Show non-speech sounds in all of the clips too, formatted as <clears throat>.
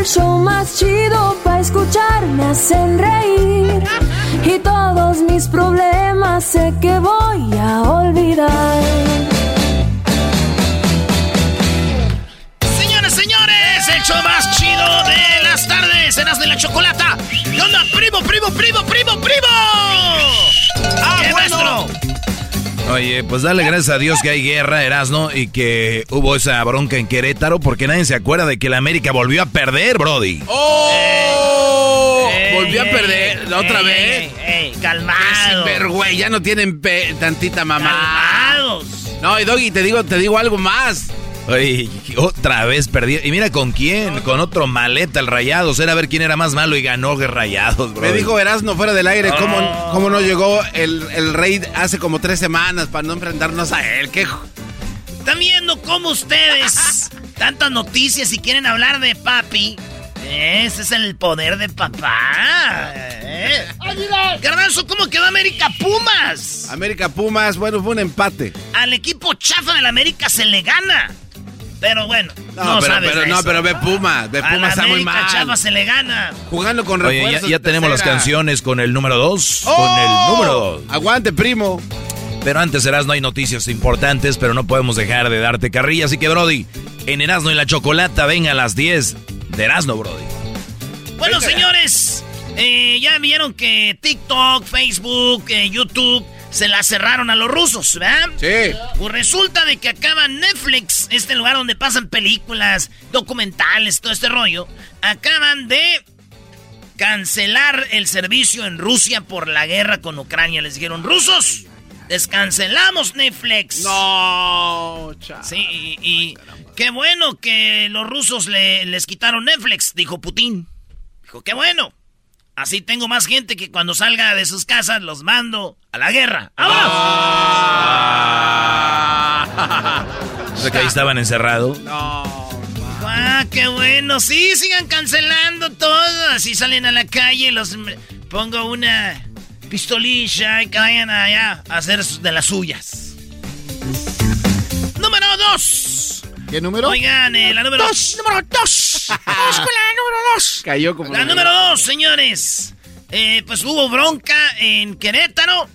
el show más chido para escuchar. Me hacen reír y todos mis problemas sé que voy a olvidar. Señores, señores, el show más chido de las tardes, Eras de la Chocolata. ¿Qué onda, primo, primo, primo, primo, primo? ¡Ah, bueno! Oye, pues dale gracias a Dios que hay guerra, Erasno, y que hubo esa bronca en Querétaro, porque nadie se acuerda de que la América volvió a perder, Brody. ¡Oh! Ey, Volvió a perder ey, otra ey, vez. ey, ey, calmado. Vergüey, ya no tienen pe- tantita mamá. Calmados. No, y Doggy, te digo, te digo algo más. Oye, otra vez perdió. Y mira con quién, con otro maleta, el Rayados. Era a ver quién era más malo y ganó Rayados, bro. Me dijo Erasmo fuera del aire cómo, Oh. cómo no llegó el, el rey hace como tres semanas para no enfrentarnos a él. ¿Qué? Están viendo cómo ustedes, tantas noticias y quieren hablar de papi. Ese es el poder de papá. ¿eh? Garbanzo, ¿cómo quedó América Pumas? América Pumas, bueno, fue un empate. Al equipo chafa del América se le gana. Pero bueno, no, No, pero, sabes pero, de no, pero ve Pumas, ve A la Pumas está muy América chafa mal. se le gana. Jugando con Oye, ya, refuerzos ya de tenemos las canciones con el número 2. ¡Oh! Con el número 2. Aguante, primo. Pero antes, Erasno, hay noticias importantes, pero no podemos dejar de darte carrilla. Así que, Brody, en Erasno y la Chocolata, venga a las 10 de Erasno, Brody. Bueno, señores, eh, ya vieron que TikTok, Facebook, eh, YouTube se la cerraron a los rusos, ¿verdad? Sí. Pues resulta de que acaba Netflix, este lugar donde pasan películas, documentales, todo este rollo, acaban de cancelar el servicio en Rusia por la guerra con Ucrania. Les dijeron, rusos, descancelamos Netflix. No, chaval. Sí, y, y qué bueno que los rusos le- les quitaron Netflix, dijo Putin. Dijo, qué bueno. Así tengo más gente que cuando salga de sus casas los mando a la guerra. ¡Vámonos! O sea que ahí estaban encerrados. Ah, qué bueno. Sí, sigan cancelando todo. Así salen a la calle, los pongo una pistolilla y que vayan allá a hacer de las suyas. Número dos. ¿Qué número? Oigan, eh, la número dos. Número dos. Vamos con la número dos. Cayó como... La número dos, señores. Eh, pues hubo bronca en Querétaro.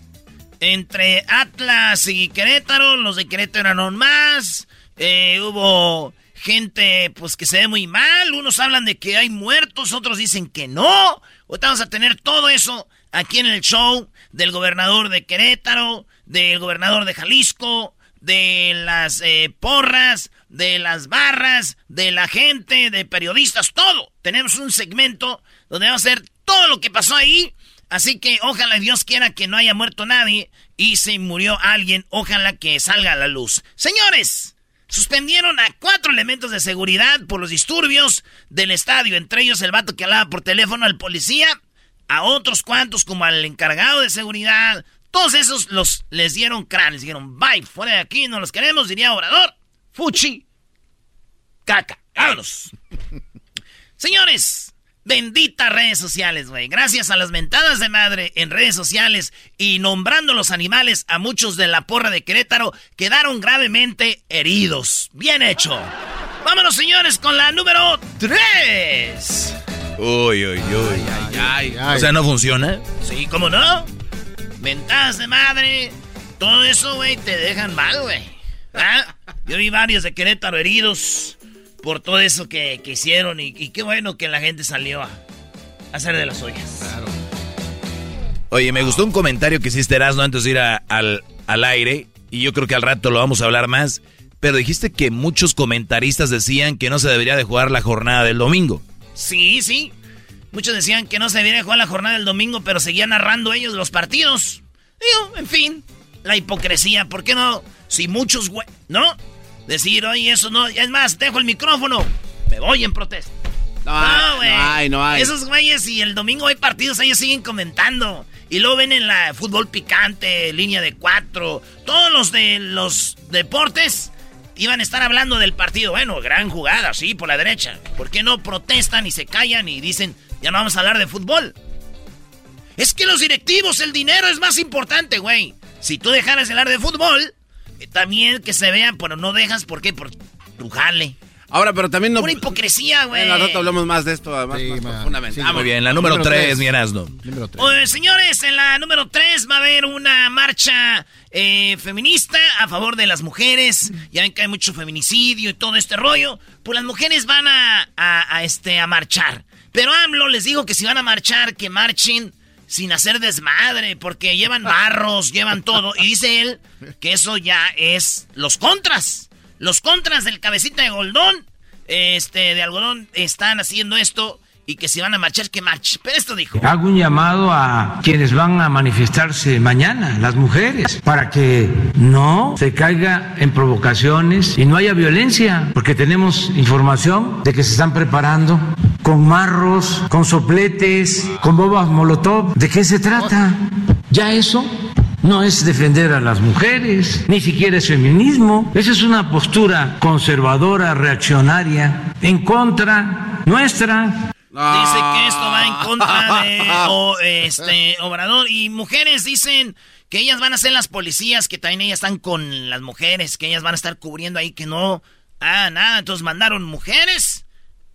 Entre Atlas y Querétaro. Los de Querétaro eran más. Eh, hubo gente pues que se ve muy mal. Unos hablan de que hay muertos, otros dicen que no. Ahorita vamos a tener todo eso aquí en el show del gobernador de Querétaro, del gobernador de Jalisco, de las eh, porras, de las barras, de la gente, de periodistas, todo. Tenemos un segmento donde vamos a hacer todo lo que pasó ahí. Así que ojalá Dios quiera que no haya muerto nadie y si murió alguien, ojalá que salga a la luz. Señores, Suspendieron a cuatro elementos de seguridad por los disturbios del estadio, entre ellos el vato que hablaba por teléfono al policía, a otros cuantos como al encargado de seguridad. Todos esos los les dieron crán, les dijeron, bye, fuera de aquí, no los queremos, diría Obrador. Fuchi. Caca. Vámonos. Señores, benditas redes sociales, güey. Gracias a las mentadas de madre en redes sociales y nombrando los animales a muchos de la porra de Querétaro quedaron gravemente heridos. Bien hecho. Vámonos, señores, con la número 3. Uy, uy, uy. Ay, ay, O sea, ¿no funciona? Sí, ¿cómo no? Mentadas de madre. Todo eso, güey, te dejan mal, güey. ¿Ah? Yo vi varios de Querétaro heridos por todo eso que, hicieron y, qué bueno que la gente salió a, hacer de las ollas. Claro. Oye, me gustó un comentario que hiciste Erasmo antes de ir al, al aire y yo creo que al rato lo vamos a hablar más, pero dijiste que muchos comentaristas decían que no se debería de jugar la jornada del domingo. Sí, sí. Muchos decían que no se debería de jugar la jornada del domingo, pero seguían narrando ellos los partidos. Digo, en fin, la hipocresía, ¿por qué no? Si muchos, güey, ¿no? Decir, oye, eso no. Es más, dejo el micrófono. Me voy en protesta. No, güey. No, hay, no hay. Esos güeyes, y el domingo hay partidos, ellos siguen comentando. Y luego ven en la fútbol picante, línea de cuatro. Todos los de los deportes iban a estar hablando del partido. Bueno, gran jugada, sí, por la derecha. ¿Por qué no protestan y se callan y dicen, ya no vamos a hablar de fútbol? Es que los directivos, el dinero es más importante, güey. Si tú dejaras de hablar de fútbol, también que se vean, pero no dejas, ¿por qué? Por tu jale. Ahora, pero también no. Una hipocresía, güey. En la rato hablamos más de esto, además, más muy bien, la número 3, mi Erasno. señores, en la número 3 va a haber una marcha eh, feminista a favor de las mujeres. Ya ven que hay mucho feminicidio y todo este rollo. Pues las mujeres van a, a, a este, a marchar. Pero AMLO les dijo que si van a marchar, que marchen sin hacer desmadre, porque llevan barros, llevan todo. Y dice él que eso ya es los contras. Los contras del cabecita de goldón, este, de algodón, están haciendo esto y que si van a marchar, que marchen. Pero esto dijo. Hago un llamado a quienes van a manifestarse mañana, las mujeres, para que no se caiga en provocaciones y no haya violencia, porque tenemos información de que se están preparando con marros, con sopletes, con bobas molotov. ¿De qué se trata? Ya eso no es defender a las mujeres, ni siquiera es feminismo. Esa es una postura conservadora, reaccionaria, en contra nuestra. Dice que esto va en contra de <laughs> este, Obrador. Y mujeres dicen que ellas van a ser las policías, que también ellas están con las mujeres, que ellas van a estar cubriendo ahí, que no. Ah, nada, entonces mandaron mujeres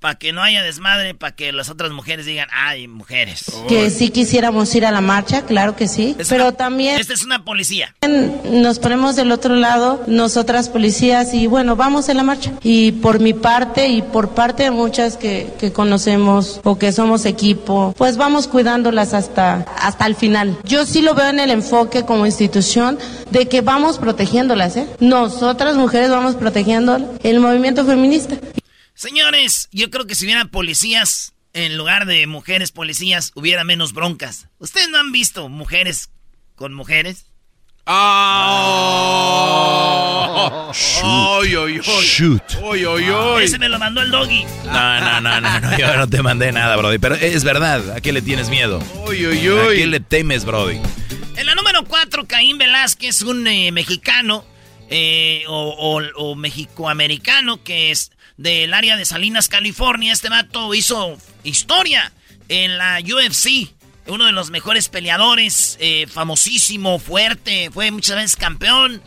para que no haya desmadre, para que las otras mujeres digan, ay, mujeres. Que sí quisiéramos ir a la marcha, claro que sí, pero también... Esta es una policía. Nos ponemos del otro lado, nosotras policías, y bueno, vamos en la marcha. Y por mi parte y por parte de muchas que, que conocemos o que somos equipo, pues vamos cuidándolas hasta, hasta el final. Yo sí lo veo en el enfoque como institución de que vamos protegiéndolas, ¿eh? Nosotras mujeres vamos protegiendo el movimiento feminista. Señores, yo creo que si hubieran policías en lugar de mujeres policías, hubiera menos broncas. ¿Ustedes no han visto mujeres con mujeres? ¡Ah! ¡Ay, Shoot. Ese me lo mandó el doggy. No, no, no, no, yo no te mandé nada, Brody. Pero es verdad, ¿a qué le tienes miedo? ¡Ay, ay, ay! ¿A qué le temes, Brody? En la número 4, Caín Velázquez, un eh, mexicano eh, o, o, o mexicoamericano que es del área de Salinas, California. Este vato hizo historia en la UFC. Uno de los mejores peleadores, eh, famosísimo, fuerte, fue muchas veces campeón.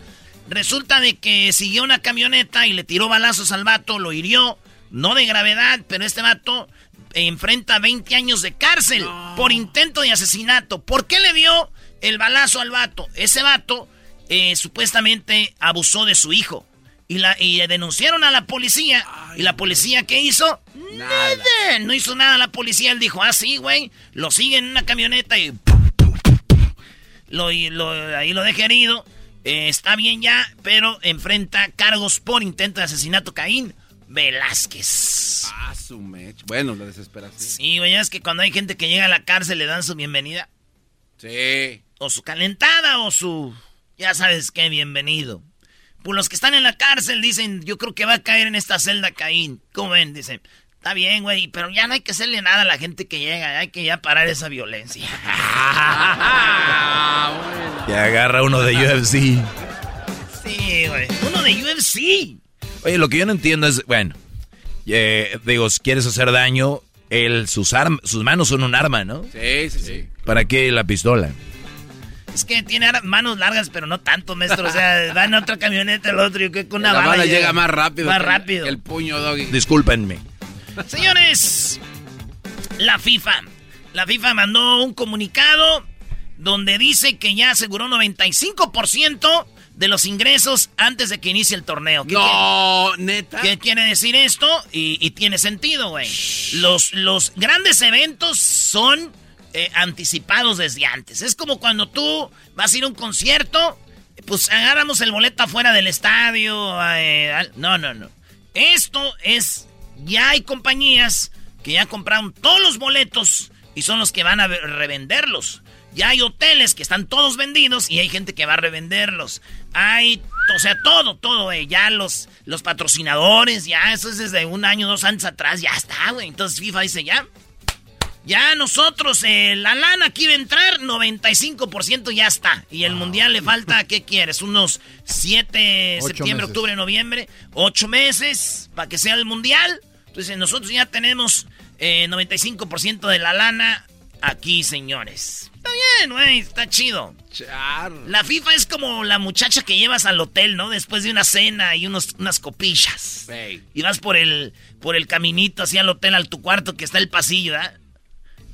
Resulta de que siguió una camioneta y le tiró balazos al vato, lo hirió, no de gravedad, pero este vato enfrenta 20 años de cárcel por intento de asesinato. ¿Por qué le dio el balazo al vato? Ese vato eh, supuestamente abusó de su hijo. Y, la, y denunciaron a la policía. ¿Y la policía qué hizo? Nada. No hizo nada la policía. Él dijo, ah, sí, güey. Lo sigue en una camioneta y... Lo, ahí lo deja herido. Eh, está bien ya, pero enfrenta cargos por intento de asesinato Caín Velázquez. Ah, su mech. Bueno, la desesperación. Sí, güey, es que cuando hay gente que llega a la cárcel le dan su bienvenida. Sí. O su calentada o su... Ya sabes qué, bienvenido. Pues los que están en la cárcel dicen, yo creo que va a caer en esta celda Caín. ¿Cómo ven? Dicen, está bien, güey, pero ya no hay que hacerle nada a la gente que llega, hay que ya parar esa violencia. <laughs> Ya agarra uno de UFC. Sí, güey, uno de UFC. Oye, lo que yo no entiendo es, bueno, eh, digo, si quieres hacer daño, él, sus, sus manos son un arma, ¿no? Sí, sí, sí. ¿Para qué la pistola? Es que tiene manos largas, pero no tanto, maestro. O sea, va en otra camioneta el otro y que con una la bala, llega, más rápido. Más rápido. El puño, Doggy. Discúlpenme. Señores, la FIFA. La FIFA mandó un comunicado donde dice que ya aseguró 95% de los ingresos antes de que inicie el torneo. no, neta. ¿Qué quiere decir esto? Y, tiene sentido, güey. Los, los grandes eventos son eh, anticipados desde antes. Es como cuando tú vas a ir a un concierto, pues agarramos el boleto afuera del estadio. Eh, no, no, no. Esto es, ya hay compañías que ya compraron todos los boletos y son los que van a revenderlos. Ya hay hoteles que están todos vendidos y hay gente que va a revenderlos. Hay, o sea, todo, todo, güey. Ya los, los patrocinadores, ya eso es desde un año, dos años atrás, ya está, güey. Entonces FIFA dice, ya, ya nosotros, eh, la lana aquí va a entrar, 95% ya está. Y el mundial le falta, ¿qué quieres? Unos 7, septiembre, octubre, noviembre, 8 meses para que sea el mundial. Entonces nosotros ya tenemos 95% eh, de la lana aquí, señores. Está bien, güey, está chido. La FIFA es como la muchacha que llevas al hotel, ¿no? Después de una cena y unos, unas copillas. Y vas por el, por el caminito hacia el hotel, al tu cuarto que está el pasillo, ¿verdad?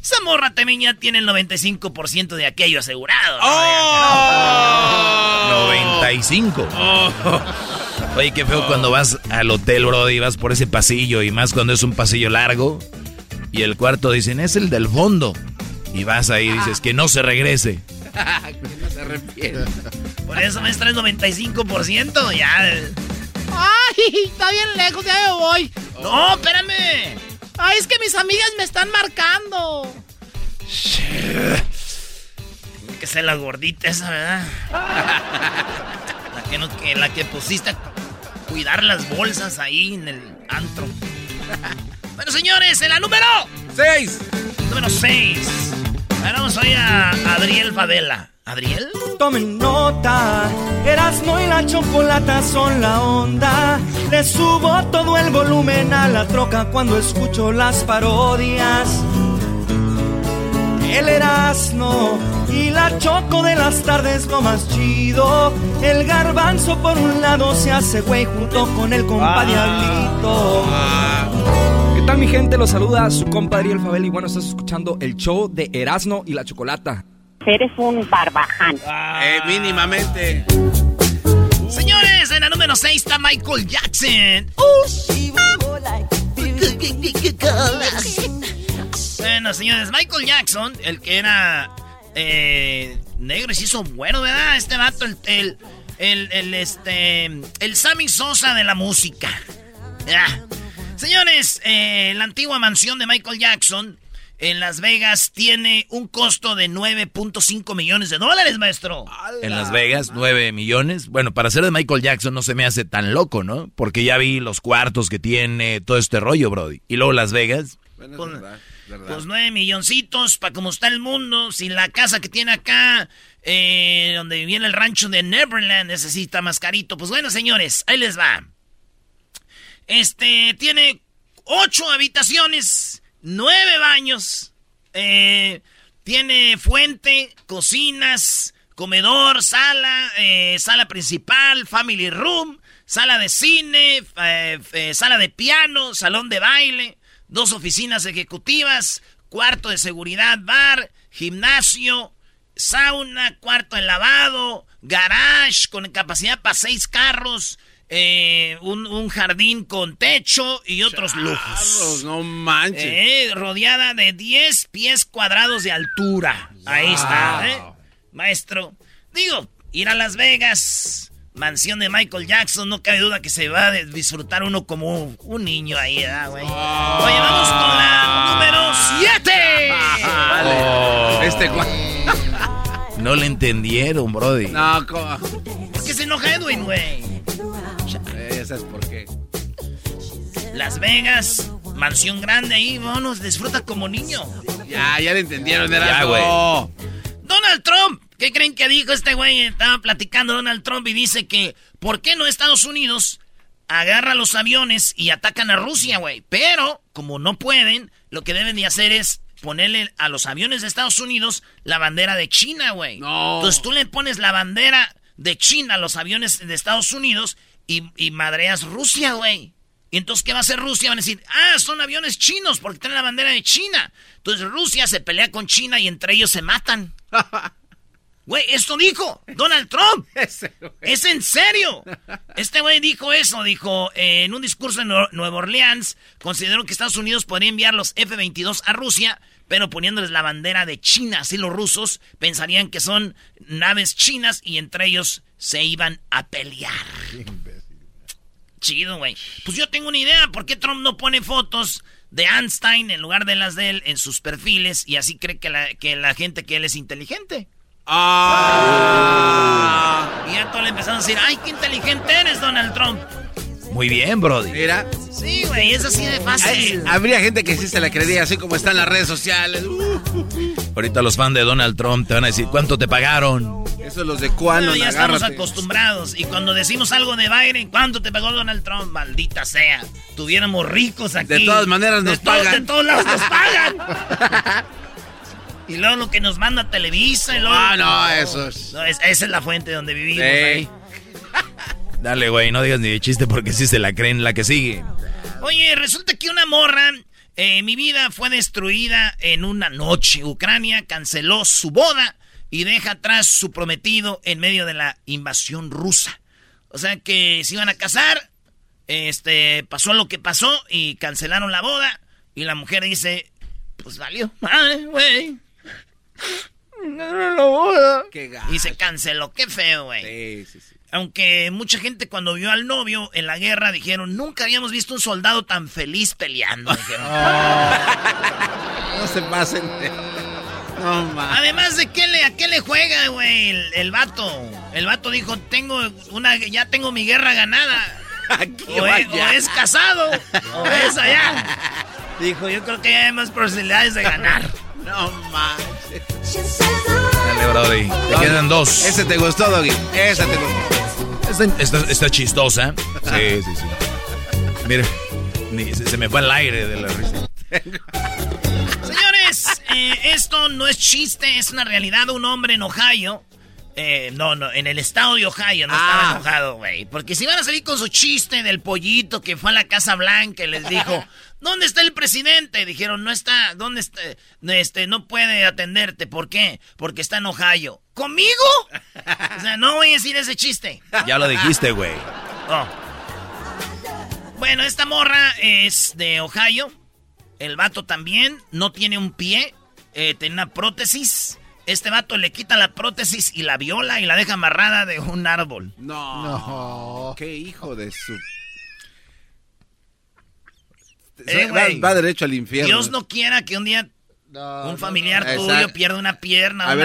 Esa morra también ya tiene el 95% de aquello asegurado. ¡Oh! 95. Oye, qué feo cuando vas al hotel, bro, y vas por ese pasillo, y más cuando es un pasillo largo, y el cuarto dicen, es el del fondo. Y vas ahí y dices, que no se regrese. <laughs> que no se arrepienta. Por eso me traes 95%, ya. ¡Ay! Está bien lejos, ya me voy. No, espérame. Ay, es que mis amigas me están marcando. que ser la gordita esa, ¿verdad? <laughs> la, que no, que, la que pusiste a cuidar las bolsas ahí en el antro. <laughs> bueno, señores, en la número 6. Número 6. Ahora vamos a ir a Adriel Fadela. ¿Adriel? Tomen nota, Erasmo y la chocolata son la onda. Le subo todo el volumen a la troca cuando escucho las parodias. El Erasmo y la choco de las tardes lo más chido. El garbanzo por un lado se hace güey junto con el compa ah. ¿Qué tal mi gente? Los saluda su compadre El Fabel y bueno, estás escuchando el show de Erasmo y la Chocolata eres un barbaján. Eh, mínimamente. Señores, en la número 6 está Michael Jackson. bueno, señores, Michael Jackson, el que era eh, negro y se hizo bueno, ¿verdad? Este vato, el, el, el, este, el Sammy Sosa de la música. Señores, eh, la antigua mansión de Michael Jackson en Las Vegas tiene un costo de 9.5 millones de dólares, maestro. En Las Vegas, 9 millones. Bueno, para ser de Michael Jackson no se me hace tan loco, ¿no? Porque ya vi los cuartos que tiene, todo este rollo, Brody. Y luego Las Vegas. Bueno, pues, pues, 9 milloncitos para como está el mundo. Si la casa que tiene acá, eh, donde viene el rancho de Neverland, necesita más carito. Pues bueno, señores, ahí les va. Este, tiene 8 habitaciones nueve baños, eh, tiene fuente, cocinas, comedor, sala, eh, sala principal, family room, sala de cine, eh, sala de piano, salón de baile, dos oficinas ejecutivas, cuarto de seguridad, bar, gimnasio, sauna, cuarto de lavado, garage con capacidad para seis carros, eh, un, jardín con techo y otros lujos. No manches. Eh, rodeada de 10 pies cuadrados de altura. Ahí está, ¿eh? Maestro. Digo, ir a Las Vegas, mansión de Michael Jackson, no cabe duda que se va a disfrutar uno como un, niño ahí, güey? Oye, vamos con la número 7. Este No le entendieron, Brody. No, ¿cómo? Es que se enoja Edwin, güey. ¿Sabes por qué? Las Vegas, mansión grande ahí, vámonos, disfruta como niño. Ya, ya lo entendieron, era güey. Donald Trump, ¿qué creen que dijo este güey? Estaba platicando Donald Trump y dice que, ¿por qué no Estados Unidos agarra los aviones y atacan a Rusia, güey? Pero, como no pueden, lo que deben de hacer es ponerle a los aviones de Estados Unidos la bandera de China, güey. No. Entonces tú le pones la bandera de China a los aviones de Estados Unidos y, y madreas Rusia, güey. Y entonces, ¿qué va a hacer Rusia? Van a decir, ah, son aviones chinos porque tienen la bandera de China. Entonces Rusia se pelea con China y entre ellos se matan. <laughs> Güey, esto dijo Donald Trump. <laughs> Es en serio. Este güey dijo eso, dijo eh, en un discurso en Nue- Nueva Orleans, consideró que Estados Unidos podría enviar los F-22 a Rusia, pero poniéndoles la bandera de China. Así los rusos pensarían que son naves chinas y entre ellos se iban a pelear. Chido, güey. Pues yo tengo una idea. ¿Por qué Trump no pone fotos de Einstein en lugar de las de él en sus perfiles y así cree que la, que la gente que él es inteligente? Ah. Y ya todos le empezaron a decir, ay, qué inteligente eres, Donald Trump. Muy bien, Brody. Mira. Sí, güey, es así de fácil. Ay, habría gente que sí se la creería, así como están las redes sociales. Uh, Ahorita los fans de Donald Trump te van a decir, ¿cuánto te pagaron? Eso los de cuándo, Bueno, ya estamos acostumbrados. Y cuando decimos algo de Biden, ¿cuánto te pagó Donald Trump? Maldita sea. Tuviéramos ricos aquí. De todas maneras De nos todos- pagan. De todos lados nos <laughs> pagan. y luego lo que nos manda Televisa. Y luego... Ah, no, eso es- No, es- esa es la fuente donde vivimos. Sí. <laughs> Dale, güey, no digas ni de chiste porque sí se la creen la que sigue. Oye, resulta que una morra, eh, mi vida fue destruida en una noche. Ucrania canceló su boda y deja atrás su prometido en medio de la invasión rusa. O sea que se iban a casar, este, pasó lo que pasó y cancelaron la boda. Y la mujer dice, pues valió, madre, güey. Qué Y se canceló, qué feo, güey. Sí, sí, sí. Aunque mucha gente cuando vio al novio en la guerra dijeron, nunca habíamos visto un soldado tan feliz peleando. dijeron. No se pasen. No. Además de qué le, a qué le juega, güey, el, el vato. El vato dijo, tengo una, ya tengo mi guerra ganada. Aquí O es, vaya. o es casado, o es allá. Dijo, yo creo que hay más posibilidades de ganar. No manches. Dale, Brody. Te quedan dos. Ese te gustó, Doggy. Ese te gustó. Está, está- está chistosa. Sí, sí, sí. Mira, ni- se, se me fue el aire de la risa. Señores, eh, esto no es chiste, es una realidad. Un hombre en Ohio. eh, no, no, en el estado de Ohio no Ah. estaba enojado, güey. Porque si van a salir con su chiste del pollito que fue a la Casa Blanca y les dijo, <laughs> ¿dónde está el presidente? Dijeron, no está, ¿dónde está? Este, no puede atenderte. ¿Por qué? Porque está en Ohio. ¿Conmigo? O sea, no voy a decir ese chiste. Ya lo dijiste, güey. Oh. Bueno, esta morra es de Ohio. El vato también no tiene un pie. eh, tiene una prótesis. Este vato le quita la prótesis y la viola y la deja amarrada de un árbol. No. No. Qué hijo de su. Eh, va, derecho al infierno. Dios no quiera que un día No, un familiar no. tuyo Exacto. pierda una pierna, A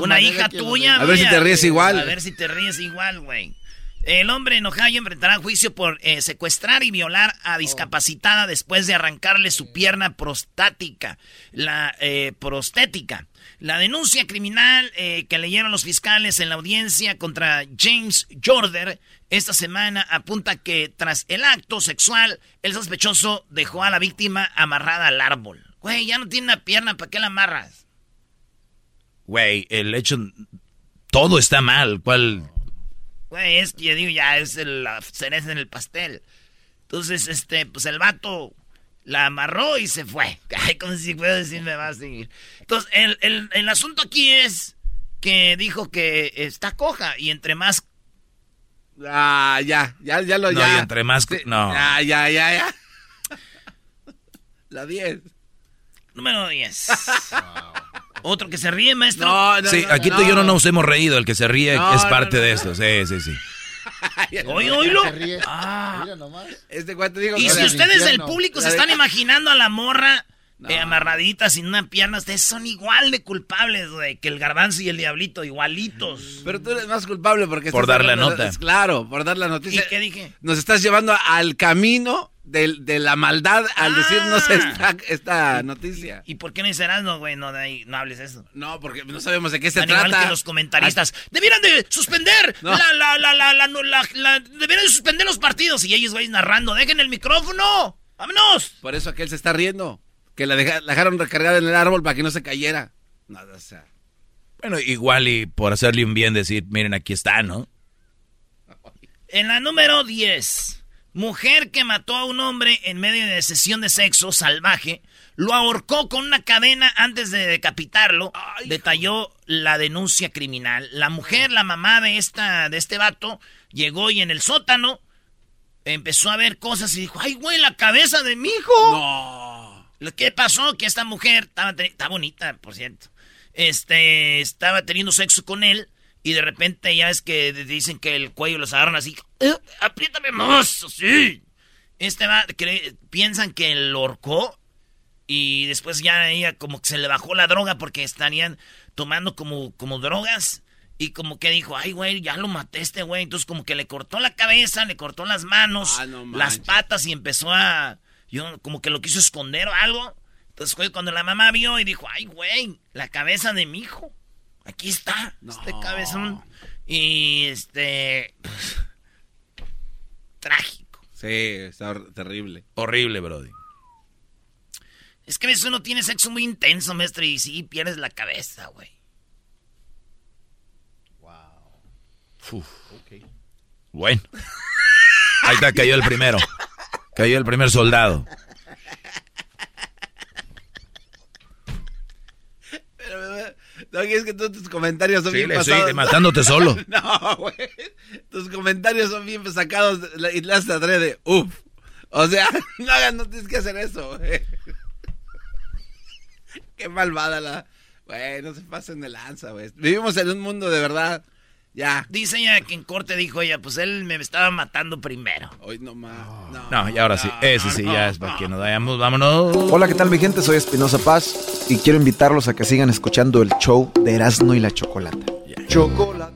una, hija tuya. A ver si te ríes igual. A ver si te ríes igual, güey. El hombre en Ohio enfrentará juicio por eh, secuestrar y violar a discapacitada después de arrancarle su pierna prostática, la eh, prostética. La denuncia criminal eh, que leyeron los fiscales en la audiencia contra James Jordan esta semana apunta que tras el acto sexual, el sospechoso dejó a la víctima amarrada al árbol. Güey, ya no tiene una pierna, ¿para qué la amarras? Güey, el hecho... Todo está mal. ¿Cuál...? Güey, es que yo digo, ya es el- la cereza en el pastel. Entonces, este, pues el vato la amarró y se fue. <laughs> Ay, como si puedo decir, me va a seguir. Entonces, el, el- el asunto aquí es que dijo que está coja y entre más... Ah, ya, ya, ya lo No, ya. y entre más... Sí, No. Ya, ya, ya, ya. <laughs> La 10. Número 10. Otro que se ríe, maestro. No, no, Sí, no, aquí no, tú y yo no no. nos hemos reído. El que se ríe No, es parte no, de esto. Sí, sí, sí. <laughs> Oye, oílo. Se ríe. Ah. Mira nomás. Este cuate dijo Y si ustedes del público se de- están imaginando a la morra eh, amarraditas sin una pierna, ustedes son igual de culpables, güey, que el garbanzo y el diablito, igualitos. Pero tú eres más culpable porque... Por dar la nota. Claro, por dar la noticia. ¿Y qué dije? Nos estás llevando al camino de, de la maldad al decirnos esta, esta noticia. ¿Y por qué no dices no, güey? No, no hables eso. No, porque no sabemos de qué se igual trata. que los comentaristas. ¡Debieran de suspender! No. La, la, la, la, la, no, la- la- debieran de suspender los partidos. Y ellos, güey, narrando. ¡Dejen el micrófono! ¡Vámonos! Por eso aquel se está riendo. Que la, deja- la dejaron recargada en el árbol para que no se cayera. No, o sea, Bueno, igual y por hacerle un bien decir, miren, aquí está, ¿no? En la número 10, mujer que mató a un hombre en medio de sesión de sexo salvaje, lo ahorcó con una cadena antes de decapitarlo, detalló la denuncia criminal. La mujer, la mamá de esta de este vato, llegó y en el sótano empezó a ver cosas y dijo, "Ay, güey, la cabeza de mi hijo." no. Lo que pasó que esta mujer estaba está bonita, por cierto. Este estaba teniendo sexo con él y de repente ya es que dicen que el cuello los agarran así, "Eh, apriétame más, así. Este va piensan que lo horcó y después ya ella como que se le bajó la droga porque estarían tomando como como drogas y como que dijo, "Ay, güey, ya lo maté este güey." Entonces como que le cortó la cabeza, le cortó las manos, Ah, no las patas y empezó a yo como que lo quiso esconder o algo. Entonces fue cuando la mamá vio y dijo, ay, güey, la cabeza de mi hijo. Aquí está, este cabezón. Y este... trágico. Sí, está terrible. Horrible, Brody. Es que a veces uno tiene sexo muy intenso, maestro, y sí, pierdes la cabeza, güey. Bueno. Ahí está, cayó el primero. Cayó el primer soldado. No, es que tú, tus comentarios son Sí, bien le estoy pasados. matándote solo. <laughs> No, güey. Tus comentarios son bien sacados y las de Uf. O sea, <laughs> no hagan, no tienes que hacer eso, güey. <laughs> Qué malvada la. Güey, no se pasen de lanza, güey. Vivimos en un mundo de verdad. Ya. Dice ella que en corte dijo ella, pues él me estaba matando primero. Hoy no más. No. No, y ahora sí. Ese sí, ya es para que nos vayamos. Vámonos. Hola, ¿qué tal mi gente? Soy Espinosa Paz y quiero invitarlos a que sigan escuchando el show de Erasmo y la Chocolata. Chocolata.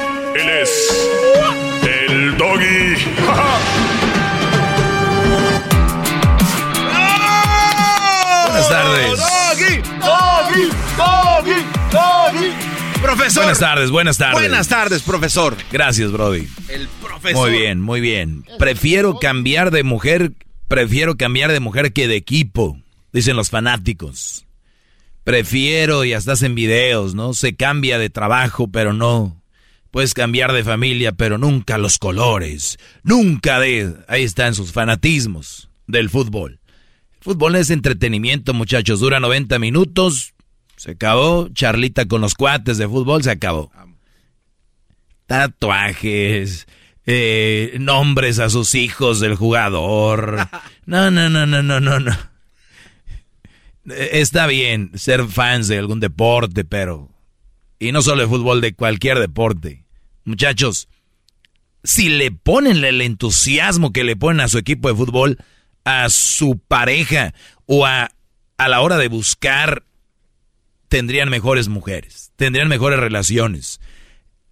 Él es. El doggy. <laughs> Buenas tardes. Doggy, doggy, doggy, doggy. Profesor. Buenas tardes, buenas tardes. Buenas tardes, profesor. Gracias, Brody. El profesor. Muy bien, muy bien. Prefiero cambiar de mujer, prefiero cambiar de mujer que de equipo, dicen los fanáticos. Prefiero, y hasta hacen videos, ¿no? Se cambia de trabajo, pero no. Puedes cambiar de familia, pero nunca los colores. Nunca de... Ahí están sus fanatismos del fútbol. El fútbol es entretenimiento, muchachos. Dura 90 minutos. Se acabó. Charlita con los cuates de fútbol, se acabó. Tatuajes, eh, nombres a sus hijos del jugador. No, no, no, no, no, no, no. Está bien ser fans de algún deporte, pero... Y no solo de fútbol, de cualquier deporte. Muchachos, si le ponen el entusiasmo que le ponen a su equipo de fútbol, a su pareja o a, a la hora de buscar, tendrían mejores mujeres, tendrían mejores relaciones.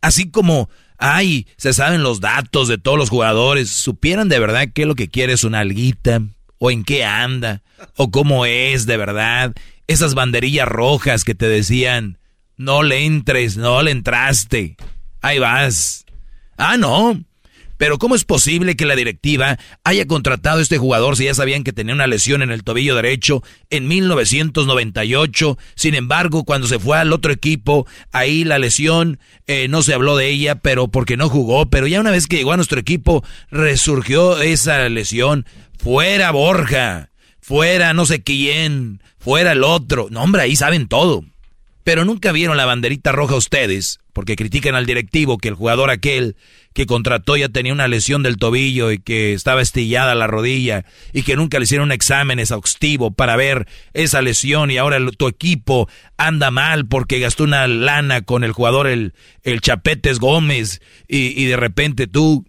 Así como, ay, se saben los datos de todos los jugadores, supieran de verdad qué es lo que quiere es una alguita, o en qué anda, o cómo es de verdad. Esas banderillas rojas que te decían, no le entres, no le entraste. Ahí vas. Ah, no. Pero ¿cómo es posible que la directiva haya contratado a este jugador si ya sabían que tenía una lesión en el tobillo derecho en 1998? Sin embargo, cuando se fue al otro equipo, ahí la lesión eh, no se habló de ella, pero porque no jugó. Pero ya una vez que llegó a nuestro equipo, resurgió esa lesión. Fuera Borja. fuera no sé quién, fuera el otro. No, hombre, ahí saben todo. Pero nunca vieron la banderita roja ustedes, porque critican al directivo que el jugador aquel que contrató ya tenía una lesión del tobillo y que estaba estillada la rodilla y que nunca le hicieron un examen exhaustivo para ver esa lesión y ahora tu equipo anda mal porque gastó una lana con el jugador el, el Chapetes Gómez y, y de repente tú,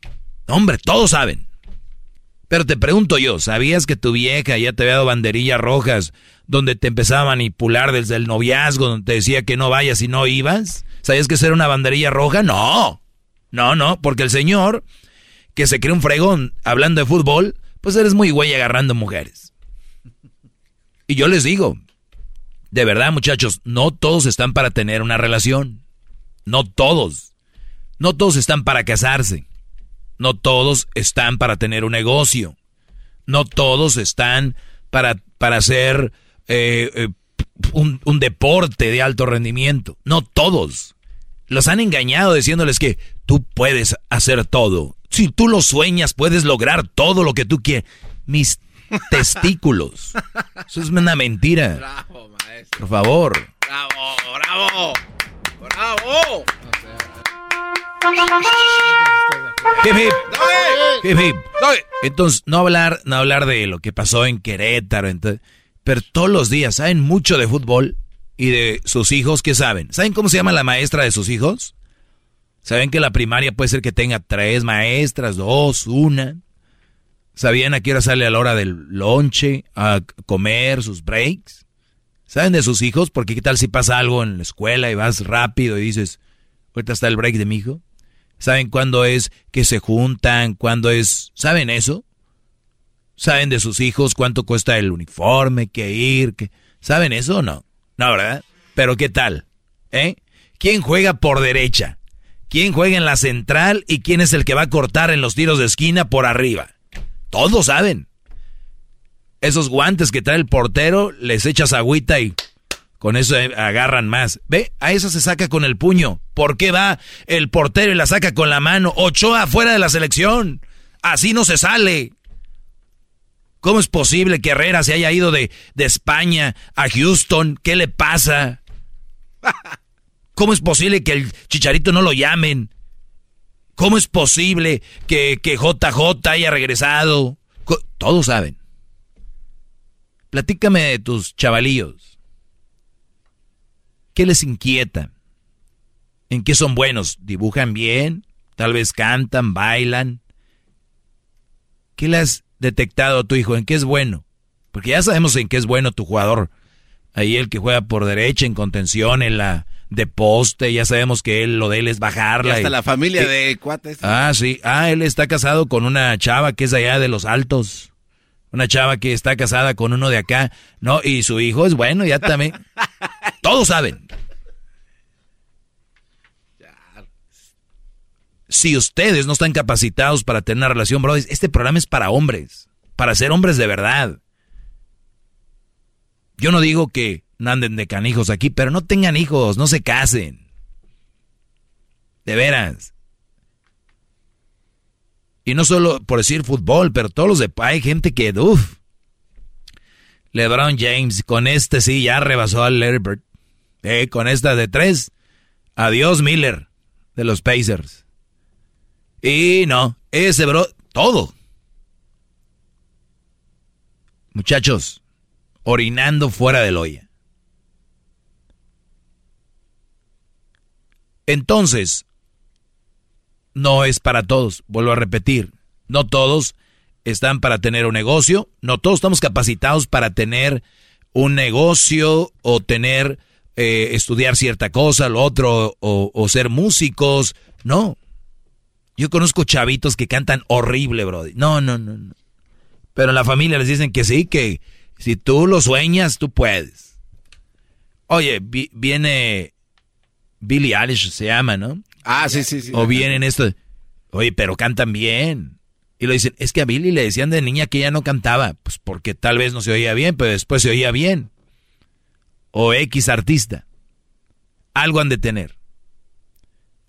hombre, todos saben. Pero te pregunto yo, ¿sabías que tu vieja ya te había dado banderillas rojas donde te empezaba a manipular desde el noviazgo, donde te decía que no vayas y no ibas? ¿Sabías que eso era una banderilla roja? No. No, no, porque el señor que se cree un fregón hablando de fútbol, pues eres muy güey agarrando mujeres. Y yo les digo, de verdad muchachos, no todos están para tener una relación. No todos. No todos están para casarse. No todos están para tener un negocio. No todos están para, para hacer eh, eh, un, un deporte de alto rendimiento. No todos. Los han engañado diciéndoles que tú puedes hacer todo. Si tú lo sueñas, puedes lograr todo lo que tú quieres. Mis <laughs> testículos. Eso es una mentira. Bravo, maestro. Por favor. Bravo, bravo. Bravo. Hip, hip. Hip, hip. Entonces, no hablar, no hablar de lo que pasó en Querétaro, entonces, pero todos los días saben mucho de fútbol y de sus hijos, ¿qué saben? ¿Saben cómo se llama la maestra de sus hijos? ¿Saben que la primaria puede ser que tenga tres maestras, dos, una? ¿Sabían a qué hora sale a la hora del lonche, a comer, sus breaks? ¿Saben de sus hijos? Porque qué tal si pasa algo en la escuela y vas rápido y dices, ahorita está el break de mi hijo. ¿Saben cuándo es que se juntan? ¿Cuándo es? ¿Saben eso? ¿Saben de sus hijos cuánto cuesta el uniforme, qué ir? Qué... ¿Saben eso o no? No, ¿verdad? Pero ¿qué tal? ¿Eh? ¿Quién juega por derecha? ¿Quién juega en la central y quién es el que va a cortar en los tiros de esquina por arriba? Todos saben. Esos guantes que trae el portero, les echas agüita y con eso agarran más. Ve, a eso se saca con el puño. ¿Por qué va el portero y la saca con la mano? Ochoa fuera de la selección. Así no se sale. ¿Cómo es posible que Herrera se haya ido de, de España a Houston? ¿Qué le pasa? ¿Cómo es posible que el chicharito no lo llamen? ¿Cómo es posible que, que JJ haya regresado? Todos saben. Platícame de tus chavalillos. ¿Qué les inquieta? ¿En qué son buenos? ¿Dibujan bien? ¿Tal vez cantan, bailan? ¿Qué le has detectado a tu hijo? ¿En qué es bueno? Porque ya sabemos en qué es bueno tu jugador. Ahí el que juega por derecha, en contención, en la de poste, ya sabemos que él lo de él es bajarla. Y hasta y- la familia y- de cuates. Ah, sí. Ah, él está casado con una chava que es allá de los altos. Una chava que está casada con uno de acá. No, y su hijo es bueno, ya también. <laughs> Todos saben. Si ustedes no están capacitados para tener una relación, brothers, este programa es para hombres. Para ser hombres de verdad. Yo no digo que no anden de canijos aquí, pero no tengan hijos, no se casen. De veras. Y no solo por decir fútbol, pero todos los de hay gente que, uff. LeBron James, con este sí ya rebasó al Larry Bird. Eh, con esta de tres. Adiós Miller, de los Pacers. Y no, ese bro, todo. Muchachos, orinando fuera del olla. Entonces, no es para todos, vuelvo a repetir, no todos están para tener un negocio, no todos estamos capacitados para tener un negocio o tener, eh, estudiar cierta cosa, lo otro, o, ser músicos, no. Yo conozco chavitos que cantan horrible, Brody. No, no, no, no. Pero en la familia les dicen que sí, que si tú lo sueñas, tú puedes. Oye, vi- viene Billie Eilish, se llama, ¿no? Ah, sí, sí, sí. O vienen esto. Oye, pero cantan bien. Y lo dicen, es que a Billy le decían de niña que ella no cantaba. Pues porque tal vez no se oía bien, pero después se oía bien. O X artista. Algo han de tener.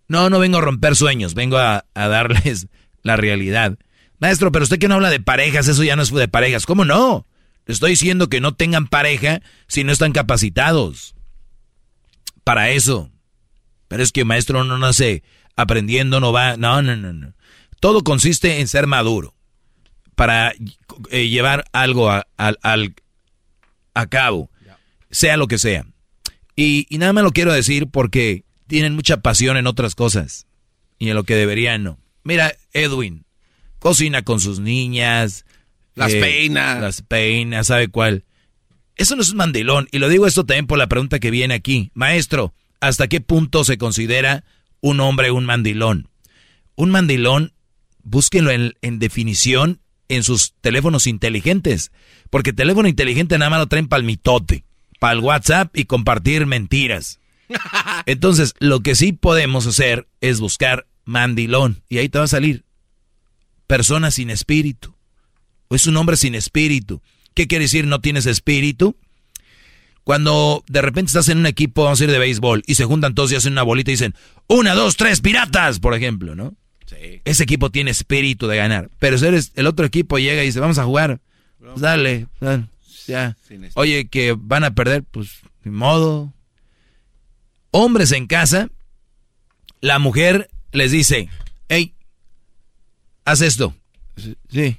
No, no vengo a romper sueños, vengo a, a darles <laughs> la realidad. Maestro, pero usted que no habla de parejas, eso ya no es de parejas. ¿Cómo no? Estoy diciendo que no tengan pareja si no están capacitados para eso. Pero es que maestro no nace aprendiendo, no va. No, no, no, no. Todo consiste en ser maduro para eh, llevar algo a, al, a cabo, sea lo que sea. Y, y, nada más lo quiero decir porque tienen mucha pasión en otras cosas y en lo que deberían no. Mira, Edwin, cocina con sus niñas. Las eh, peinas. Las peinas, ¿sabe cuál? Eso no es un mandilón. Y lo digo esto también por la pregunta que viene aquí. Maestro, ¿hasta qué punto se considera un hombre un mandilón? Un mandilón, búsquenlo en, en definición en sus teléfonos inteligentes. Porque teléfono inteligente nada más lo traen para el mitote, para el WhatsApp y compartir mentiras. <laughs> Entonces, lo que sí podemos hacer es buscar mandilón. Y ahí te va a salir persona sin espíritu. O es un hombre sin espíritu. ¿Qué quiere decir no tienes espíritu? Cuando de repente estás en un equipo, vamos a ir de béisbol, y se juntan todos y hacen una bolita y dicen, una, dos, tres, piratas, por ejemplo, ¿no? Sí. Ese equipo tiene espíritu de ganar. Pero si eres, el otro equipo llega y dice, vamos a jugar, pues dale, dale, ya. Oye, que van a perder, pues, ni modo. Hombres en casa, la mujer les dice, hey, haz esto. Sí.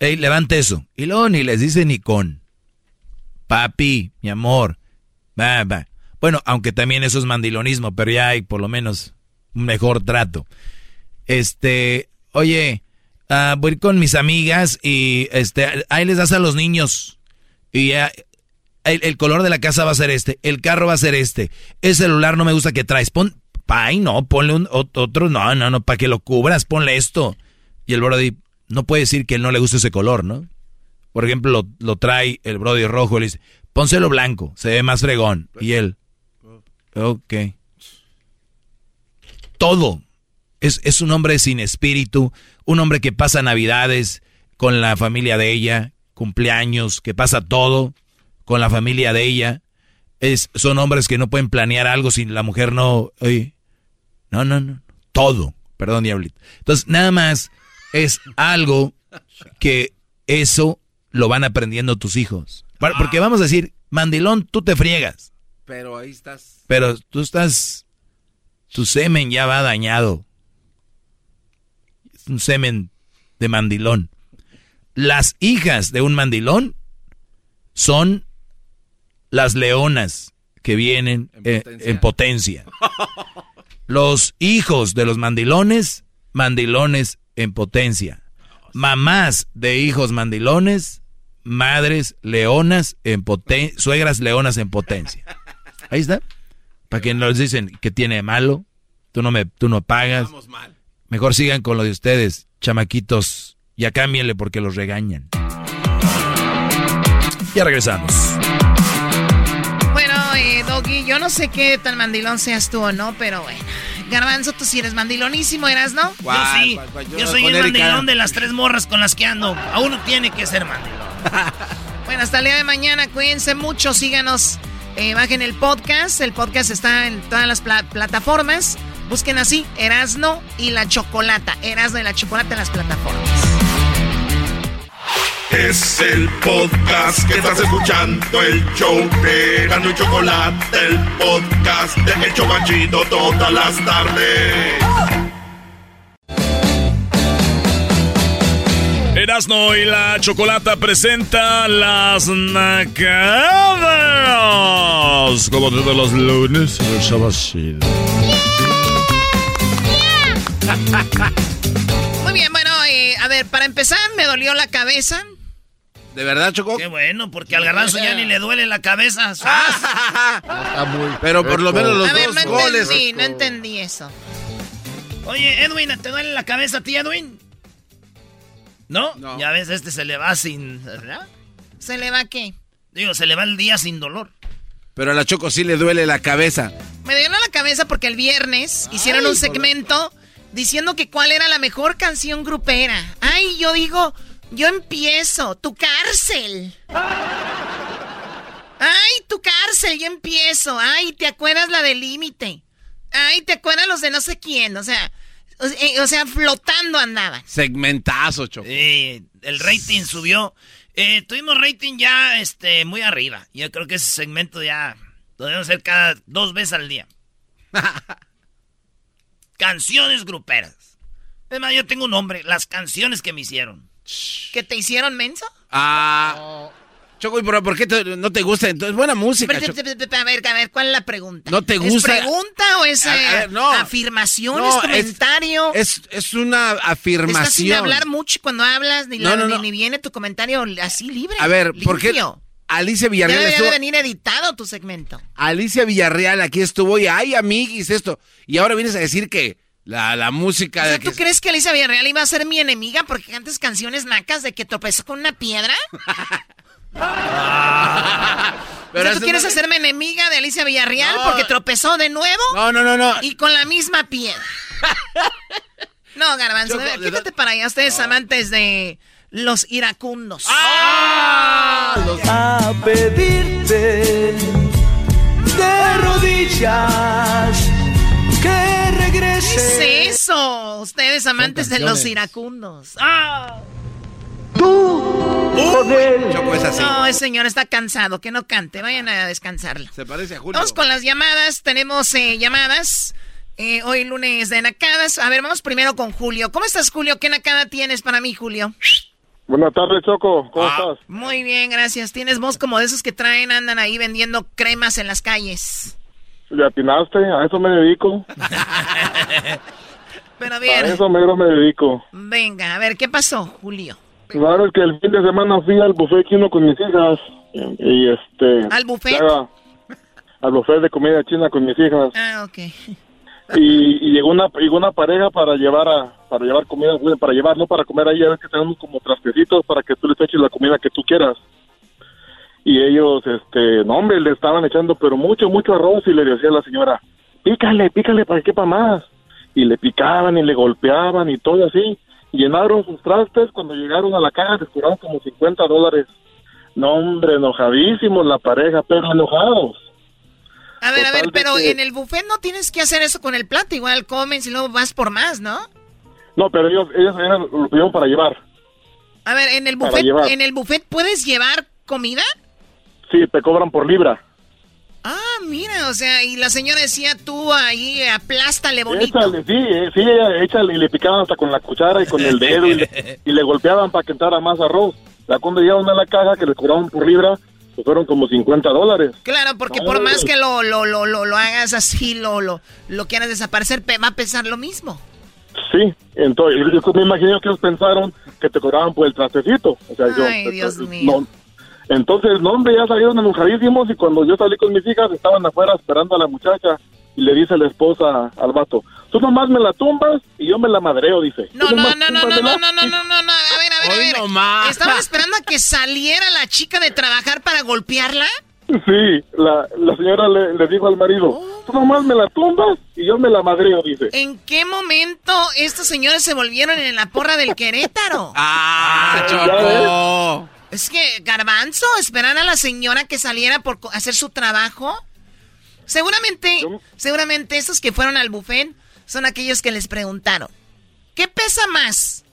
Hey, levante eso. Y luego ni les dice ni con. Papi, mi amor. Va, va. Bueno, aunque también eso es mandilonismo, pero ya hay por lo menos un mejor trato. Este, oye, uh, voy con mis amigas y este, ahí les das a los niños. Y ya, el, el, color de la casa va a ser este, el carro va a ser este, el celular no me gusta que traes. Pon, ay no, ponle un, otro, no, no, no, para que lo cubras, ponle esto. Y el Brody no puede decir que él no le gusta ese color, ¿no? Por ejemplo, lo, trae el Brody rojo y le dice, pónselo blanco, se ve más fregón. Y él, ok. Todo. Es, es un hombre sin espíritu, un hombre que pasa navidades con la familia de ella, cumpleaños, que pasa todo con la familia de ella. Es, son hombres que no pueden planear algo si la mujer no... No, no, no. Todo. Perdón, diablito. Entonces, nada más es algo que eso lo van aprendiendo tus hijos. Porque vamos a decir, mandilón, tú te friegas. Pero ahí estás. Pero tú estás, tu semen ya va dañado. Es un semen de mandilón. Las hijas de un mandilón son las leonas que vienen en potencia. Eh, en potencia. <laughs> Los hijos de los mandilones, mandilones en potencia. Mamás de hijos mandilones, madres leonas en potencia, suegras leonas en potencia. Ahí está. Para que nos dicen que tiene malo, tú no me, tú no pagas. Mejor sigan con lo de ustedes, chamaquitos. Ya cámbienle porque los regañan. Ya regresamos. Bueno, eh, Doggy, yo no sé qué tan mandilón seas tú o no, pero bueno. Garbanzo, tú sí eres mandilonísimo, ¿eras, no? Yo sí. Yo, soy el mandilón de las tres morras con las que ando. A uno tiene que ser mandilón. <laughs> bueno, hasta el día de mañana. Cuídense mucho. Síganos. Eh, bajen el podcast. El podcast está en todas las plataformas. Busquen así, Erasno y la Chocolata. Erasno y la Chocolata en las plataformas. Es el podcast que estás escuchando, el show de Erasno y Chocolate, el podcast de El Chocachito todas las tardes. Erasno y la Chocolata presenta las nacadas. Como todos los lunes, el Chocachito. <laughs> Muy bien, bueno, eh, a ver, para empezar, me dolió la cabeza. ¿De verdad, Choco? Qué bueno, porque al garbanzo ya ni le duele la cabeza. <laughs> Está muy Pero por lo menos los a ver, dos no goles. entendí, no entendí eso. Oye, Edwin, ¿te duele la cabeza a ti, Edwin? ¿No? Ya ves, este se le va sin... ¿verdad? ¿Se le va qué? Digo, se le va el día sin dolor. Pero a la Choco sí le duele la cabeza. Me dio la cabeza porque el viernes hicieron un segmento diciendo que cuál era la mejor canción grupera. Ay, yo digo, yo empiezo, tu cárcel. Ay, tu cárcel, yo empiezo. Ay, ¿te acuerdas la del límite? Ay, ¿te acuerdas los de no sé quién? O sea, o, eh, o sea, flotando andaban. Segmentazo, Choco. El rating subió. Eh, tuvimos rating ya este, muy arriba. Yo creo que ese segmento ya lo debemos hacer cada dos veces al día. <laughs> canciones gruperas. Es más, yo tengo un nombre, las canciones que me hicieron. ¿Que te hicieron menso? Ah. Choco, pero ¿por qué no te gusta? Entonces, buena música. A ver, a ver, ¿cuál es la pregunta? ¿No te gusta? ¿Es pregunta o es eh, afirmación? ¿Es comentario? Es, es, una afirmación. Estás sin hablar mucho cuando hablas, ni, ni, viene tu comentario así libre. A ver, ¿por qué? Alicia Villarreal. Debe, estuvo... venir editado tu segmento. Alicia Villarreal aquí estuvo y ay, amiguis, esto. Y ahora vienes a decir que la, la música de. ¿Tú crees que Alicia Villarreal iba a ser mi enemiga porque cantas canciones nacas de que tropezó con una piedra? <laughs> <laughs> Pero ¿tú quieres hacerme enemiga de Alicia Villarreal porque tropezó de nuevo? No, no, no, no. Y con la misma piedra. <laughs> no, Garbanzo, quítate para allá. Ustedes amantes de los iracundos. ¡Ah! A pedirte de rodillas que regrese. ¿Qué es eso? Ustedes amantes de los iracundos. ¡Ah! Tú con él. Choco es así. No, el señor está cansado, que no cante, vayan a descansarle. Se parece a Julio. Vamos con las llamadas, tenemos eh, llamadas. Eh, hoy lunes de nacadas. A ver, vamos primero con Julio. ¿Cómo estás, Julio? ¿Qué nacada tienes para mí, Julio? Buenas tardes, Choco. ¿Cómo ah. estás? Muy bien, gracias. Tienes voz como de esos que traen, andan ahí vendiendo cremas en las calles. Ya atinaste, a eso me dedico. <laughs> Pero bien. A eso me dedico. Venga, a ver, ¿qué pasó, Julio? Claro, es que el fin de semana fui al buffet chino con mis hijas. Y, este. ¿Al buffet? al buffet de comida china con mis hijas. Ah, ok. Y, llegó una llegó una pareja para llevar a para llevar comida para llevar no para comer ahí a ver que tenemos como trastecitos para que tú les eches la comida que tú quieras y ellos este no hombre le estaban echando pero mucho mucho arroz y le decía a la señora pícale pícale para que quepa más y le picaban y le golpeaban y todo así llenaron sus trastes, cuando llegaron a la caja les cobraron como 50 dólares. No, hombre, enojadísimos la pareja, pero enojados. A ver, a ver, pero en el buffet no tienes que hacer eso con el plato, igual comes y luego vas por más, ¿no? No, pero ellos, ellos eran, lo pidieron para llevar. A ver, en el buffet, en el buffet puedes llevar comida? Sí, te cobran por libra. Ah, mira, o sea, y la señora decía, tú ahí aplástale bonito. Échale, sí, eh, sí, échale, y le picaban hasta con la cuchara y con el dedo <laughs> y le, golpeaban para que entrara más arroz. Ya cuando llegaron a la caja que le cobraban por libra, pues fueron como 50 dólares. Claro, porque por más que lo, lo, lo, lo, hagas así, lo, lo, lo quieras desaparecer, va a pesar lo mismo. Sí, entonces yo me imagino que ellos pensaron que te cobraban por el trastecito. O sea, Ay, Dios mío. Entonces, no, hombre, ya salieron enojadísimos y cuando yo salí con mis hijas estaban afuera esperando a la muchacha y le dice la esposa al vato, tú nomás me la tumbas y yo me la madreo, dice. No, no, no, no, no, no, no, no, no, no, a ver, a ver, a ver. ¿Estaban <laughs> esperando a que saliera la chica de trabajar para golpearla? Sí, la, la señora le, dijo al marido, tú nomás me la tumbas y yo me la madreo, dice. ¿En qué momento estos señores se volvieron en la porra del Querétaro? ¡Ah, Choco! Es que, garbanzo, esperar a la señora que saliera por hacer su trabajo. Seguramente, seguramente esos que fueron al buffet son aquellos que les preguntaron, ¿qué pesa más?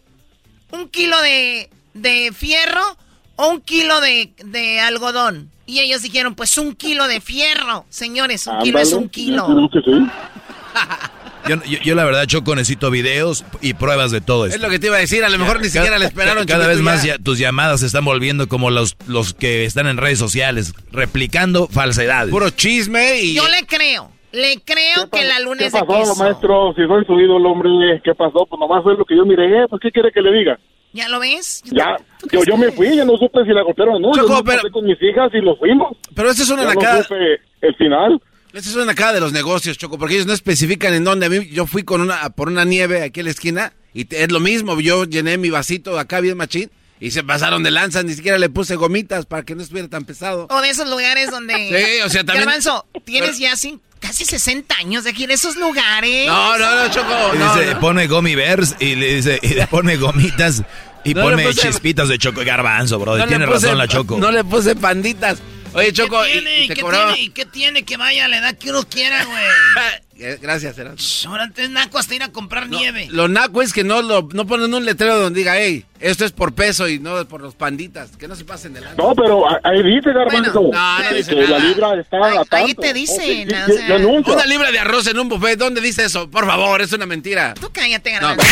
¿Un kilo de, de fierro o un kilo de, de, algodón? Y ellos dijeron, pues un kilo de fierro. Señores, un kilo es un kilo. <laughs> Yo, yo, la verdad, Choco, necesito videos y pruebas de todo esto. Es lo que te iba a decir, a lo mejor ni siquiera le esperaron. Cada vez más tus llamadas se están volviendo como los, los que están en redes sociales, replicando falsedades. Puro chisme y... Yo le creo. Le creo que la luna ¿Qué es de pasó, maestro? Si soy su ídolo, hombre, ¿qué pasó? Pues nomás fue lo que yo miré, pues ¿qué quiere que le diga? ¿Ya lo ves? Ya, yo, yo me fui, yo no supe si la golpearon o no. Choco, yo me pero... con mis hijas y los fuimos. Pero esa es una ya No supe el final. Esta es una cara de los negocios, Choco, porque ellos no especifican en dónde. A mí, yo fui con una, por una nieve aquí en la esquina y es lo mismo. Yo llené mi vasito acá bien machín y se pasaron de lanza. Ni siquiera le puse gomitas para que no estuviera tan pesado. O de esos lugares donde. <laughs> sí, o sea, también. Garbanzo, tienes ya casi 60 años de aquí en esos lugares. No, no, no, Choco. Y dice, pone gummy bears y le dice, y le pone gomitas y pone chispitas de Choco y Garbanzo, bro. tiene razón la Choco. No le puse panditas. Oye, Choco, ¿Qué tiene? ¿Y, ¿qué, tiene? ¿Y qué tiene que vaya a la edad que uno quiera, güey? <laughs> Eh, Gracias, Erasmo. Ahora antes naco hasta ir a comprar nieve. Lo naco es que no, lo, no ponen un letrero donde diga, hey, esto es por peso y no por los panditas. Que no se pasen de lado. No, pero ahí dice, Garbanzo. no, no que dice la nada. libra está Ahí- a tanto. ahí te dice, Oh, sí, no, sí, o sea- yo. Una libra de arroz en un buffet, ¿dónde dice eso? Por favor, es una mentira. Tú cállate, No. garbanzo.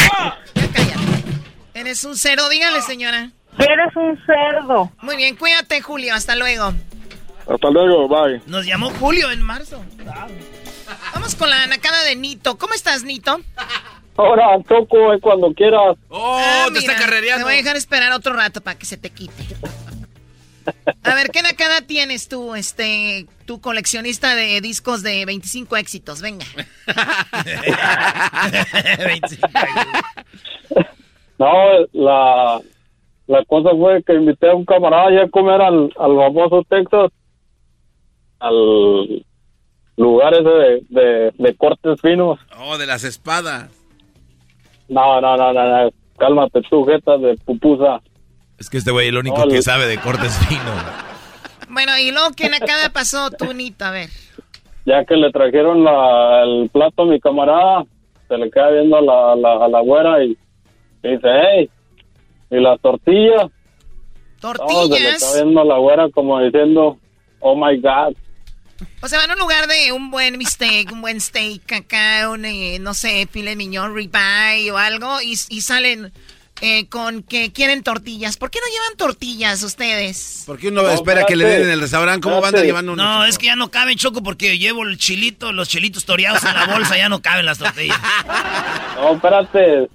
Ya cállate. Eres un cero, dígale, señora. Eres un cerdo. Muy bien, cuídate, Julio. Hasta luego. Hasta luego, bye. Nos llamó Julio en marzo. Vamos con la nacada de Nito. ¿Cómo estás, Nito? Ahora, Choco, es cuando quieras. ¡Oh, Ah, te está mira, carrereando! Te voy a dejar esperar otro rato para que se te quite. A ver, ¿qué nacada tienes tú, este, tu coleccionista de discos de 25 éxitos? Venga. <laughs> No, la, la cosa fue que invité a un camarada ya a comer al, al famoso Texas, al lugar ese de, de, de cortes finos. Oh, de las espadas. No, no, no, no, no. cálmate tú, jeta de pupusa. Es que este güey es el único No, que sabe de cortes <laughs> finos. Bueno, y luego, ¿qué nacada pasó tú, Nito? A ver. Ya que le trajeron la, el plato a mi camarada, se le queda viendo a la, a la, a la güera y dice, hey, ¿y las tortillas? No, se le queda Tortillas. viendo a la güera como diciendo, oh my God. O sea, van a un lugar de un buen bistec, un buen steak acá, un, eh, no sé, filet mignon, ribeye o algo, y, y salen eh, con que quieren tortillas. ¿Por qué no llevan tortillas ustedes? ¿Por qué uno espera que le den en el restaurante? ¿Cómo van a llevando uno? No, es que ya no caben, Choco, porque llevo el chilito, los chilitos toreados en la bolsa, ya no caben las tortillas. No, espérate,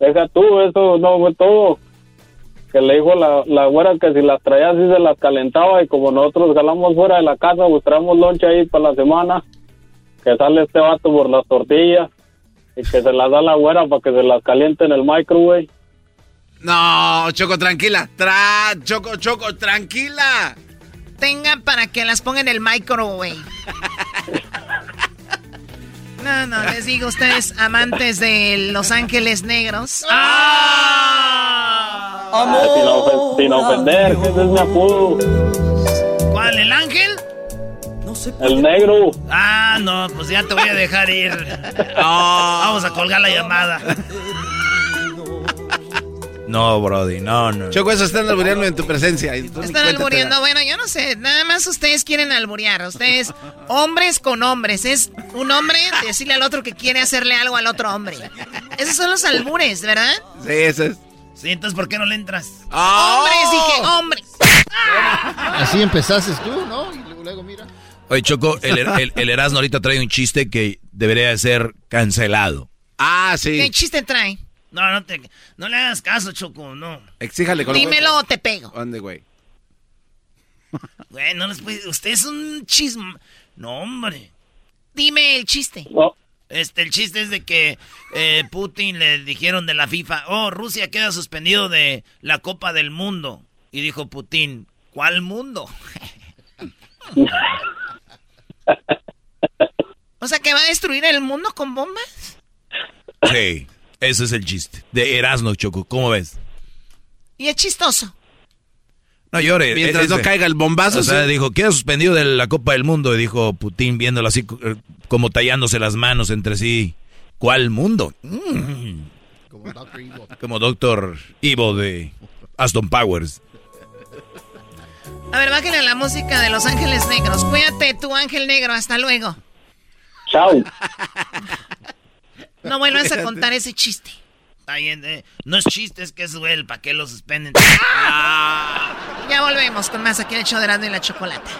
deja tú, eso no fue todo. Que le dijo la, la güera que si las traía así se las calentaba y como nosotros jalamos fuera de la casa, pues traemos lonche ahí para la semana, que sale este vato por las tortillas y que se las da la güera para que se las caliente en el microwave. No, Choco, tranquila. Tra Choco, Choco, tranquila. Tengan para que las pongan en el microwave. No, no, les digo, ustedes amantes de Los Ángeles Negros. Ah, sin, ofen- sin ofender, que ese es mi apodo. ¿Cuál, el ángel? El negro. Ah, no, pues ya te voy a dejar ir. Vamos a colgar la llamada. No, Brody, no, no. Choco, eso están albureando en tu presencia. Están albureando, bueno, yo no sé, nada más ustedes quieren alburear, ustedes, hombres con hombres, es un hombre decirle al otro que quiere hacerle algo al otro hombre. Esos son los albures, ¿verdad? Sí, eso es. Sí, entonces ¿por qué no le entras? Hombres, dije, hombres. Así empezaste tú, ¿no? Y luego, luego mira. Oye, Choco, el, el, el Erasmo ahorita trae un chiste que debería de ser cancelado. Ah, sí. ¿Qué chiste trae? No, no, te, no le hagas caso, Choco, no. Exíjale con Dímelo o te pego. ¿Dónde, güey? Güey, no les puede... Usted es un chisme... No, hombre. Dime el chiste. Este, el chiste es de que eh, Putin le dijeron de la FIFA, oh, Rusia queda suspendido de la Copa del Mundo. Y dijo Putin, ¿cuál mundo? <laughs> O sea, que va a destruir el mundo con bombas. Sí, ese es el chiste. De Erasmo, Choco, ¿cómo ves? Y es chistoso. No llore. Mientras no caiga el bombazo, O sea, sí. dijo, queda suspendido de la Copa del Mundo. Y dijo Putin viéndolo así, eh, como tallándose las manos entre sí. ¿Cuál mundo? Mm. Como Dr. Evil. Como Doctor Ivo de Aston Powers. A ver, bájale la música de Los Ángeles Negros. Cuídate, tu ángel negro. Hasta luego. Chao. <laughs> No vuelvas a contar ese chiste. Ay, eh, no es chiste, es que es duel, ¿para qué lo suspenden? <laughs> Ya volvemos con más aquí en el show de Erasmo y la Chocolata.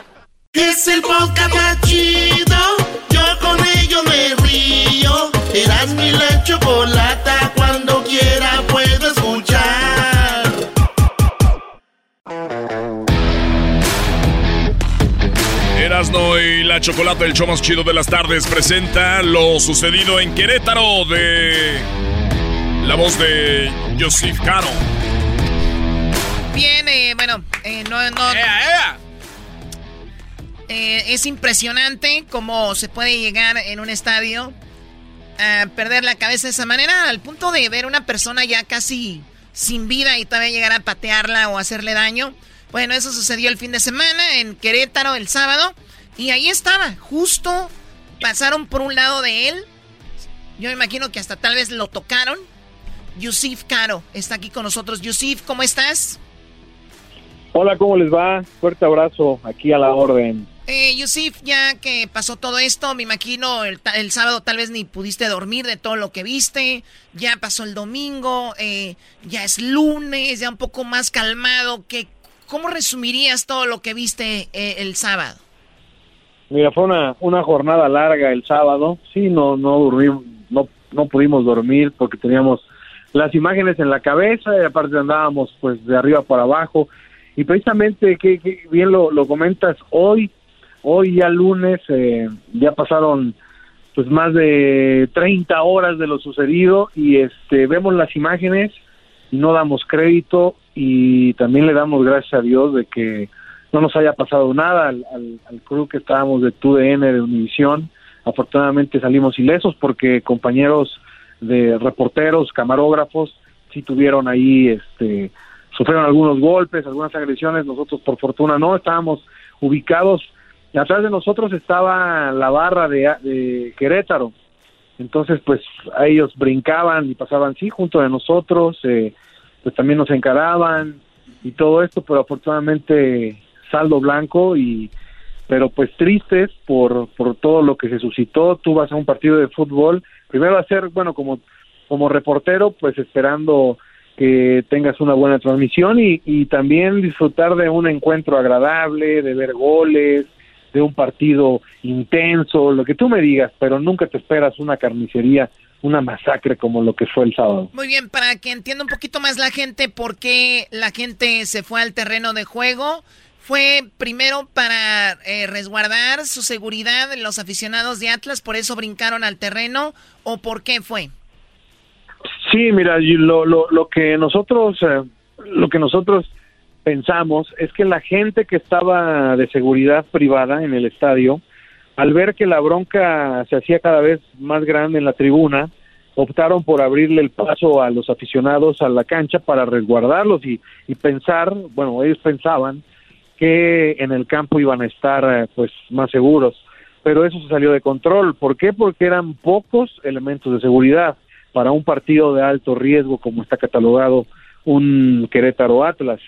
Es el podcast más chido. Yo con ello me río. Eras mi la chocolata. Cuando quiera puedo escuchar. Erasno y la Chocolata, el show más chido de las tardes, presenta lo sucedido en Querétaro de la voz de Joseph Caro. Bien, eh, bueno, eh, no, no. Eh, es impresionante cómo se puede llegar en un estadio a perder la cabeza de esa manera, al punto de ver una persona ya casi sin vida y todavía llegar a patearla o hacerle daño. Bueno, eso sucedió el fin de semana en Querétaro el sábado y ahí estaba, justo pasaron por un lado de él. Yo me imagino que hasta tal vez lo tocaron. Yusif Caro está aquí con nosotros. Yusif, ¿cómo estás? Hola, ¿cómo les va? Fuerte abrazo aquí a la orden. Eh, Yusif, ya que pasó todo esto, me imagino el, sábado tal vez ni pudiste dormir de todo lo que viste. Ya pasó el domingo, eh, ya es lunes, ya un poco más calmado. ¿Qué, ¿Cómo resumirías todo lo que viste eh, el sábado? Mira, fue una, una jornada larga el sábado. Sí, no, no dormimos, no, no pudimos dormir porque teníamos las imágenes en la cabeza y aparte andábamos pues de arriba para abajo y precisamente, que, bien lo, lo, comentas, hoy, hoy ya lunes, eh, ya pasaron pues más de 30 horas de lo sucedido y este vemos las imágenes y no damos crédito y también le damos gracias a Dios de que no nos haya pasado nada al, al, al crew que estábamos de TUDN, de Univisión. Afortunadamente salimos ilesos porque compañeros de reporteros, camarógrafos, sí tuvieron ahí este sufrieron algunos golpes, algunas agresiones, nosotros por fortuna no, estábamos ubicados, atrás de nosotros estaba la barra de, Querétaro, entonces pues a ellos brincaban y pasaban sí junto de nosotros, eh, pues también nos encaraban y todo esto, pero afortunadamente saldo blanco y pero pues tristes por, por todo lo que se suscitó, tú vas a un partido de fútbol, primero a ser, bueno, como, como reportero, pues esperando que tengas una buena transmisión y, también disfrutar de un encuentro agradable, de ver goles, de un partido intenso, lo que tú me digas, pero nunca te esperas una carnicería, una masacre como lo que fue el sábado. Muy bien, para que entienda un poquito más la gente por qué la gente se fue al terreno de juego, fue primero para eh, resguardar su seguridad los aficionados de Atlas, por eso brincaron al terreno, o por qué fue? Sí, mira, lo, lo, lo que nosotros eh, lo que nosotros pensamos es que la gente que estaba de seguridad privada en el estadio, al ver que la bronca se hacía cada vez más grande en la tribuna, optaron por abrirle el paso a los aficionados a la cancha para resguardarlos y, y pensar, bueno, ellos pensaban que en el campo iban a estar eh, pues más seguros, pero eso se salió de control. ¿Por qué? Porque eran pocos elementos de seguridad para un partido de alto riesgo como está catalogado un Querétaro Atlas,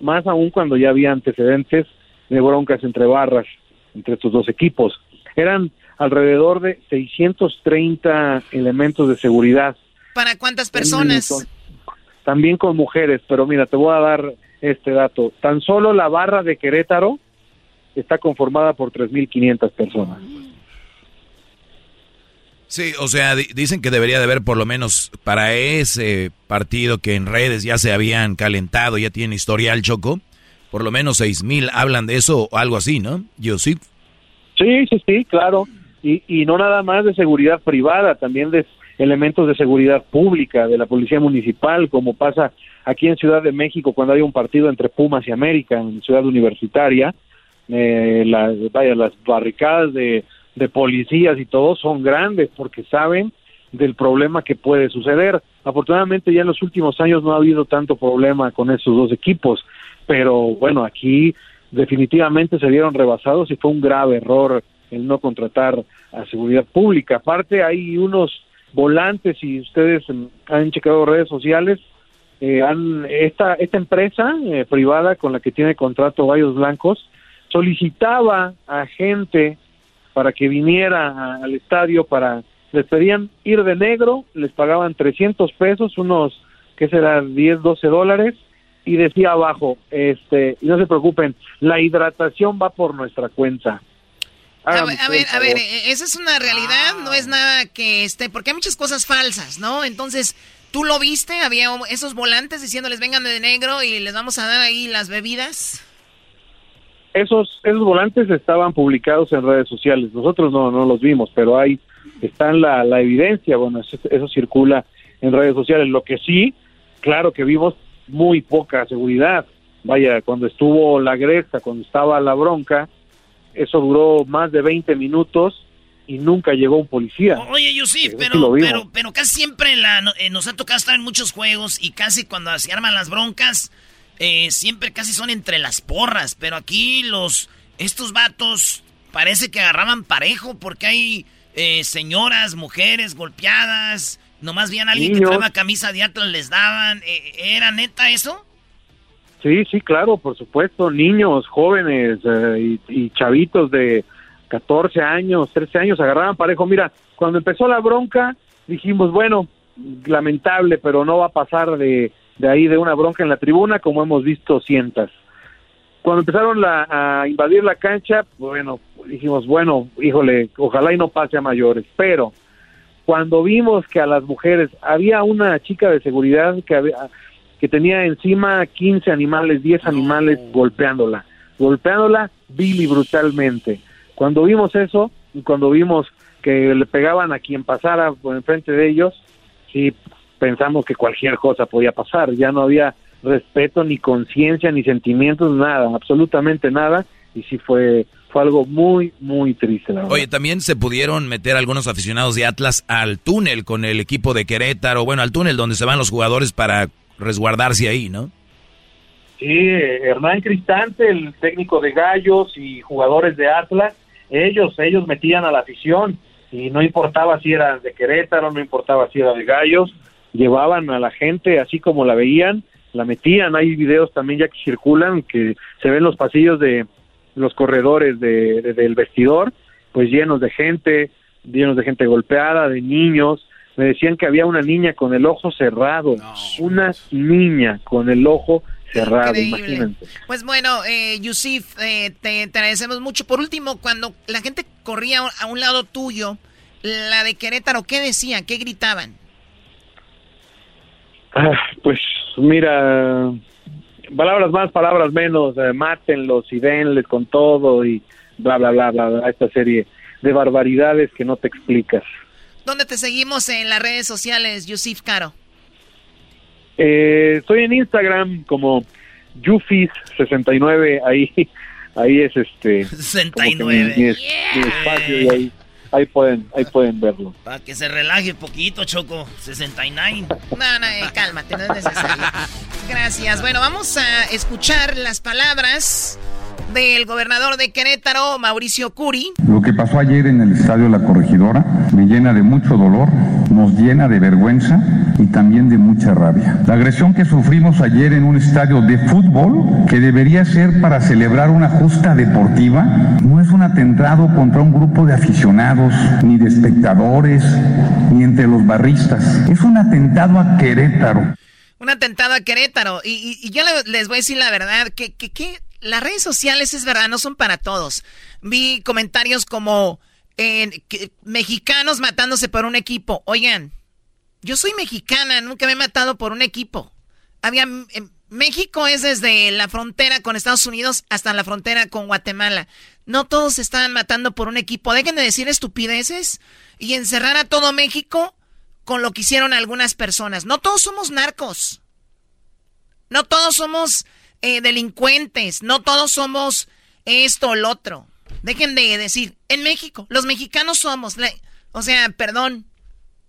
más aún cuando ya había antecedentes de broncas entre barras entre estos dos equipos. Eran alrededor de 630 elementos de seguridad. ¿Para cuántas personas? También con mujeres, pero mira, te voy a dar este dato. Tan solo la barra de Querétaro está conformada por 3.500 personas. Sí, o sea, dicen que debería de haber por lo menos para ese partido que en redes ya se habían calentado, ya tiene historial Choco, por lo menos seis mil hablan de eso o algo así, ¿no? Yo sí. Sí, sí, claro. Y, y no nada más de seguridad privada, también de elementos de seguridad pública, de la policía municipal, como pasa aquí en Ciudad de México cuando hay un partido entre Pumas y América en Ciudad Universitaria. Eh, vaya, las barricadas de de policías y todo son grandes porque saben del problema que puede suceder. Afortunadamente ya en los últimos años no ha habido tanto problema con esos dos equipos, pero bueno, aquí definitivamente se vieron rebasados y fue un grave error el no contratar a seguridad pública. Aparte hay unos volantes y ustedes han checado redes sociales, eh, han, esta, esta empresa eh, privada con la que tiene contrato Gallos Blancos solicitaba a gente para que viniera al estadio para les pedían ir de negro, les pagaban 300 pesos, unos que serán 10, 12 dólares y decía abajo, este, y no se preocupen, la hidratación va por nuestra cuenta. A ver, a ver, e, esa es una realidad, no es nada que esté, porque hay muchas cosas falsas, ¿no? Entonces, ¿tú lo viste? Había esos volantes diciéndoles vengan de negro y les vamos a dar ahí las bebidas esos, esos volantes estaban publicados en redes sociales. Nosotros no, no los vimos, pero ahí está la, la evidencia. Bueno, eso, circula en redes sociales. Lo que sí, claro que vimos muy poca seguridad. Vaya, cuando estuvo la gresta, cuando estaba la bronca, eso duró más de 20 minutos y nunca llegó un policía. Oye, Yusif, pero, pero, pero casi siempre la, eh, nos ha tocado estar en muchos juegos y casi cuando se arman las broncas, eh, siempre casi son entre las porras, pero aquí los estos vatos parece que agarraban parejo porque hay eh, señoras, mujeres golpeadas. Nomás veían a alguien que traía camisa de Atlas, les daban. Eh, ¿Era neta eso? Sí, sí, claro, por supuesto. Niños, jóvenes eh, y, chavitos de 14 años, 13 años agarraban parejo. Mira, cuando empezó la bronca, dijimos, bueno, lamentable, pero no va a pasar de, de ahí de una bronca en la tribuna como hemos visto cientas. Cuando empezaron a invadir la cancha, bueno, dijimos, bueno, híjole, ojalá y no pase a mayores, pero cuando vimos que a las mujeres había una chica de seguridad que había, que tenía encima 15 animales, 10 animales golpeándola, golpeándola vil y brutalmente. Cuando vimos eso y cuando vimos que le pegaban a quien pasara por enfrente de ellos, sí pensamos que cualquier cosa podía pasar, ya no había respeto ni conciencia ni sentimientos, nada, absolutamente nada, y sí fue fue algo muy, muy triste. Oye, también se pudieron meter algunos aficionados de Atlas al túnel con el equipo de Querétaro, bueno, al túnel donde se van los jugadores para resguardarse ahí, ¿no? Sí, Hernán Cristante, el técnico de Gallos y jugadores de Atlas, ellos, ellos metían a la afición y no importaba si era de Querétaro, no importaba si era de Gallos, llevaban a la gente así como la veían, la metían, hay videos también ya que circulan que se ven los pasillos de, los corredores de, del vestidor, pues llenos de gente, llenos de gente golpeada, de niños. Me decían que había una niña con el ojo cerrado, una niña con el ojo cerrado, imagínate. Pues bueno, eh, Yusif, eh, te, agradecemos mucho. Por último, cuando la gente corría a un lado tuyo, la de Querétaro, ¿qué decían? ¿Qué gritaban? Ah, pues mira, palabras más, palabras menos, eh, mátenlos y denles con todo y bla, bla, bla, bla, bla, esta serie de barbaridades que no te explicas. ¿Dónde te seguimos en las redes sociales, Yusif Caro? Eh, estoy en Instagram como Yufis69, ahí, ahí es este... 69. <laughs> Mi, espacio y ahí ahí pueden, ahí pueden verlo. Para que se relaje poquito, Choco. 69. No, no, eh, cálmate, no es necesario. Gracias. Bueno, vamos a escuchar las palabras del gobernador de Querétaro, Mauricio Curi. Lo que pasó ayer en el estadio La Corregidora me llena de mucho dolor, nos llena de vergüenza y también de mucha rabia. La agresión que sufrimos ayer en un estadio de fútbol, que debería ser para celebrar una justa deportiva, no es un atentado contra un grupo de aficionados, ni de espectadores, ni entre los barristas. Es un atentado a Querétaro. Un atentado a Querétaro. Y, yo les voy a decir la verdad, que, que, que las redes sociales es verdad, no son para todos. Vi comentarios como mexicanos matándose por un equipo. Oigan, yo soy mexicana, nunca me he matado por un equipo. Había México es desde la frontera con Estados Unidos hasta la frontera con Guatemala. No todos se estaban matando por un equipo. Dejen de decir estupideces y encerrar a todo México con lo que hicieron algunas personas. No todos somos narcos. No todos somos eh, delincuentes, no todos somos esto o lo otro. Dejen de decir, en México, los mexicanos somos, o sea, perdón,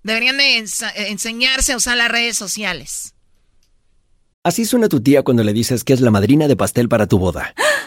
deberían de enseñarse a usar las redes sociales. Así suena tu tía cuando le dices que es la madrina de pastel para tu boda. <laughs>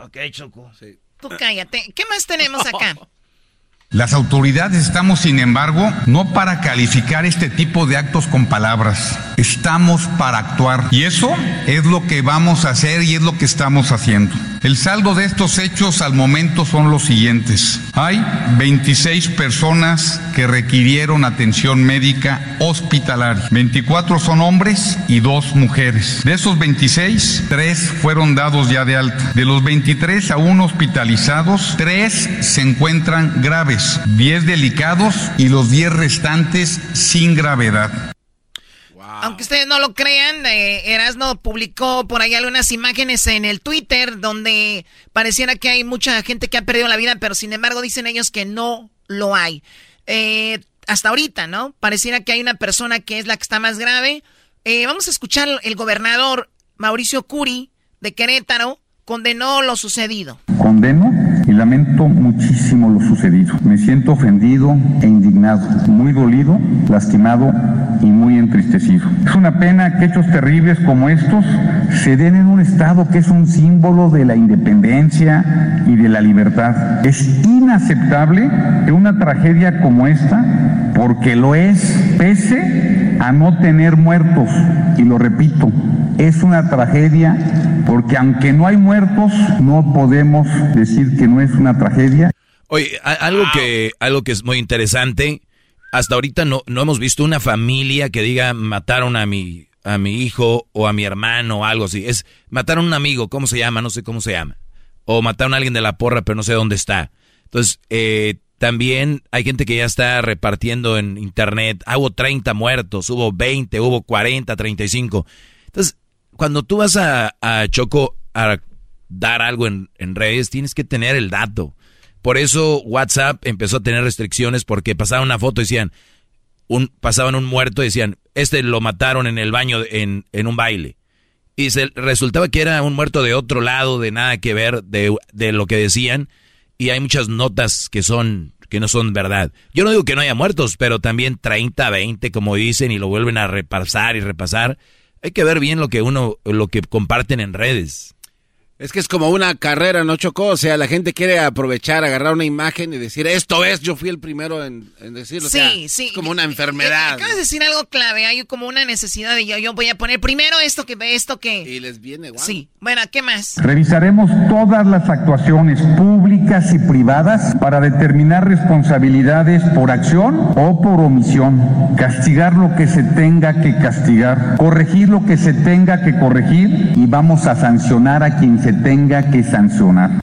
Ok, Choco. Sí. Tú cállate. ¿Qué más tenemos acá? <laughs> Las autoridades estamos, sin embargo, no para calificar este tipo de actos con palabras, Estamos para actuar. Y eso es lo que vamos a hacer y es lo que estamos haciendo. El saldo de estos hechos al momento son los siguientes. Hay 26 personas que requirieron atención médica hospitalaria. 24 son hombres y dos mujeres. De esos 26, 3 fueron dados ya de alta. De los 23 aún hospitalizados, 3 se encuentran graves, 10 delicados y los 10 restantes sin gravedad. Aunque ustedes no lo crean, eh, Erasno publicó por ahí algunas imágenes en el Twitter donde pareciera que hay mucha gente que ha perdido la vida, pero sin embargo dicen ellos que no lo hay. Eh, hasta ahorita, ¿no? Pareciera que hay una persona que es la que está más grave. Eh, vamos a escuchar el gobernador Mauricio Curi de Querétaro condenó lo sucedido. Condeno y lamento muchísimo lo sucedido. Me siento ofendido e indignado, muy dolido, lastimado y muy entristecido. Es una pena que hechos terribles como estos se den en un estado que es un símbolo de la independencia y de la libertad. Es inaceptable que una tragedia como esta, porque lo es, pese a no tener muertos, y lo repito, es una tragedia porque aunque no hay muertos, no podemos decir que no es una tragedia. Oye, algo que, algo que es muy interesante, hasta ahorita no, no hemos visto una familia que diga mataron a mi, a mi hijo o a mi hermano o algo así. Es mataron a un amigo, ¿cómo se llama? No sé cómo se llama. O mataron a alguien de la porra, pero no sé dónde está. Entonces, eh, también hay gente que ya está repartiendo en internet. Ah, hubo 30 muertos, hubo 20, hubo 40, 35. Entonces, cuando tú vas a, Choco a dar algo en, redes, tienes que tener el dato. Por eso WhatsApp empezó a tener restricciones porque pasaban una foto y decían, un, pasaban un muerto y decían, este lo mataron en el baño en, en un baile. Y se, resultaba que era un muerto de otro lado, de nada que ver de, de lo que decían. Y hay muchas notas que son que no son verdad. Yo no digo que no haya muertos, pero también 30, 20, como dicen, y lo vuelven a repasar y repasar. Hay que ver bien lo que uno, lo que comparten en redes. Es que es como una carrera, ¿no, Chocó? O sea, la gente quiere aprovechar, agarrar una imagen y decir, esto es, yo fui el primero en, decirlo. Sí, sí. Es como una enfermedad. Acabas de decir algo clave, hay como una necesidad de yo, yo voy a poner primero esto que esto que... Y les viene, igual. Sí. Bueno, ¿qué más? Revisaremos todas las actuaciones públicas y privadas para determinar responsabilidades por acción o por omisión. Castigar lo que se tenga que castigar. Corregir lo que se tenga que corregir y vamos a sancionar a quien se tenga que sancionar.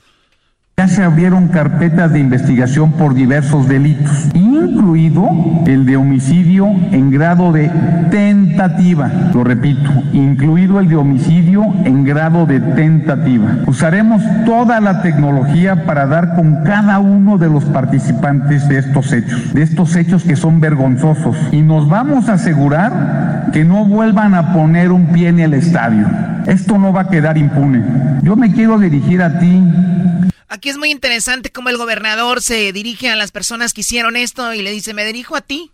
Ya se abrieron carpetas de investigación por diversos delitos, incluido el de homicidio en grado de tentativa. Lo repito, incluido el de homicidio en grado de tentativa. Usaremos toda la tecnología para dar con cada uno de los participantes de estos hechos, de estos hechos que son vergonzosos. Y nos vamos a asegurar que no vuelvan a poner un pie en el estadio. Esto no va a quedar impune. Yo me quiero dirigir a ti Aquí es muy interesante cómo el gobernador se dirige a las personas que hicieron esto y le dice, me dirijo a ti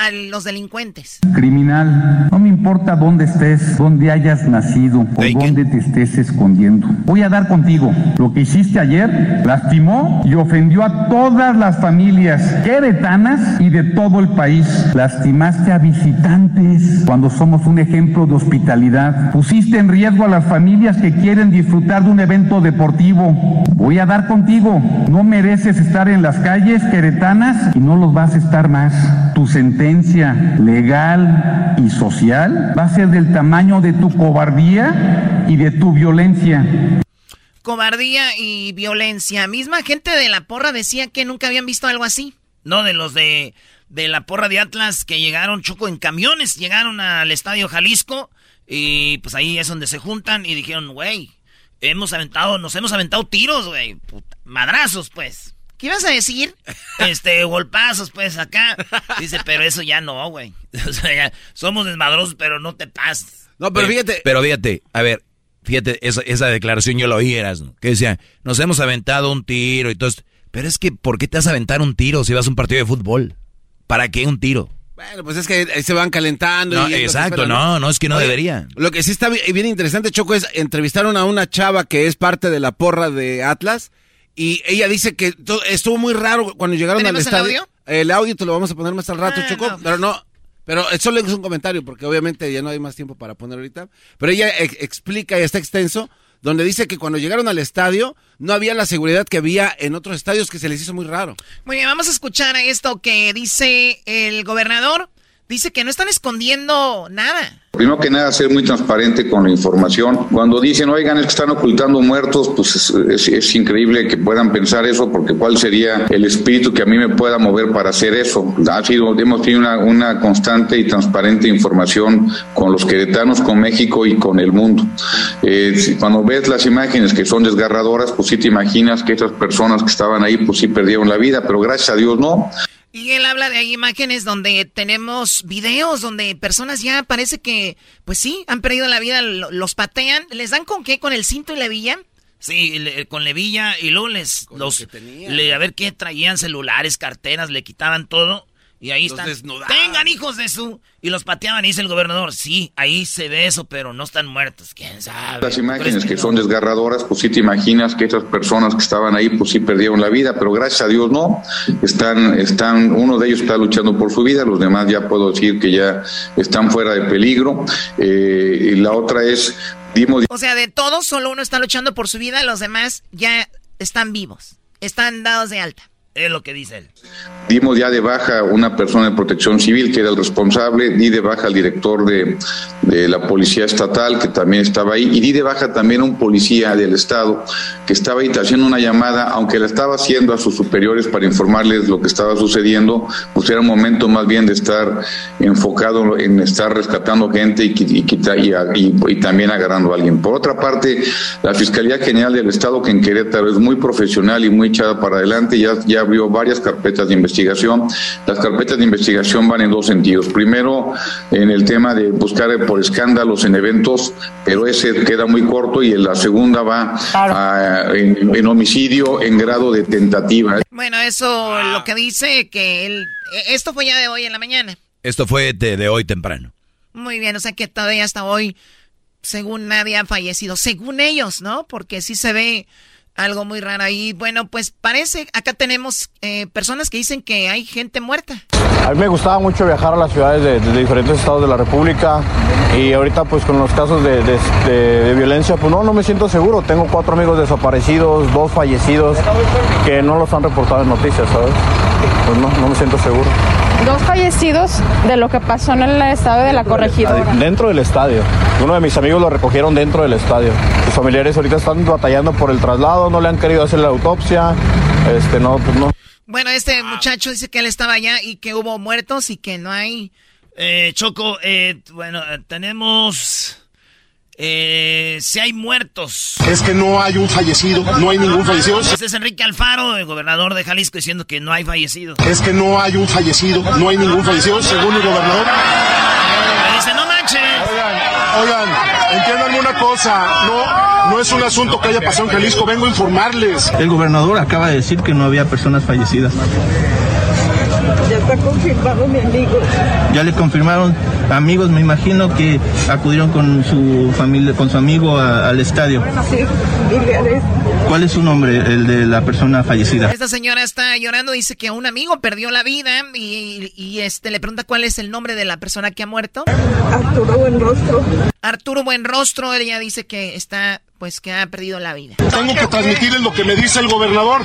a los delincuentes. Criminal, no me importa dónde estés, dónde hayas nacido o dónde te estés escondiendo. Voy a dar contigo. Lo que hiciste ayer lastimó y ofendió a todas las familias queretanas y de todo el país. Lastimaste a visitantes cuando somos un ejemplo de hospitalidad. Pusiste en riesgo a las familias que quieren disfrutar de un evento deportivo. Voy a dar contigo. No mereces estar en las calles queretanas y no los vas a estar más. Tu sentencia legal y social va a ser del tamaño de tu cobardía y de tu violencia. Cobardía y violencia. Misma gente de la porra decía que nunca habían visto algo así. No, de los de, de la porra de Atlas que llegaron choco en camiones, llegaron al estadio Jalisco y pues ahí es donde se juntan y dijeron, güey, hemos aventado, nos hemos aventado tiros, güey, madrazos pues. ¿Qué ibas a decir? <laughs> Este, golpazos, pues, acá. Dice, pero eso ya no, güey. <laughs> O sea, somos desmadrosos, pero no te pases. No, pero fíjate. Pero fíjate, a ver, fíjate, esa, esa declaración yo la oí, eras, ¿no? Que decía, nos hemos aventado un tiro y todo esto. Pero es que, ¿por qué te vas a aventar un tiro si vas a un partido de fútbol? ¿Para qué un tiro? Bueno, pues es que ahí se van calentando. No, exacto, no, no, es que no debería. Lo que sí está bien interesante, Choco, es entrevistaron a una chava que es parte de la porra de Atlas y ella dice que estuvo muy raro cuando llegaron al estadio. El audio? El audio te lo vamos a poner más al rato, ah, Choco. Pero no. Pero solo es un comentario, porque obviamente ya no hay más tiempo para poner ahorita. Pero ella explica y está extenso, donde dice que cuando llegaron al estadio no había la seguridad que había en otros estadios que se les hizo muy raro. Muy bien, vamos a escuchar esto que dice el gobernador. Dice que no están escondiendo nada. Primero que nada, ser muy transparente con la información. Cuando dicen, oigan, es que están ocultando muertos, pues es, increíble que puedan pensar eso, porque ¿cuál sería el espíritu que a mí me pueda mover para hacer eso? Ha sido, hemos tenido una, una constante y transparente información con los queretanos, con México y con el mundo. Eh, cuando ves las imágenes que son desgarradoras, pues sí te imaginas que esas personas que estaban ahí, pues sí perdieron la vida, pero gracias a Dios no. Y él habla de imágenes donde tenemos videos donde personas ya parece que, pues sí, han perdido la vida, los patean. ¿Les dan con qué? ¿Con el cinto y la villa? Sí, con levilla y luego les, los, le, a ver qué traían, celulares, carteras, le quitaban todo. Y ahí están. Tengan hijos de su. Y los pateaban, y dice el gobernador. Sí, ahí se ve eso, pero no están muertos. ¿Quién sabe? Las imágenes que son desgarradoras, pues sí te imaginas que esas personas que estaban ahí, pues sí perdieron la vida, pero gracias a Dios no. Están, están, uno de ellos está luchando por su vida, los demás ya puedo decir que ya están fuera de peligro. Eh, y la otra es, dimos. O sea, de todos, solo uno está luchando por su vida, los demás ya están vivos, están dados de alta. Es lo que dice él. Dimos ya de baja una persona de protección civil que era el responsable, di de baja al director de, de, la policía estatal que también estaba ahí y di de baja también a un policía del estado que estaba ahí haciendo una llamada, aunque la estaba haciendo a sus superiores para informarles lo que estaba sucediendo, pues era un momento más bien de estar enfocado en estar rescatando gente y, y, y también agarrando a alguien. Por otra parte, la Fiscalía General del Estado, que en Querétaro es muy profesional y muy echada para adelante, ya, ya abrió varias carpetas de investigación. Las carpetas de investigación van en dos sentidos. Primero, en el tema de buscar por escándalos en eventos, pero ese queda muy corto y en la segunda va en, homicidio en grado de tentativa. Bueno, eso lo que dice que él, esto fue ya de hoy en la mañana. Esto fue de, de hoy temprano. Muy bien, o sea que todavía hasta hoy, según nadie ha fallecido, según ellos, ¿no? Porque sí se ve algo muy raro ahí. Bueno, pues parece, acá tenemos eh, personas que dicen que hay gente muerta. A mí me gustaba mucho viajar a las ciudades de, diferentes estados de la República y ahorita pues con los casos de, de, violencia pues no, no me siento seguro. Tengo cuatro amigos desaparecidos, dos fallecidos que no los han reportado en noticias, ¿sabes? Pues no, no me siento seguro. Dos fallecidos de lo que pasó en el estadio de la corregidora. Dentro del estadio. Uno de mis amigos lo recogieron dentro del estadio. Sus familiares ahorita están batallando por el traslado, no le han querido hacer la autopsia. Este, no, pues no. Bueno, este muchacho dice que él estaba allá y que hubo muertos y que no hay. Eh, Choco, eh, bueno, tenemos eh, si hay muertos. Es que no hay un fallecido, no hay ningún fallecido. Este es Enrique Alfaro, el gobernador de Jalisco, diciendo que no hay fallecidos. Es que no hay un fallecido, no hay ningún fallecido, según el gobernador. dice, no manches. Oigan, oigan, entiendan una cosa, no, no es un asunto que haya pasado en Jalisco, vengo a informarles. El gobernador acaba de decir que no había personas fallecidas. Ya está confirmado mi amigo. Ya le confirmaron amigos, me imagino que acudieron con su familia, con su amigo al estadio. Sí, ¿Cuál es su nombre, el de la persona fallecida? Esta señora está llorando, dice que un amigo perdió la vida y, y este le pregunta cuál es el nombre de la persona que ha muerto. Arturo Buenrostro. Arturo Buenrostro, ella dice que está, pues que ha perdido la vida. Tengo que transmitirles lo que me dice el gobernador.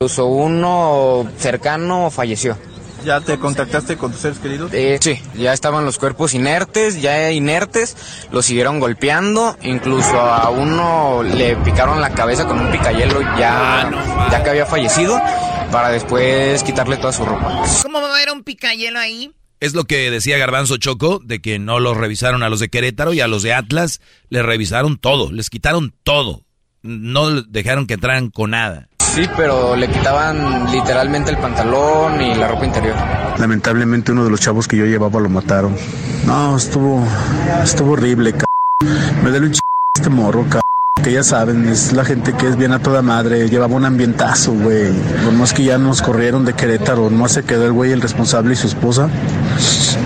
Incluso uno cercano falleció. ¿Ya te contactaste con tus seres queridos? Eh, sí, ya estaban los cuerpos inertes, ya inertes, los siguieron golpeando, incluso a uno le picaron la cabeza con un picayelo ya, ah, ya que había fallecido, para después quitarle toda su ropa. ¿Cómo va a haber un picayelo ahí? Es lo que decía Garbanzo Choco, de que no los revisaron a los de Querétaro y a los de Atlas, les revisaron todo, les quitaron todo, no dejaron que entraran con nada. Sí, pero le quitaban literalmente el pantalón y la ropa interior. Lamentablemente uno de los chavos que yo llevaba lo mataron. No, estuvo, estuvo horrible, c Me duele un ch este morro, c que ya saben, es la gente que es bien a toda madre, llevaba un ambientazo, güey. Lo más que ya nos corrieron de Querétaro, no se quedó el güey el responsable y su esposa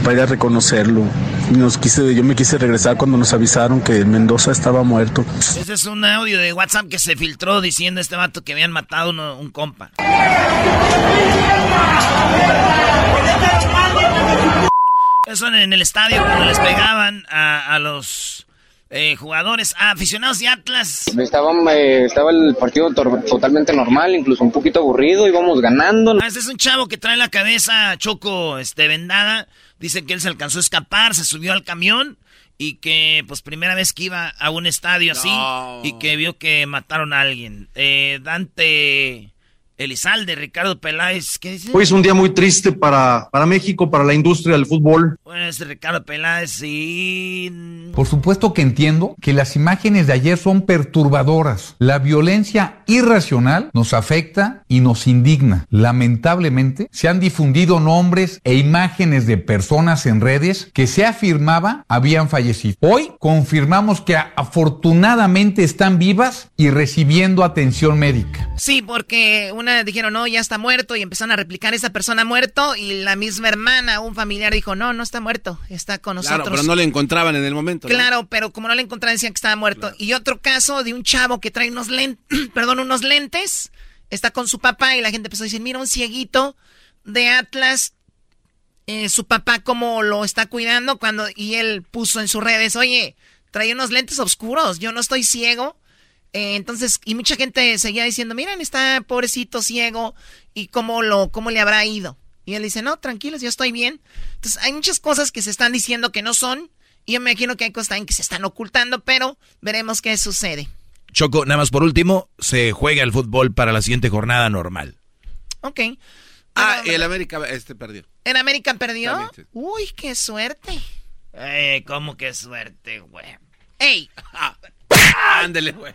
para ir a reconocerlo. Nos quise, yo me quise regresar cuando nos avisaron que Mendoza estaba muerto. Ese es un audio de WhatsApp que se filtró diciendo a este vato que habían matado un compa. Eso en el estadio cuando les pegaban a, los eh, jugadores, aficionados de Atlas. Estaba, eh, estaba el partido totalmente normal, incluso un poquito aburrido, íbamos ganando. Ah, este es un chavo que trae la cabeza choco este, vendada. Dice que él se alcanzó a escapar, se subió al camión y que pues primera vez que iba a un estadio así y que vio que mataron a alguien. Eh, Dante Elizalde, Ricardo Peláez, ¿qué dice? Hoy es un día muy triste para, para México, para la industria del fútbol. Bueno, es Ricardo Peláez, sí. Por supuesto que entiendo que las imágenes de ayer son perturbadoras. La violencia irracional nos afecta y nos indigna. Lamentablemente, se han difundido nombres e imágenes de personas en redes que se afirmaba habían fallecido. Hoy confirmamos que afortunadamente están vivas y recibiendo atención médica. Sí, porque dijeron, no, ya está muerto y empezaron a replicar, esa persona muerto y la misma hermana, un familiar dijo, no, no está muerto, está con nosotros. Claro, pero no le encontraban en el momento. Claro, pero como no le encontraban decían que estaba muerto. Y otro caso de un chavo que trae unos lentes, <clears throat> perdón, unos lentes, está con su papá y la gente empezó a decir, mira, un cieguito de Atlas, eh, su papá cómo lo está cuidando cuando, y él puso en sus redes, oye, trae unos lentes oscuros, yo no estoy ciego eh, entonces, y mucha gente seguía diciendo, miren, está pobrecito ciego y cómo, lo, cómo le habrá ido. Y él dice, no, tranquilos, yo estoy bien. Entonces, hay muchas cosas que se están diciendo que no son. Y yo me imagino que hay cosas también que se están ocultando, pero veremos qué sucede. Choco, nada más por último, se juega el fútbol para la siguiente jornada normal. Ok. Ah, el América este perdió. ¿El América perdió? Uy, qué suerte. Eh, ¿cómo qué suerte, güey? ¡Ey! <laughs> Ándele, güey.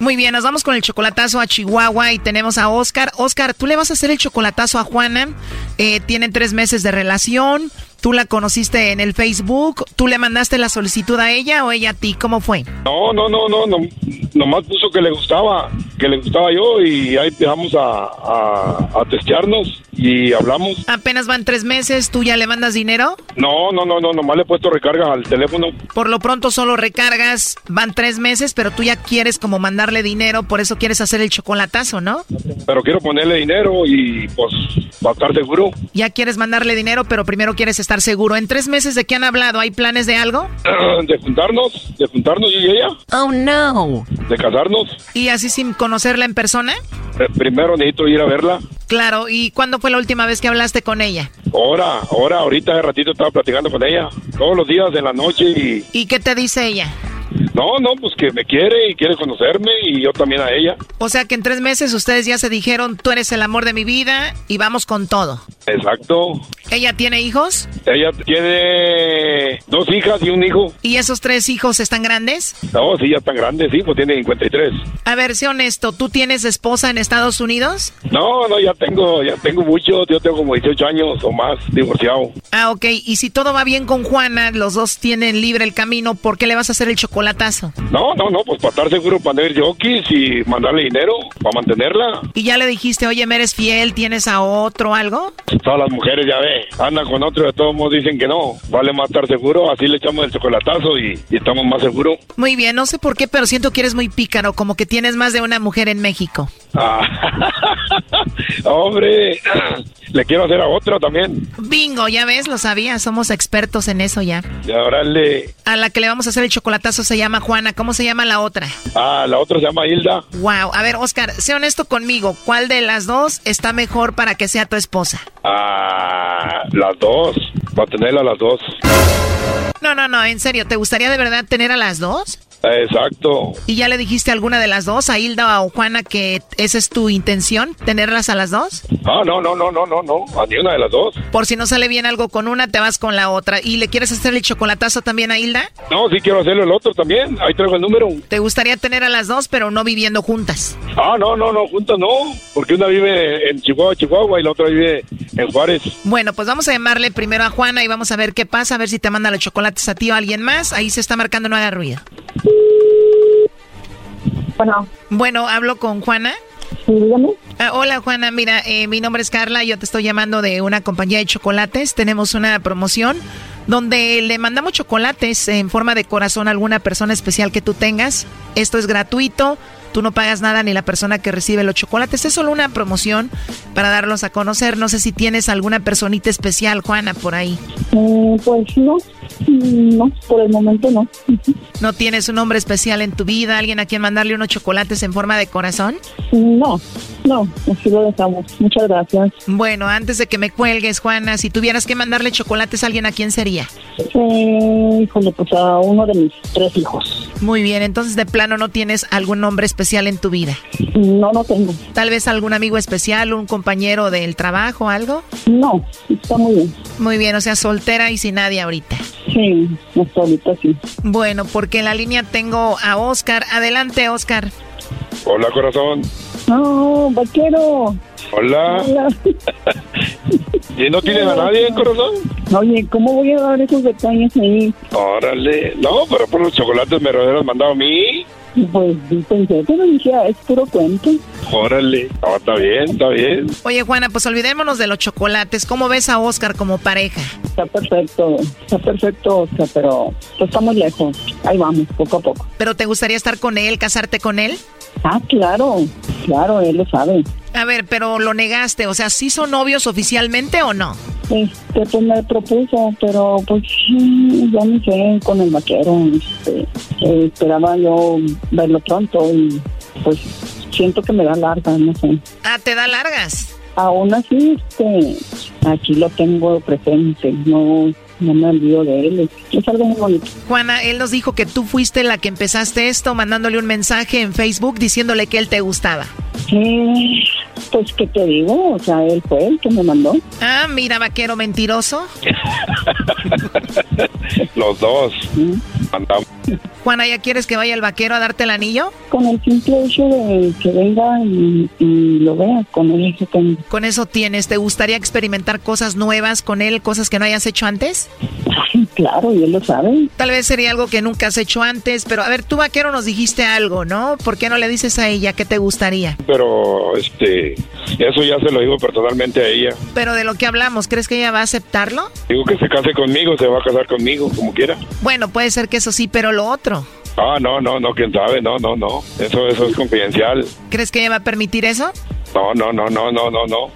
Muy bien, nos vamos con el chocolatazo a Chihuahua y tenemos a Oscar. Oscar, tú le vas a hacer el chocolatazo a Juana. Eh, tienen tres meses de relación. ¿Tú la conociste en el Facebook? ¿Tú le mandaste la solicitud a ella o ella a ti? ¿Cómo fue? No, no, no, no, no nomás puso que le gustaba, que le gustaba yo y ahí empezamos a, a, testearnos y hablamos. Apenas van tres meses, ¿tú ya le mandas dinero? No, no, no, no, nomás le he puesto recarga al teléfono. Por lo pronto solo recargas, van tres meses, pero tú ya quieres como mandarle dinero, por eso quieres hacer el chocolatazo, ¿no? Pero quiero ponerle dinero y pues para estar seguro. Ya quieres mandarle dinero, pero primero quieres estar seguro. ¿En tres meses de qué han hablado? ¿Hay planes de algo? <clears throat> de juntarnos, de juntarnos yo y ella. Oh, no. De casarnos. ¿Y así sin conocerla en persona? Eh, primero necesito ir a verla. Claro, ¿y cuándo fue la última vez que hablaste con ella? Ahora, ahora, ahorita hace ratito estaba platicando con ella. Todos los días de la noche y... ¿Y qué te dice ella? No, no, pues que me quiere y quiere conocerme y yo también a ella. O sea que en tres meses ustedes ya se dijeron, tú eres el amor de mi vida y vamos con todo. Exacto. ¿Ella tiene hijos? Ella tiene dos hijas y un hijo. ¿Y esos tres hijos están grandes? No, sí, ya están grandes, sí, pues tiene 53. A ver, sé honesto, ¿tú tienes esposa en Estados Unidos? No, no, ya tengo, ya tengo mucho, yo tengo como 18 años o más divorciado. Ah, ok, y si todo va bien con Juana, los dos tienen libre el camino, ¿por qué le vas a hacer el chocolatazo? No, no, no, pues para estar seguro, para tener jockeys y mandarle dinero, para mantenerla. ¿Y ya le dijiste, oye, me eres fiel, tienes a otro algo? Todas las mujeres, ya ve, andan con otro, de todos modos dicen que no. Vale más estar seguro, así le echamos el chocolatazo y, estamos más seguros. Muy bien, no sé por qué, pero siento que eres muy pícaro, como que tienes más de una mujer en México. Ah, <laughs> hombre, le quiero hacer a otra también. Bingo, ya ves, lo sabía, somos expertos en eso ya. Y ahora le... A la que le vamos a hacer el chocolatazo se llama Juana, ¿cómo se llama la otra? Ah, la otra se llama Hilda. Wow, a ver, Oscar, sé honesto conmigo, ¿cuál de las dos está mejor para que sea tu esposa? Ah, las dos, va a tenerla las dos. No, no, no, en serio, ¿te gustaría de verdad tener a las dos? Exacto. ¿Y ya le dijiste a alguna de las dos, a Hilda o Juana, que esa es tu intención, tenerlas a las dos? Ah, no, no, no, no, no, no, a ni una de las dos. Por si no sale bien algo con una, te vas con la otra. ¿Y le quieres hacer el chocolatazo también a Hilda? No, sí quiero hacerle el otro también, ahí traigo el número. ¿Te gustaría tener a las dos, pero no viviendo juntas? Ah, no, no, no, juntas no, porque una vive en Chihuahua, Chihuahua, y la otra vive en Juárez. Bueno, pues vamos a llamarle primero a Juana y vamos a ver qué pasa, a ver si te manda los chocolates a ti o a alguien más. Ahí se está marcando, no haga ruido. Bueno. Bueno, hablo con Juana. Sí, dígame. Ah, hola Juana, mira, eh, mi nombre es Carla, yo te estoy llamando de una compañía de chocolates. Tenemos una promoción donde le mandamos chocolates en forma de corazón a alguna persona especial que tú tengas. Esto es gratuito, tú no pagas nada ni la persona que recibe los chocolates. Es solo una promoción para darlos a conocer. No sé si tienes alguna personita especial, Juana, por ahí. Eh, pues no, no, por el momento no. <laughs> ¿No tienes un nombre especial en tu vida? ¿Alguien a quien mandarle unos chocolates en forma de corazón? No, no, así lo dejamos. Muchas gracias. Bueno, antes de que me cuelgues, Juana, si tuvieras que mandarle chocolates a alguien, ¿a quién sería? Eh, pues a uno de mis tres hijos. Muy bien, entonces de plano no tienes algún nombre especial en tu vida. No, no tengo. Tal vez algún amigo especial, un compañero del trabajo, algo. No, está muy bien. Muy bien, o sea, soltera y sin nadie ahorita. Sí, hasta ahorita sí. Bueno, porque en la línea tengo a Oscar. Adelante, Oscar. Hola, corazón. No, vaquero. Hola. Hola. ¿Y no tienes a nadie, corazón? Oye, ¿cómo voy a dar esos detalles ahí? Órale. No, pero por los chocolates me lo hubieras mandado a mí. Pues pensé, pero dije, ah, es puro cuento. Órale. No, está bien, está bien. Oye, Juana, pues olvidémonos de los chocolates. ¿Cómo ves a Oscar como pareja? Está perfecto, está perfecto, Oscar, pero pues estamos lejos. Ahí vamos, poco a poco. ¿Pero te gustaría estar con él, casarte con él? Ah, claro, claro, él lo sabe. A ver, pero lo negaste, o sea, ¿sí son novios oficialmente o no? Este, pues me propuso, pero pues ya no sé, con el vaquero, este, eh, esperaba yo verlo pronto y pues siento que me da larga, no sé. Ah, ¿te da largas? Aún así, este, aquí lo tengo presente, no, no me olvido de él, es, algo muy bonito. Juana, él nos dijo que tú fuiste la que empezaste esto mandándole un mensaje en Facebook diciéndole que él te gustaba. Eh, pues, ¿qué te digo? O sea, él fue el que me mandó. Ah, mira, vaquero mentiroso. <laughs> Los dos. Mandamos. Juana, ¿ya quieres que vaya el vaquero a darte el anillo? Con el simple hecho de que venga y, y lo vea, con él eso tengo. Con eso tienes. ¿Te gustaría experimentar cosas nuevas con él, cosas que no hayas hecho antes? Claro, y él lo sabe. Tal vez sería algo que nunca has hecho antes, pero a ver, tú vaquero nos dijiste algo, ¿no? ¿Por qué no le dices a ella qué te gustaría? Pero, este, eso ya se lo digo personalmente a ella. Pero de lo que hablamos, ¿crees que ella va a aceptarlo? Digo que se case conmigo, se va a casar conmigo, como quiera. Bueno, puede ser que eso sí, pero lo otro. Ah, no, no, no, quién sabe, no, no, no. Eso, eso es confidencial. ¿Crees que ella va a permitir eso? No, no, no, no, no, no, no.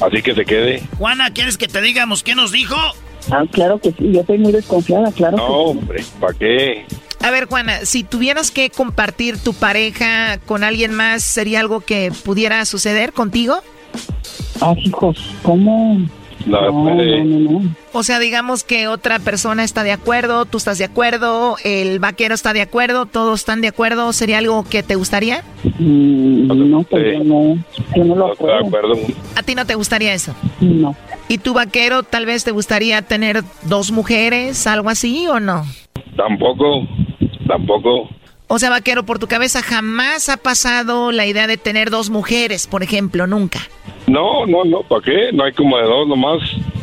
Así que se quede. Juana, ¿quieres que te digamos qué nos dijo? Ah, claro que sí, yo soy muy desconfiada, claro. No, que sí. hombre, ¿para qué? A ver, Juana, si tuvieras que compartir tu pareja con alguien más, ¿sería algo que pudiera suceder contigo? Ah, hijos, ¿cómo? No, no, no, no. O sea, digamos que otra persona está de acuerdo, tú estás de acuerdo, el vaquero está de acuerdo, todos están de acuerdo, ¿sería algo que te gustaría? Mm, no, pues yo no, yo no lo No estoy de acuerdo. acuerdo. ¿A ti no te gustaría eso? No. ¿Y tu vaquero tal vez te gustaría tener dos mujeres, algo así o no? Tampoco, tampoco. O sea, vaquero, por tu cabeza jamás ha pasado la idea de tener dos mujeres, por ejemplo, nunca. No, no, no, ¿para qué? No hay como de dos nomás.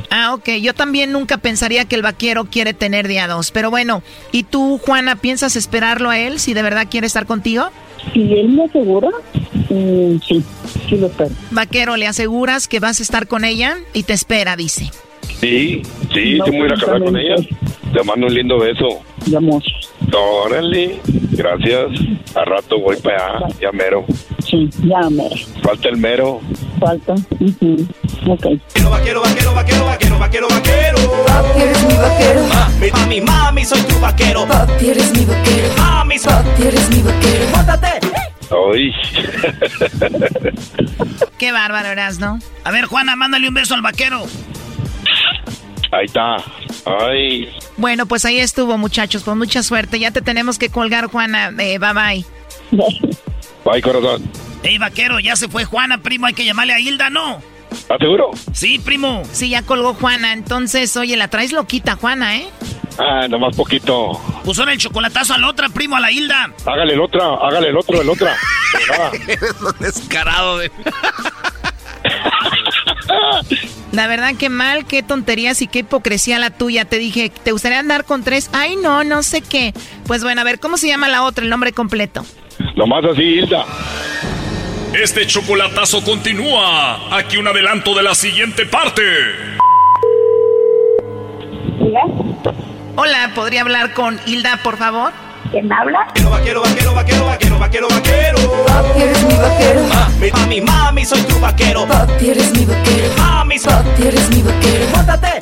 Ah, ok. Yo también nunca pensaría que el vaquero quiere tener de a dos. Pero bueno, ¿y tú, Juana, piensas esperarlo a él si de verdad quiere estar contigo? Si él me asegura, mm, sí, sí lo espero. Vaquero, ¿le aseguras que vas a estar con ella? Y te espera, dice. Sí, sí, No, sí me voy a casar con ella. Te mando un lindo beso. Ya mucho. Órale, gracias. A rato voy para allá, ya mero. Sí, ya me Falta el mero. falta. Ujú. Ok. Vaquero, vaquero, vaquero, vaquero, vaquero, vaquero. Papi, eres mi vaquero. Mami, mami, mami, soy tu vaquero. Papi, eres mi vaquero. Mami, papi, eres mi vaquero. ¡Mátate! Ay. Qué bárbaro eras, ¿no? A ver, Juana, mándale un beso al vaquero. Ahí está. Ay. Bueno, pues ahí estuvo, muchachos, con mucha suerte. Ya te tenemos que colgar, Juana. Eh, bye bye. Bye, corazón. Ey, vaquero, ya se fue Juana, primo. Hay que llamarle a Hilda, ¿no? ¿Estás seguro? Sí, primo. Sí, ya colgó Juana. Entonces, oye, la traes loquita, Juana, ¿eh? Ah, nomás poquito. Puso el chocolatazo a la otra, primo, a la Hilda. Hágale el otra, hágale el otro, el otra. <laughs> Eres un descarado de... <laughs> La verdad que mal, qué tonterías y qué hipocresía la tuya. Te dije, ¿te gustaría andar con tres? Ay, no, no sé qué. Pues bueno, a ver, ¿cómo se llama la otra, el nombre completo? Nomás así, Hilda. Este chocolatazo continúa. Aquí un adelanto de la siguiente parte. Hola, ¿podría hablar con Hilda, por favor? ¿Quién habla? Vaquero, vaquero, vaquero, vaquero, vaquero, vaquero. Papi, eres mi vaquero. Mami, mami, mami, soy tu vaquero. Papi, eres mi vaquero. Mami, papi, eres mi vaquero. ¡Mátate!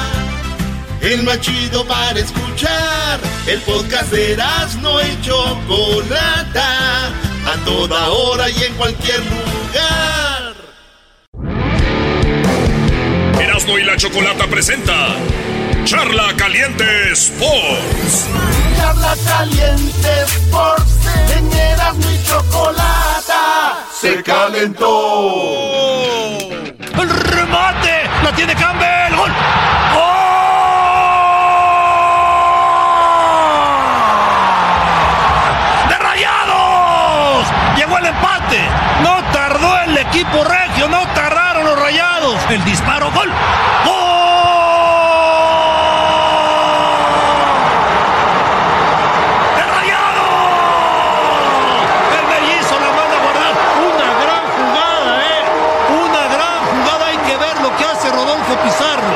El más chido para escuchar. El podcast de Erasmo y Chocolata. A toda hora y en cualquier lugar. Erasno y la chocolata presenta Charla Caliente Sports. Charla Caliente Sports. En Erasmo y Chocolata. Se calentó. ¡El remate! ¡La tiene Campbell! ¡Gol! El disparo, gol. ¡De Rayados! El mellizo la manda a guardar. Una gran jugada, ¿eh? Una gran jugada. Hay que ver lo que hace Rodolfo Pizarro.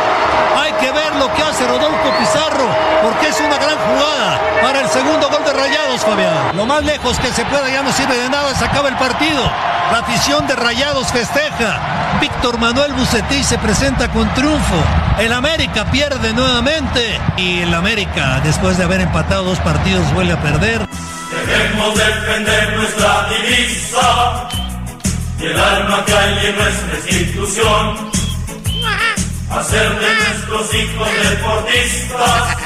Hay que ver lo que hace Rodolfo Pizarro. Porque es una gran jugada para el segundo gol de Rayados, Fabián. Lo más lejos que se pueda ya no sirve de nada. Se acaba el partido. La afición de Rayados festeja. Víctor Manuel Bucetí se presenta con triunfo. El América pierde nuevamente. Y el América, después de haber empatado dos partidos, vuelve a perder. Debemos defender nuestra divisa y el alma que hay en nuestra institución. Hacer de nuestros hijos deportistas.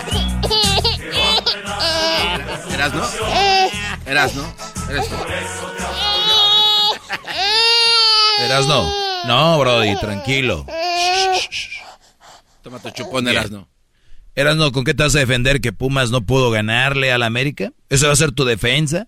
¿Eras no? ¿Eras no? ¿Eres tú? Erasno. No, Brody, tranquilo. Toma tu chupón, Erasno. Erasno, ¿con qué te vas a defender que Pumas no pudo ganarle al América? ¿Eso va a ser tu defensa?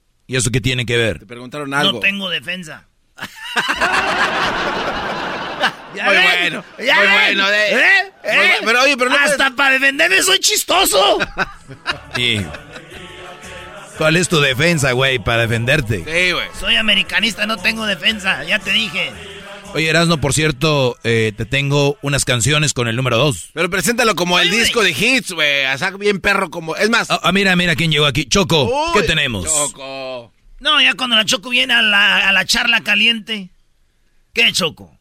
¿Y eso qué tiene que ver? Te preguntaron algo. No tengo defensa. <laughs> Muy bueno, <laughs> muy bueno, eh. ¿Eh? Muy bueno, pero oye, pero no Hasta para defenderme soy chistoso. <laughs> Y ¿Cuál es tu defensa, güey, para defenderte? Sí, güey. Soy americanista, no tengo defensa, ya te dije. Oye, Erasno, por cierto, eh, te tengo unas canciones con el número 2. Pero preséntalo como el disco de hits, güey. O sea, bien perro como... Es más... Ah, ah, mira, mira quién llegó aquí. Choco, ¿qué tenemos? Choco. No, ya cuando la Choco viene a la, a la charla caliente. ¿Qué, Choco?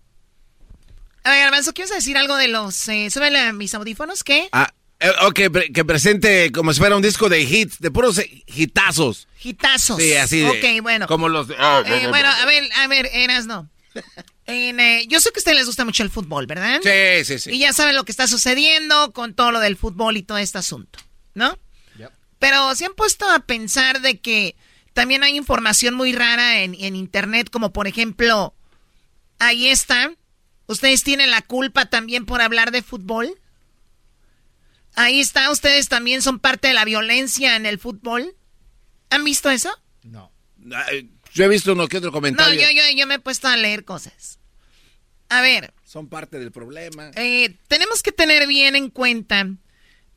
A ver, Garbanzo, ¿quieres decir algo de los... Eh, súbele a mis audífonos, ¿qué? Ah, eh, ok, pre- que presente como si fuera un disco de hits, de puros eh, hitazos. Hitazos. Sí, así de... Ok, bueno. Como los... de- ah, Eh, bueno, a ver, a ver, Eras, no. <laughs> En, eh, yo sé que a ustedes les gusta mucho el fútbol, ¿verdad? Sí, sí, sí. Y ya saben lo que está sucediendo con todo lo del fútbol y todo este asunto, ¿no? Pero se han puesto a pensar de que también hay información muy rara en, en internet, como por ejemplo, ahí está, ustedes tienen la culpa también por hablar de fútbol. Ahí está, ustedes también son parte de la violencia en el fútbol. ¿Han visto eso? Ay, Yo he visto uno que otro No, comentario. yo, yo, yo me he puesto a leer cosas. A ver, Son parte del problema. eh, tenemos que tener bien en cuenta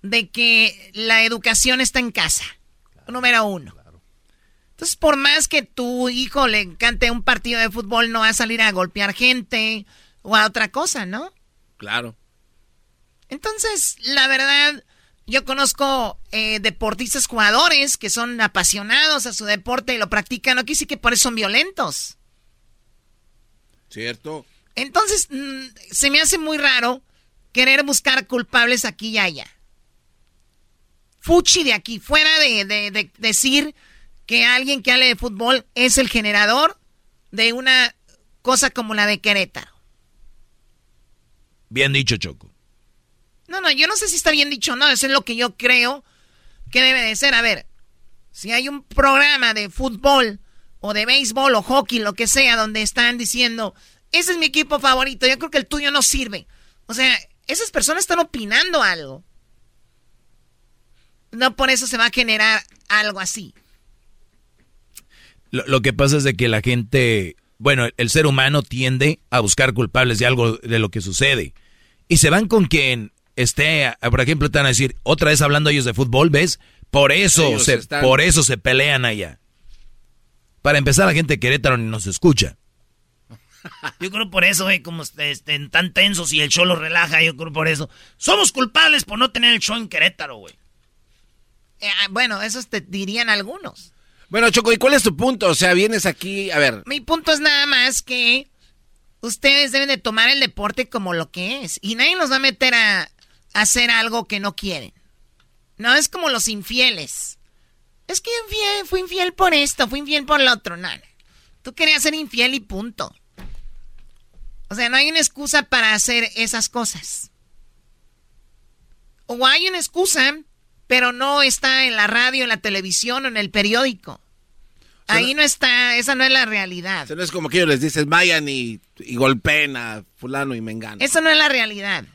de que la educación está en casa, número uno. Entonces, por más que tu hijo le encante un partido de fútbol, no va a salir a golpear gente o a otra cosa, ¿no? Claro. Entonces, la verdad, yo conozco eh, deportistas jugadores que son apasionados a su deporte y lo practican. No quise que por eso son violentos. ¿Cierto? Entonces, mm, se me hace muy raro querer buscar culpables aquí y allá. Fuchi de aquí, fuera de, de- de decir que alguien que hable de fútbol es el generador de una cosa como la de Querétaro. Bien dicho, Choco. No, no, yo no sé si está bien dicho o no, eso es lo que yo creo que debe de ser. A ver, si hay un programa de fútbol o de béisbol o hockey, lo que sea, donde están diciendo, ese es mi equipo favorito, yo creo que el tuyo no sirve. O sea, esas personas están opinando algo. No por eso se va a generar algo así. Lo, lo que pasa es de que la gente, bueno, el ser humano tiende a buscar culpables de algo de lo que sucede. Y se van con quien esté, a- por ejemplo, te van a decir, otra vez hablando ellos de fútbol, ¿ves? Por eso, Ellos se, están- por eso se pelean allá. Para empezar, la gente de Querétaro ni nos escucha. Yo creo por eso, güey, como este, estén tan tensos y el show los relaja, yo creo por eso. Somos culpables por no tener el show en Querétaro, güey. Eh, ah, bueno, eso te dirían algunos. Bueno, Choco, ¿y cuál es tu punto? O sea, vienes aquí, a ver, Mi punto es nada más que ustedes deben de tomar el deporte como lo que es. Y nadie nos va a meter a, a hacer algo que no quieren. No es como los infieles. Es que infiel- fui infiel por esto, fui infiel por lo otro. No, no. Tú querías ser infiel y punto. O sea, no hay una excusa para hacer esas cosas. O hay una excusa, pero no está en la radio, en la televisión o en el periódico. Ahí no está, esa no es la realidad. o sea, no es como que ellos les dices vayan y, y golpeen a fulano y mengano. Esa no es la realidad.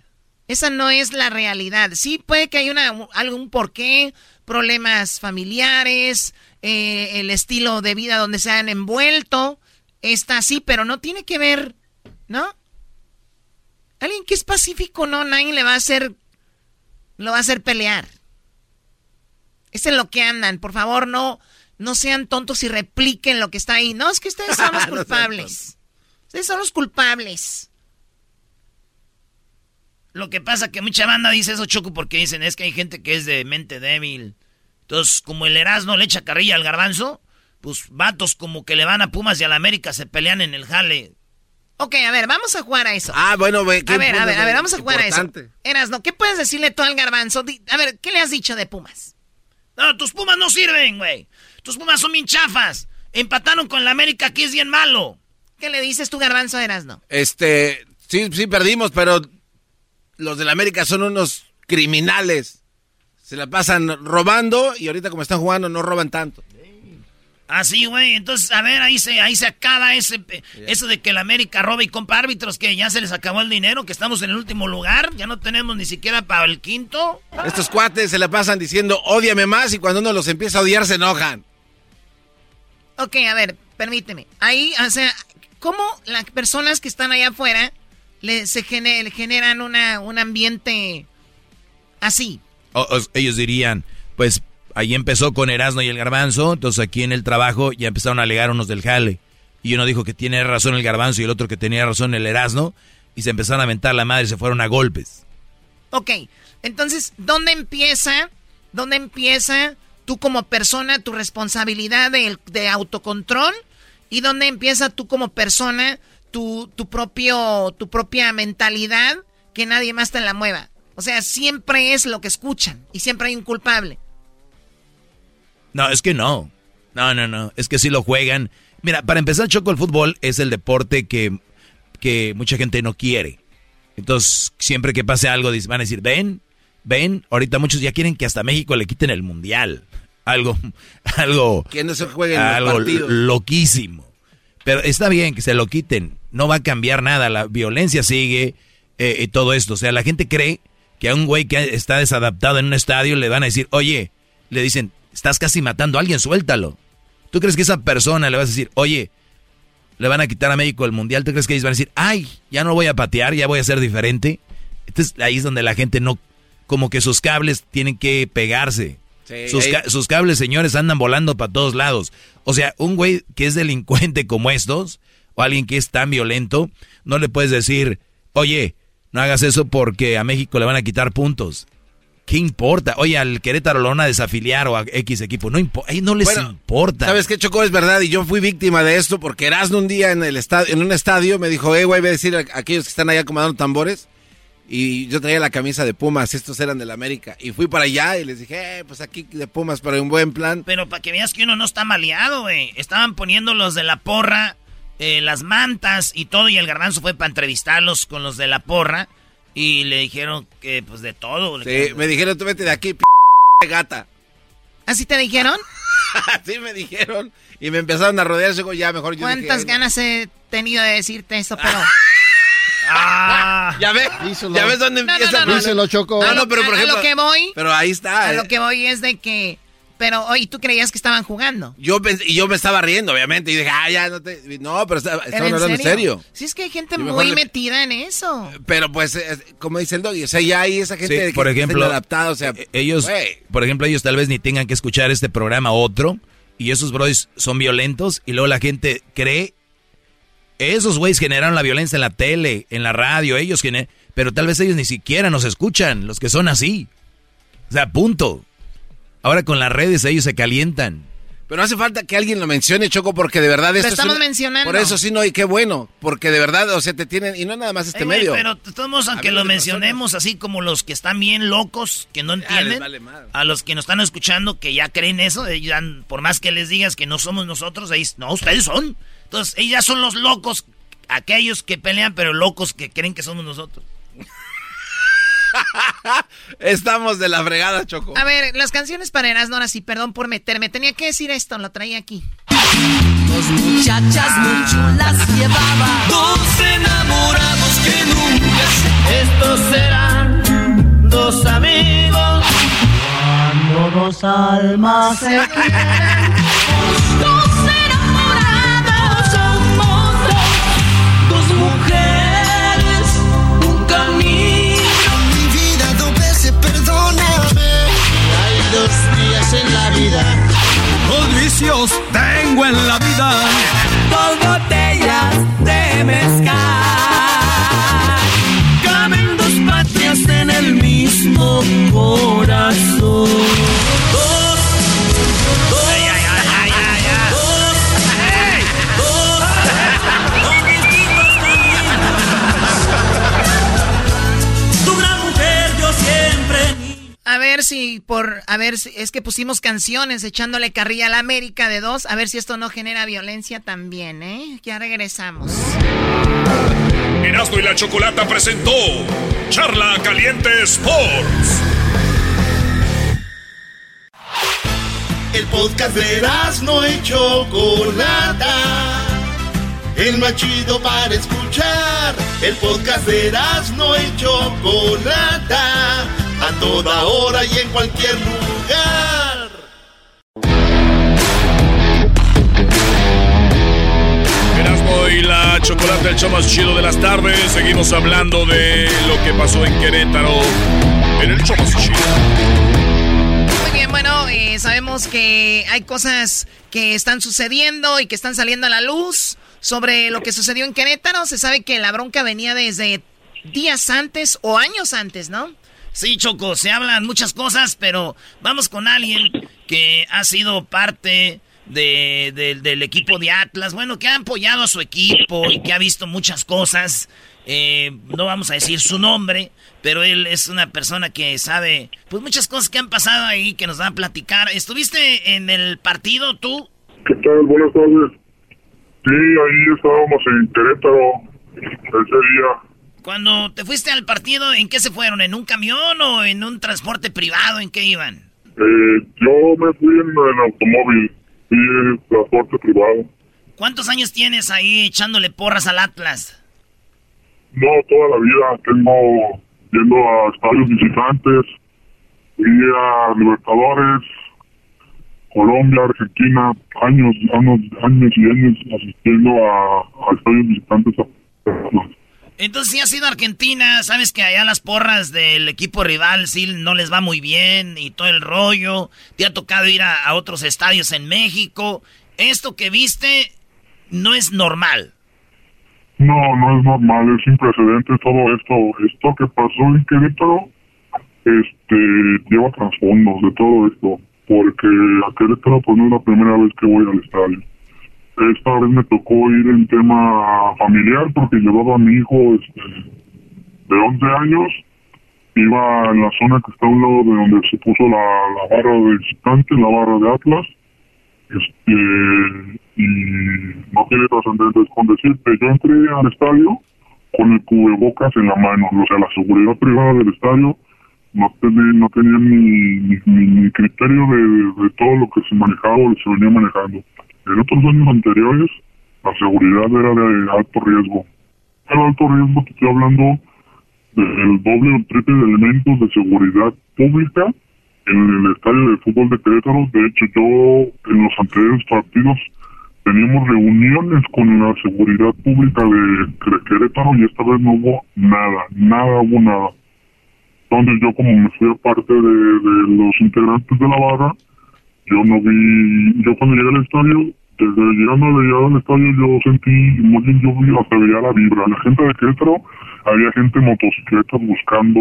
Esa no es la realidad. Sí puede que haya una, algún porqué, problemas familiares, eh, el estilo de vida donde se han envuelto. Está así, pero no tiene que ver, ¿no? Alguien que es pacífico, no, nadie le va a hacer, lo va a hacer pelear. Es en lo que andan. Por favor, no, no sean tontos y repliquen lo que está ahí. No, es que ustedes son los <laughs> No culpables. Ustedes son los culpables. Lo que pasa que mucha banda dice eso, Choco, porque dicen es que hay gente que es de mente débil. Entonces, como el Erasmo le echa carrilla al garbanzo, pues vatos como que le van a Pumas y a la América se pelean en el jale. Ok, a ver, vamos a jugar a eso. Ah, bueno, ve, ¿qué A ver, a ver, a ver, vamos a jugar a eso. Eras, ¿no? ¿Qué puedes decirle tú al garbanzo? Di- A ver, ¿qué le has dicho de Pumas? No, tus Pumas no sirven, güey. Tus Pumas son bien chafas. Empataron con la América, aquí es bien malo. ¿Qué le dices tú, garbanzo, Eras, no? Este, sí, sí perdimos, pero los del América son unos criminales. Se la pasan robando y ahorita como están jugando no roban tanto. Así, güey. Entonces, a ver, ahí se, ahí se acaba ese, eso de que la América roba y compra árbitros, que ya se les acabó el dinero, que estamos en el último lugar, ya no tenemos ni siquiera para el quinto. Estos cuates se la pasan diciendo, ódiame más y cuando uno los empieza a odiar se enojan. Ok, a ver, permíteme. Ahí, o sea, ¿cómo las personas que están allá afuera le, se gene- le generan una, un ambiente así? O- o- ellos dirían, pues ahí empezó con Erasmo y el Garbanzo, entonces aquí en el trabajo ya empezaron a alegar unos del jale. Y uno dijo que tiene razón el Garbanzo y el otro que tenía razón el Erasmo, y se empezaron a aventar la madre y se fueron a golpes. Ok, entonces, ¿dónde empieza, dónde empieza tú como persona tu responsabilidad de, de autocontrol? ¿Y dónde empieza tú como persona tu, tu, propio, tu propia mentalidad que nadie más te la mueva? O sea, siempre es lo que escuchan y siempre hay un culpable. No, es que no. No, no, no. Es que si lo juegan. Mira, para empezar, Choco, el fútbol es el deporte que, que mucha gente no quiere. Entonces, siempre que pase algo, van a decir, ven, ven, ahorita muchos ya quieren que hasta México le quiten el mundial. <laughs> Algo, <laughs> algo. Que no se jueguen algo loquísimo. Pero está bien que se lo quiten. No va a cambiar nada. La violencia sigue eh, y todo esto. O sea, la gente cree que a un güey que está desadaptado en un estadio le van a decir, oye, le dicen, estás casi matando a alguien, suéltalo. ¿Tú crees que esa persona le vas a decir, oye, le van a quitar a México el mundial? ¿Tú crees que ellos van a decir, ay, ya no voy a patear, ya voy a ser diferente? Entonces ahí es donde la gente no, como que sus cables tienen que pegarse. sus, sus, cables, señores, andan volando para todos lados. O sea, un güey que es delincuente como estos, o alguien que es tan violento, no le puedes decir, oye, no hagas eso porque a México le van a quitar puntos. ¿Qué importa? Oye, al Querétaro lo van a desafiliar o a X equipo. No, importa. no les importa. ¿Sabes qué, Chocó? Es verdad. Y yo fui víctima de esto porque Erasmo un día en, el estadio, en un estadio me dijo, eh, güey, voy a decir a aquellos que están ahí acomodando tambores. Y yo traía la camisa de Pumas, estos eran del América. Y fui para allá y les dije, eh, pues aquí de Pumas, pero un buen plan. Pero para que veas que uno no está maleado, güey. Estaban poniendo los de la porra eh, las mantas y todo, y el garbanzo fue para entrevistarlos con los de la porra, y le dijeron que, pues, de todo. Sí, me dijeron, tú vete de aquí, p gata. ¿Así te dijeron? <laughs> Así me dijeron, y me empezaron a rodear, digo, ya, mejor yo ¿Cuántas ganas he tenido de decirte eso, pero... <laughs> Ah, ya ves, ya ves dónde empieza. No, no, no, Choco. No, no, pero por ejemplo, a lo que voy. Pero ahí está. A lo eh. que voy es de que pero hoy tú creías que estaban jugando. Yo y yo me estaba riendo, obviamente. Y dije, ah, ya no te. No, pero estaban hablando en serio. Sí, es que hay gente muy metida en eso. Pero pues, como dice el doggy, o sea, ya hay esa gente que por ejemplo, adaptada, o sea. E-, ellos, por ejemplo, ellos tal vez ni tengan que escuchar este programa otro. Y esos bros son violentos. Y luego la gente cree. Esos güeyes generaron la violencia en la tele, en la radio, ellos generaron. Pero tal vez ellos ni siquiera nos escuchan, los que son así. O sea, punto. Ahora con las redes ellos se calientan. Pero hace falta que alguien lo mencione, Choco, porque de verdad esto estamos mencionando. Por eso sí, no, y qué bueno, porque de verdad, o sea, te tienen, y no nada más este medio. Pero todos, aunque lo mencionemos así como los que están bien locos, que no entienden, a los que nos están escuchando, que ya creen eso, por más que les digas que no somos nosotros, ahí, no, ustedes son. Entonces, ellos ya son los locos, aquellos que pelean, pero locos que creen que somos nosotros. <laughs> Estamos de la fregada, Choco. A ver, las canciones para Erasmo, ahora sí, perdón por meterme. Tenía que decir esto, lo traía aquí. Dos muchachas muy chulas llevaba. Dos enamorados que nunca se... Estos serán dos amigos. Cuando dos almas se quieren. Vida. Dos vicios tengo en la vida. Dos botellas de mezcal. Caben dos patrias en el mismo corazón. Dos, dos, ver si por, a ver si es que pusimos canciones echándole carrilla a la América de dos, a ver si esto no genera violencia también, ¿eh? Ya regresamos. Erasmo y la Chocolata presentó Charla Caliente Sports. El podcast de Erasmo y Chocolata. El más chido para escuchar. El podcast de Erasmo y Chocolata a toda hora y en cualquier lugar. Erasmo y la chocolate, el show más chido de las tardes. Seguimos hablando de lo que pasó en Querétaro en el show más chido bueno, eh, sabemos que hay cosas que están sucediendo y que están saliendo a la luz sobre lo que sucedió en Querétaro. Se sabe que la bronca venía desde días antes o años antes, ¿no? Sí, Choco, se hablan muchas cosas, pero vamos con alguien que ha sido parte del equipo de Atlas, bueno, que ha apoyado a su equipo y que ha visto muchas cosas. Eh, no vamos a decir su nombre, pero él es una persona que sabe, pues muchas cosas que han pasado ahí que nos van a platicar. ¿Estuviste en el partido tú? ¿Qué tal? Buenas tardes. Sí, ahí estábamos en Querétaro ese día. Cuando te fuiste al partido, ¿en qué se fueron? ¿En un camión o en un transporte privado? ¿En qué iban? Eh, yo me fui en el automóvil y transporte privado. ¿Cuántos años tienes ahí echándole porras al Atlas? No, toda la vida. Tengo yendo a estadios visitantes, y a Libertadores, Colombia, Argentina, años, años, años y años asistiendo a, a estadios visitantes. Entonces, si has ido a Argentina, sabes que allá las porras del equipo rival sí no les va muy bien y todo el rollo. Te ha tocado ir a, otros estadios en México. Esto que viste no es normal. No, no es normal, es sin precedentes todo esto. Esto que pasó en Querétaro, este, lleva trasfondos de todo esto. Porque a Querétaro pues no es la primera vez que voy al estadio. Esta vez me tocó ir en tema familiar porque llevaba a mi hijo este, de 11 años. Iba en la zona que está a un lado de donde se puso la, la barra de visitante, la barra de Atlas. Este, y no tiene trascendentes con decirte, yo entré al estadio con el cubrebocas en la mano, o sea, la seguridad privada del estadio no tenía, no tenía ni, ni, criterio de, de, todo lo que se manejaba o se venía manejando. En otros años anteriores, la seguridad era de alto riesgo. El alto riesgo, te estoy hablando del doble o triple de elementos de seguridad pública en el estadio de fútbol de Querétaro. De hecho, yo en los anteriores partidos teníamos reuniones con la seguridad pública de Querétaro y esta vez no hubo nada, nada hubo nada. Entonces yo como me fui a parte de, de los integrantes de la barra, yo no vi, yo cuando llegué al estadio, desde llegando al estadio yo sentí muy bien, yo hasta veía la vibra. La gente de Querétaro, había gente en motocicletas buscando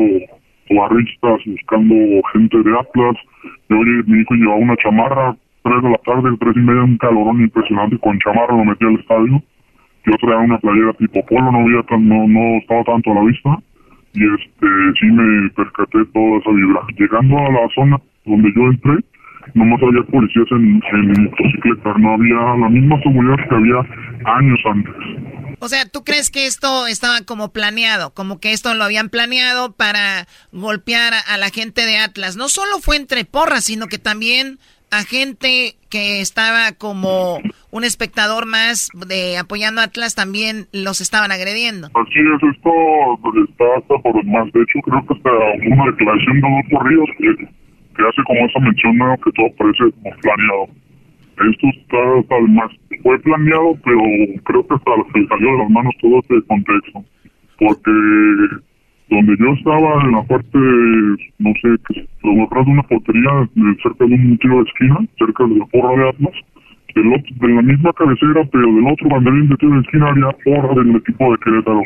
barristas, buscando gente de Atlas. Yo, mi hijo llevaba una chamarra, tres de la tarde, tres y media, un calorón impresionante, con chamarra lo metí al estadio. Yo traía una playera tipo polo, no había tan, no, no estaba tanto a la vista. Y este, sí me percaté toda esa vibra. Llegando a la zona donde yo entré, nomás había policías en, en motocicleta, no había la misma seguridad que había años antes. O sea, ¿tú crees que esto estaba como planeado? Como que esto lo habían planeado para golpear a la gente de Atlas. No solo fue entre porras, sino que también a gente que estaba como un espectador más de apoyando a Atlas también los estaban agrediendo. Así es, esto está hasta por más. De hecho, creo que hasta una declaración de dos corridos que, que hace como esa mención que todo parece como planeado. Esto está además, fue planeado, pero creo que hasta se salió de las manos todo este contexto. Porque donde yo estaba en la parte, no sé, detrás de una portería, cerca de un tiro de esquina, cerca de la porra de Atlas, del otro, de la misma cabecera, pero del otro banderín de tiro de esquina había porra del equipo de Querétaro.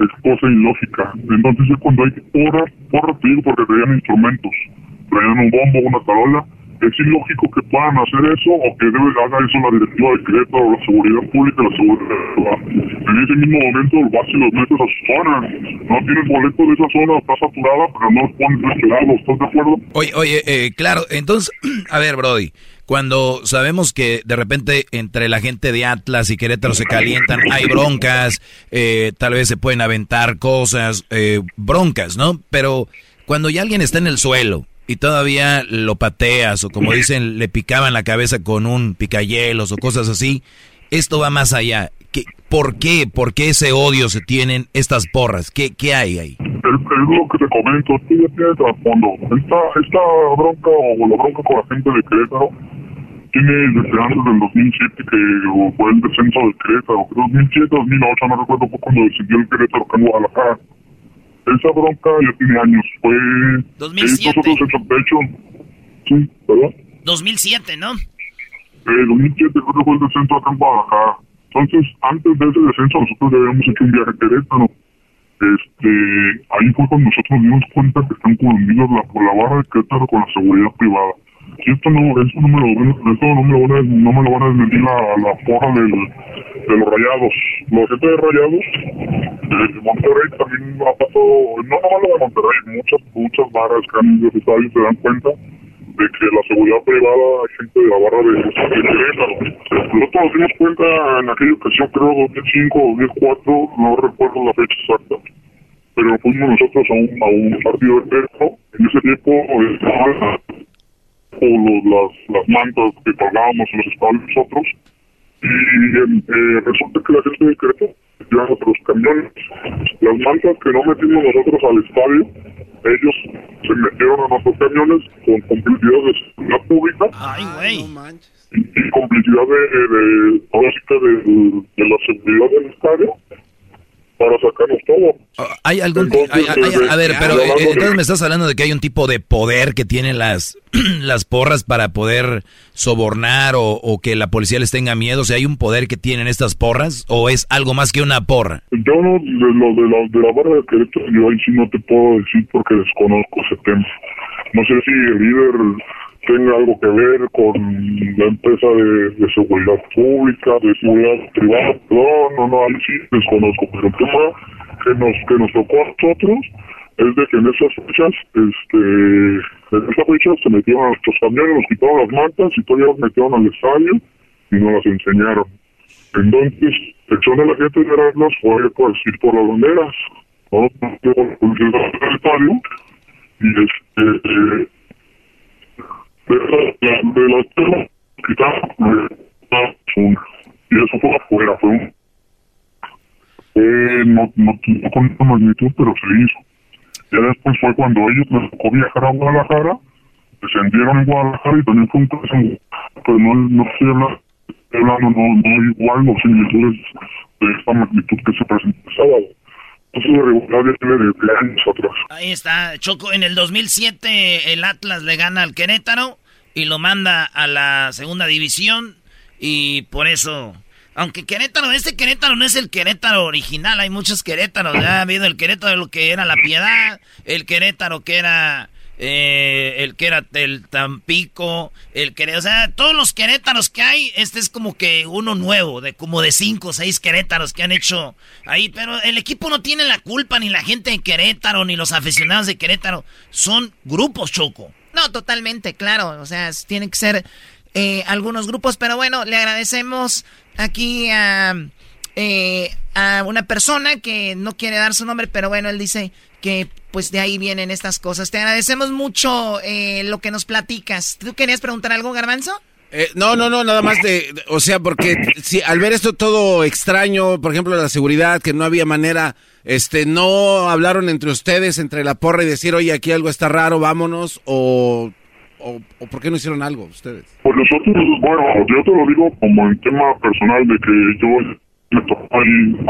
Es cosa ilógica. Entonces cuando hay porra, porra te digo porque traían instrumentos, traían un bombo, una tarola, es ilógico que puedan hacer eso o que debe haga eso la directiva de Querétaro, la seguridad pública, la seguridad En ese mismo momento vas y los metes a su zona. No tienes boleto de esa zona, está saturada, pero no pones de este lado, ¿estás de acuerdo? Oye, oye, eh, claro, entonces, <clears throat> a ver, Brody, cuando sabemos que de repente entre la gente de Atlas y Querétaro se calientan, hay broncas, eh, tal vez se pueden aventar cosas, eh, broncas, ¿no? Pero cuando ya alguien está en el suelo, y todavía lo pateas o como dicen, <laughs> le picaban la cabeza con un picayelos o cosas así, esto va más allá. ¿Qué, ¿Por qué? ¿Por qué ese odio se tienen estas porras? ¿Qué, qué hay ahí? Es, lo que te comento, esto ya tiene trasfondo. Esta, esta bronca o la bronca con la gente de Querétaro tiene desde antes del 2007 que fue el descenso del Querétaro, 2007, 2008, no recuerdo cuando decidió el Querétaro que en Guadalajara esa bronca ya tiene años. Fue. 2007. Nosotros, de hecho, Sí, ¿verdad? 2007, ¿no? El 2007 creo que fue el descenso acá en Guadalajara. Entonces, antes de ese descenso, nosotros ya habíamos hecho un viaje a Querétaro. Este, ahí fue cuando nosotros nos dimos cuenta que están la, por la barra de Querétaro con la seguridad privada. Esto no, eso no me lo, esto no me lo van a, no me lo van a desmentir la, la porra del, de los rayados. Los gente de rayados, de Monterrey también ha pasado, no nomás lo de Monterrey, muchas, muchas barras que han ido estadios se dan cuenta de que la seguridad privada gente de la barra de, de Querétaro. Nosotros nos dimos cuenta en aquella ocasión, creo 2005 o 2004, no recuerdo la fecha exacta, pero fuimos nosotros a un, a un partido de Querétaro. En ese tiempo estaban o los, las, las mantas que pagábamos en los estadios nosotros y eh, resulta que la gente de Querétaro lleva nuestros camiones. Las mantas que no metimos nosotros al estadio, ellos se metieron a nuestros camiones con complicidad de seguridad pública. Y, y complicidad de, de, ahora sí que de, de la seguridad del estadio para sacarnos todo. Hay algún Entonces, hay- hay- desde- a ver, pero hablando eh, entonces me estás hablando de que hay un tipo de poder que tienen las <clears throat> las porras para poder sobornar o, o que la policía les tenga miedo, o sea, hay un poder que tienen estas porras o es algo más que una porra. Yo no, de lo de la, de la barra de Querétaro, yo ahí sí no te puedo decir porque desconozco ese tema. No sé si el líder tenga algo que ver con la empresa de, seguridad pública, de seguridad privada. No, no, no, ahí sí desconozco. Pero el tema que nos, que nos tocó a nosotros es de que en esas fechas, este, en esa fecha se metieron a nuestros camiones, nos quitaron las mantas y todavía las metieron al estadio y nos las enseñaron. Entonces, sección de la gente de Erasmus fue ir por las banderas, ¿no? Por el estadio y este, eh, de las de las temas eh, una. y eso fue afuera, fue un eh, no, no, no con esta magnitud, pero se hizo. Ya después fue cuando ellos les tocó viajar a Guadalajara, descendieron en Guadalajara y también fue un caso, pero no, no estoy hablando, no, no igual o similitudes de esta magnitud que se presentó el sábado. Atrás. Ahí está, Choco. En el 2007 el Atlas le gana al Querétaro y lo manda a la segunda división y por eso... Aunque Querétaro, este Querétaro no es el Querétaro original, hay muchos Querétaros. Ya ha habido el Querétaro lo que era la Piedad, el Querétaro que era eh, el que era el Tampico, el Querétaro, o sea, todos los Querétaros que hay, este es como que uno nuevo, de como de cinco o seis Querétaros que han hecho ahí, pero el equipo no tiene la culpa, ni la gente de Querétaro, ni los aficionados de Querétaro, son grupos choco. No, totalmente, claro. O sea, tienen que ser eh, algunos grupos, pero bueno, le agradecemos aquí a, eh, a una persona que no quiere dar su nombre, pero bueno, él dice que pues de ahí vienen estas cosas. Te agradecemos mucho eh, lo que nos platicas. ¿Tú querías preguntar algo, Garbanzo? Eh, no, no, no, nada más de, de- o sea, porque si al ver esto todo extraño, por ejemplo, la seguridad, que no había manera, este, no hablaron entre ustedes, entre la porra y decir, oye, aquí algo está raro, vámonos, o, o, o por qué no hicieron algo ustedes? Pues nosotros, bueno, yo te lo digo como en tema personal de que yo me tocó a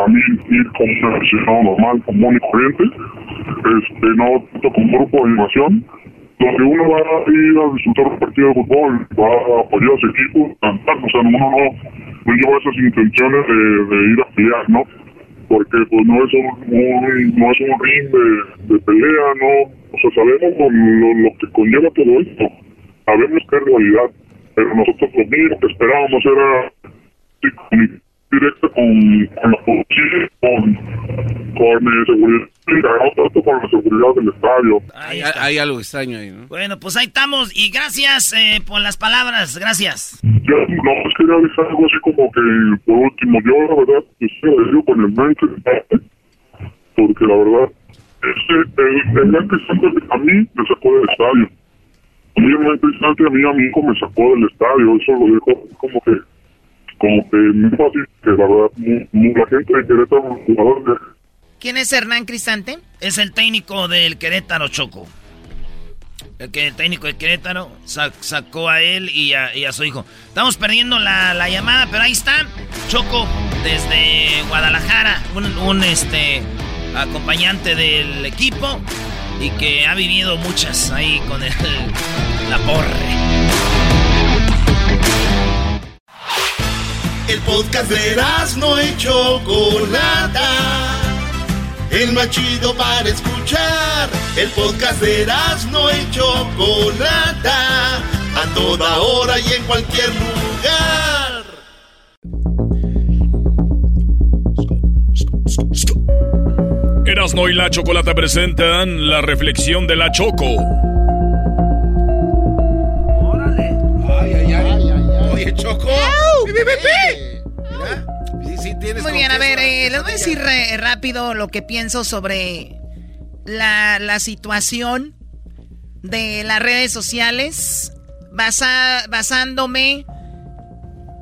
mí ir como un aficionado normal, común y corriente, este, no tanto con grupo de animación, donde uno va a ir a disfrutar un partido de fútbol, va a apoyar a su equipo, cantar, o sea, uno no, no lleva esas intenciones de, ir a pelear, ¿no? Porque pues no es un, un- no es un ring de, pelea, ¿no? O sea, sabemos lo, lo, lo que conlleva todo esto, sabemos que es realidad, pero nosotros lo mismo que esperábamos era directa con, con la policía, con, con eh, seguridad, tanto con la seguridad del estadio. Hay, hay algo extraño ahí, ¿no? Bueno, pues ahí estamos y gracias eh, por las palabras, gracias. Yo no más quería avisar algo así como que, por último, yo la verdad, pues, sí, lo digo con el mente, porque la verdad, este, el, el mente Cristante a mí me sacó del estadio. A mí el mente Cristante a mí, a mi hijo me sacó del estadio, eso lo dijo como que, como que muy fácil, que la verdad, la gente de Querétaro, los jugadores de ¿Quién es Hernán Cristante? Es el técnico del Querétaro Choco. El, que, el técnico del Querétaro sa- sacó a él y a, y a su hijo. Estamos perdiendo la, la llamada, pero ahí está. Choco desde Guadalajara, un, un, este acompañante del equipo. Y que ha vivido muchas ahí con el, la porre. El podcast de no y Chocolata. El más chido para escuchar. El podcast de no y Chocolata. A toda hora y en cualquier lugar. Erasno y la Chocolata presentan la reflexión de la Choco. Ay, ay, ay. Oye, Choco. Muy bien, a ver, eh, les voy a decir eh, rápido lo que pienso sobre la, la situación de las redes sociales, basa, basándome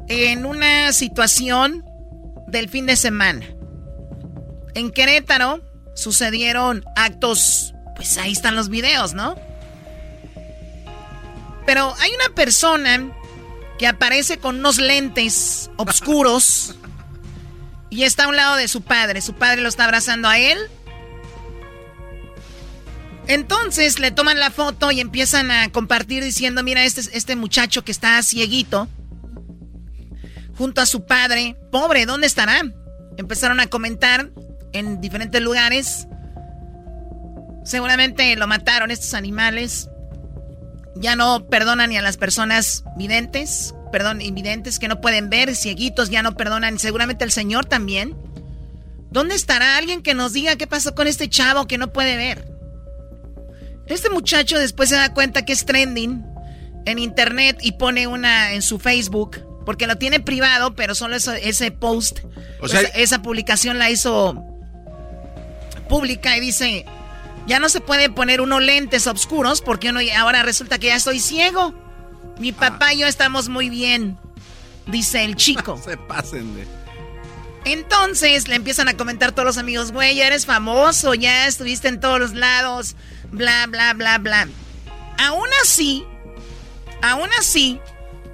en una situación del fin de semana. En Querétaro sucedieron actos, pues ahí están los videos, ¿no? Pero hay una persona que aparece con unos lentes oscuros y está a un lado de su padre. Su padre lo está abrazando a él. Entonces le toman la foto y empiezan a compartir diciendo, mira, este, este muchacho que está cieguito, junto a su padre, pobre, ¿dónde estará? Empezaron a comentar en diferentes lugares. Seguramente lo mataron estos animales. Ya no perdonan ni a las personas videntes, perdón, invidentes que no pueden ver, cieguitos, ya no perdonan, seguramente el Señor también. ¿Dónde estará alguien que nos diga qué pasó con este chavo que no puede ver? Este muchacho después se da cuenta que es trending en internet y pone una en su Facebook, porque lo tiene privado, pero solo ese post, o sea, esa publicación la hizo pública y dice, ya no se puede poner uno lentes oscuros porque uno ahora resulta que ya estoy ciego. Mi ah. papá y yo estamos muy bien, dice el chico. <laughs> se pasen de... Entonces le empiezan a comentar todos los amigos, güey, ya eres famoso, ya estuviste en todos los lados, bla, bla, bla, bla. Aún así, aún así,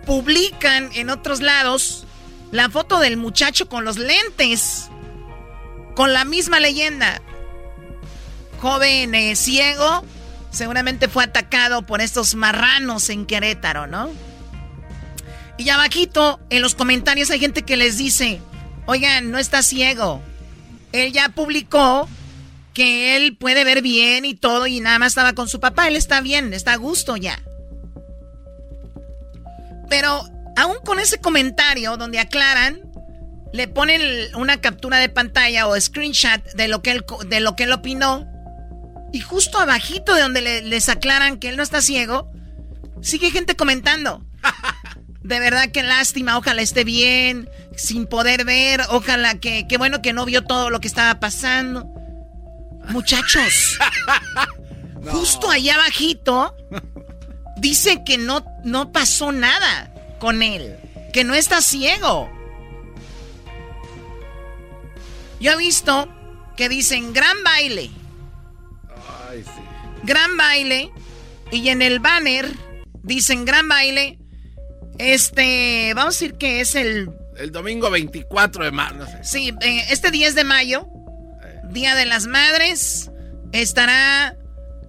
publican en otros lados la foto del muchacho con los lentes, con la misma leyenda joven eh, ciego seguramente fue atacado por estos marranos en Querétaro, ¿no? Y abajito, en los comentarios hay gente que les dice, oigan, no está ciego. Él ya publicó que él puede ver bien y todo y nada más estaba con su papá. Él está bien, está a gusto ya. Pero aún con ese comentario donde aclaran, le ponen una captura de pantalla o screenshot de lo que él, de lo que él opinó y justo abajito de donde les aclaran que él no está ciego, sigue gente comentando. <laughs> De verdad que lástima, ojalá esté bien, sin poder ver, ojalá que, qué bueno que no vio todo lo que estaba pasando. Muchachos, <laughs> justo allá abajito dice que no, no pasó nada con él, que no está ciego. Yo he visto que dicen gran baile Gran baile. Y en el banner dicen gran baile. Este, vamos a decir que es el... El domingo 24 de mayo. Sí, eh, este 10 de mayo, Día de las Madres, estará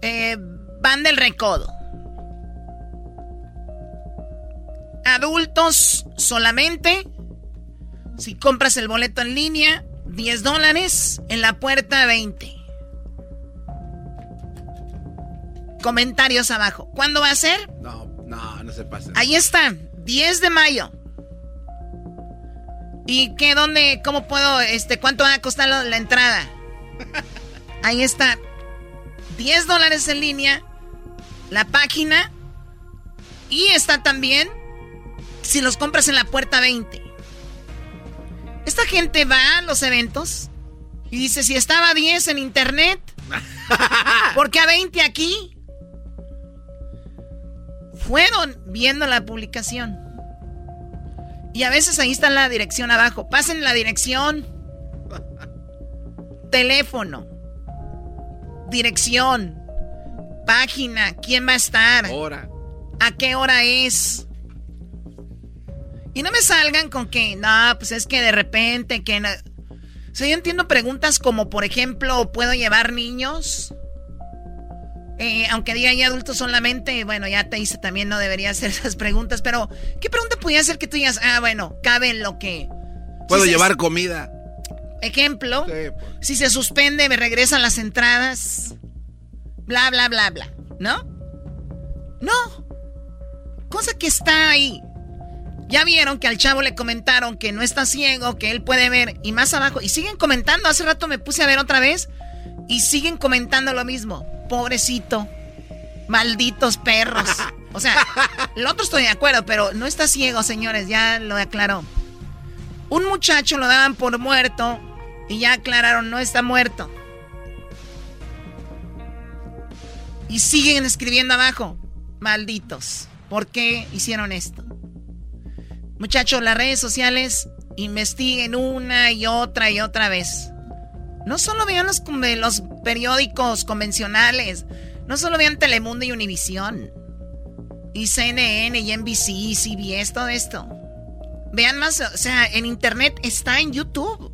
eh, Van del Recodo. Adultos solamente. Si compras el boleto en línea, 10 dólares. En la puerta, 20. Comentarios abajo. ¿Cuándo va a ser? No, no, no se pasa. Ahí está, 10 de mayo. ¿Y qué, dónde, cómo puedo, este, cuánto va a costar la, entrada? <laughs> Ahí está, 10 dólares en línea, la página. Y está también, si los compras en la puerta 20. Esta gente va a los eventos y dice, si estaba a 10 en internet, <laughs> ¿por qué a 20 aquí? Fueron viendo la publicación. Y a veces ahí está la dirección abajo. Pasen la dirección. <laughs> Teléfono. Dirección. Página. ¿Quién va a estar? Hora. ¿A qué hora es? Y no me salgan con que, no, pues es que de repente, que... No. O sea, yo entiendo preguntas como, por ejemplo, ¿puedo llevar niños? Eh, aunque diga ya adultos solamente, bueno, ya te hice también, no debería hacer <laughs> esas preguntas, pero ¿qué pregunta podría hacer que tú digas, ah, bueno, cabe en lo que... Puedo llevar comida. Ejemplo, pues. si se suspende, me regresan las entradas, bla, bla, bla, bla, ¿no? No. Cosa que está ahí. Ya vieron que al chavo le comentaron que no está ciego, que él puede ver, y más abajo, y siguen comentando, hace rato me puse a ver otra vez, y siguen comentando lo mismo pobrecito. Malditos perros. O sea, el otro estoy de acuerdo, pero no está ciego, señores, ya lo aclaró. Un muchacho lo daban por muerto y ya aclararon, no está muerto. Y siguen escribiendo abajo, malditos, ¿por qué hicieron esto? Muchachos, las redes sociales investiguen una y otra y otra vez. No solo vean los, los periódicos convencionales, no solo vean Telemundo y Univisión, y CNN y NBC, y CBS, todo esto. Vean más, o sea, en internet está en YouTube.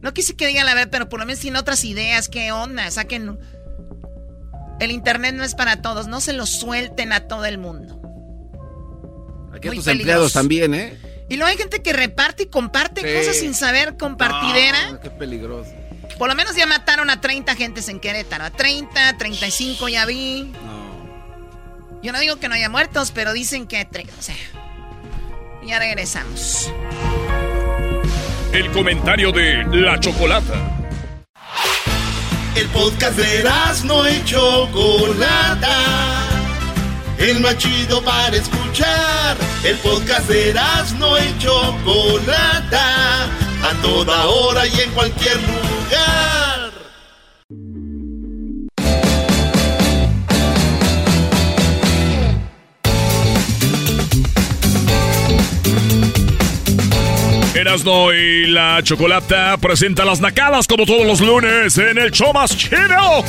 No quise que digan la verdad, pero por lo menos tienen otras ideas, qué onda, saquen... El internet no es para todos, no se lo suelten a todo el mundo. Aquí a tus empleados también, ¿eh? Y luego hay gente que reparte y comparte cosas sin saber compartidera. qué peligroso. Por lo menos ya mataron a 30 gentes en Querétaro. A 30, 35 ya vi. No. Yo no digo que no haya muertos, pero dicen que... O sea, ya regresamos. El comentario de La Chocolata. El podcast de no hecho Chocolata el más chido para escuchar. El podcast de no y Chocolata, a toda hora y en cualquier lugar. Erasno y la Chocolata presenta las nacadas como todos los lunes en el show más chido.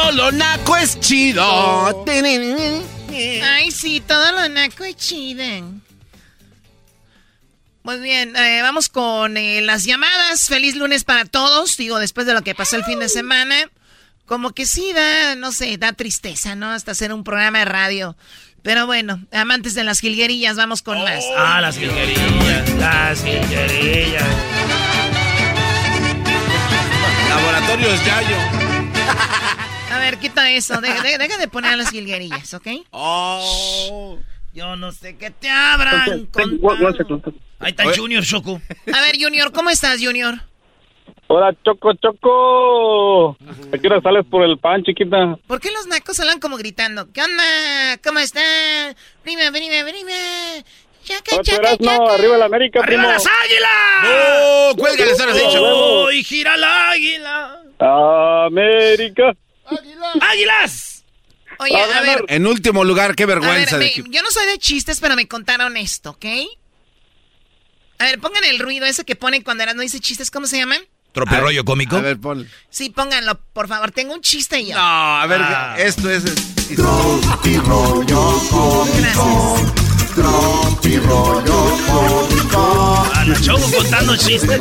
Todo lo naco es chido. Ay, sí, todo lo naco es chido. Muy bien, eh, vamos con eh, las llamadas. Feliz lunes para todos. Digo, después de lo que pasó el fin de semana, como que sí da, no sé, da tristeza, ¿no? Hasta hacer un programa de radio. Pero bueno, amantes de las jilguerillas, vamos con más. Ah, las jilguerillas, las jilguerillas. Laboratorios Yayo. <laughs> A ver, quita eso. Deja, de poner las jilguerillas, ¿ok? Oh. Yo no sé qué te abran. Con... Ahí está Junior, Choco. A ver, Junior, ¿cómo estás, Junior? Hola, Choco, Choco. ¿A qué hora sales por el pan, chiquita? ¿Por qué los nacos hablan como gritando? ¿Qué onda? ¿Cómo están? Prima, prima, prima. Chaca, chaca, chaca. No, arriba la América, ¡Arriba primo. las águilas! ¡No! ¡Cuélgale, se lo has dicho! ¡Oh, y gira la águila! ¡América! ¡Águilas! Oye, a ver. En último lugar, qué vergüenza. A ver, me, yo no soy de chistes, pero me contaron esto, ¿ok? A ver, pongan el ruido ese que ponen cuando no dice chistes, ¿cómo se llaman? ¿Tropirollo cómico? A ver, pon. Sí, pónganlo, por favor. Tengo un chiste yo. No, a ver, ah. esto es... Tropirollo cómico. Tropirollo cómico. A la show contando chistes.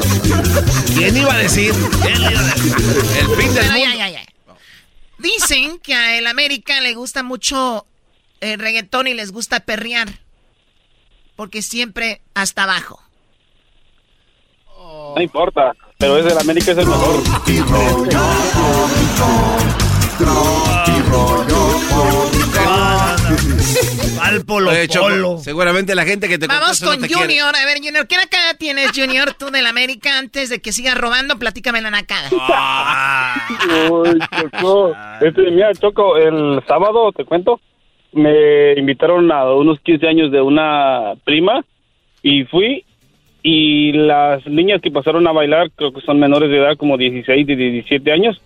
¿Quién iba a decir? ¿Quién iba a decir? El fin del mundo. Ya, ya, ya. Dicen que a el América le gusta mucho el reggaetón y les gusta perrear. Porque siempre hasta abajo. No importa, pero es el América es el mejor. Al polo, polo. Seguramente la gente que te Vamos con Junior. A ver, Junior, ¿qué nacada tienes, Junior, tú del América? Antes de que sigas robando, platícame la nacada. Uy, Choco. Este, mira, Choco, el sábado, te cuento, me invitaron a unos 15 años de una prima y fui y las niñas que pasaron a bailar creo que son menores de edad, como 16 y 17 años,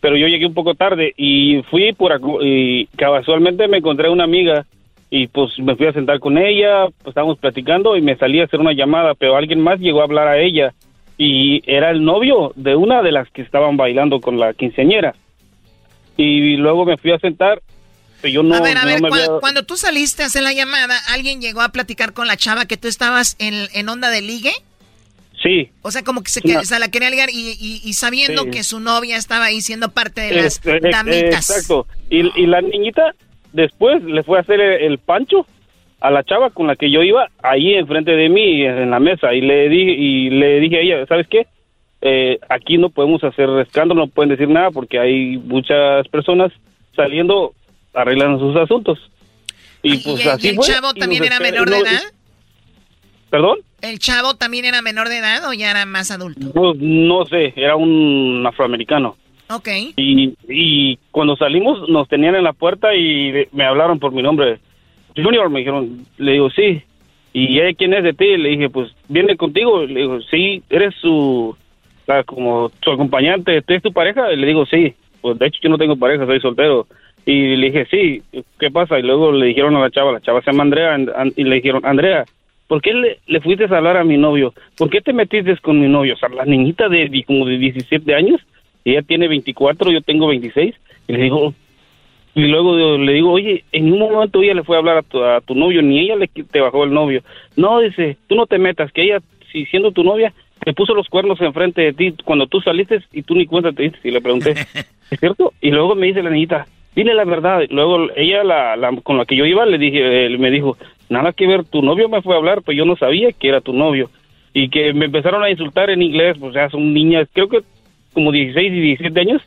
pero yo llegué un poco tarde y fui por y casualmente me encontré una amiga y pues me fui a sentar con ella, pues estábamos platicando y me salí a hacer una llamada, pero alguien más llegó a hablar a ella y era el novio de una de las que estaban bailando con la quinceañera. Y luego me fui a sentar yo no, a ver, a ver, cuando, tú saliste a hacer la llamada, ¿alguien llegó a platicar con la chava que tú estabas en, en onda de ligue? Sí. O sea, como que se, la quería ligar y, y, sabiendo que su novia estaba ahí siendo parte de las damitas. Exacto. Y, y, la niñita después le fue a hacer el, pancho a la chava con la que yo iba ahí enfrente de mí en la mesa y le dije y le dije a ella, ¿sabes qué? Eh, aquí no podemos hacer escándalo, no pueden decir nada porque hay muchas personas saliendo arreglando sus asuntos. Y, pues así el chavo también era menor de edad? ¿Perdón? ¿El chavo también era menor de edad o ya era más adulto? Pues no sé, era un afroamericano. Ok. Y, cuando salimos nos tenían en la puerta y me hablaron por mi nombre. Junior, me dijeron, le digo, sí. ¿Y quién es de ti? Le dije, pues, ¿viene contigo? Le digo, sí, eres su, como su acompañante, ¿tú es tu pareja? le digo, sí. Pues, de hecho, yo no tengo pareja, soy soltero. Y le dije, sí, ¿qué pasa? Y luego le dijeron a la chava, la chava se llama Andrea, y le dijeron, Andrea, ¿por qué le, le, fuiste a hablar a mi novio? ¿Por qué te metiste con mi novio? O sea, la niñita de como de 17 años, ella tiene 24, yo tengo 26, y le digo, y luego le digo, oye, en un momento ella le fue a hablar a tu, a tu novio, ni ella le te bajó el novio. No, dice, tú no te metas, que ella, si siendo tu novia, te puso los cuernos enfrente de ti cuando tú saliste y tú ni cuenta te diste. Y le pregunté, <laughs> ¿es cierto? Y luego me dice la niñita, dile la verdad. Luego ella, la, la, con la que yo iba, le dije, él me dijo, nada que ver, tu novio me fue a hablar, pues yo no sabía que era tu novio. Y que me empezaron a insultar en inglés, pues ya son niñas, creo que como 16 y 17 años.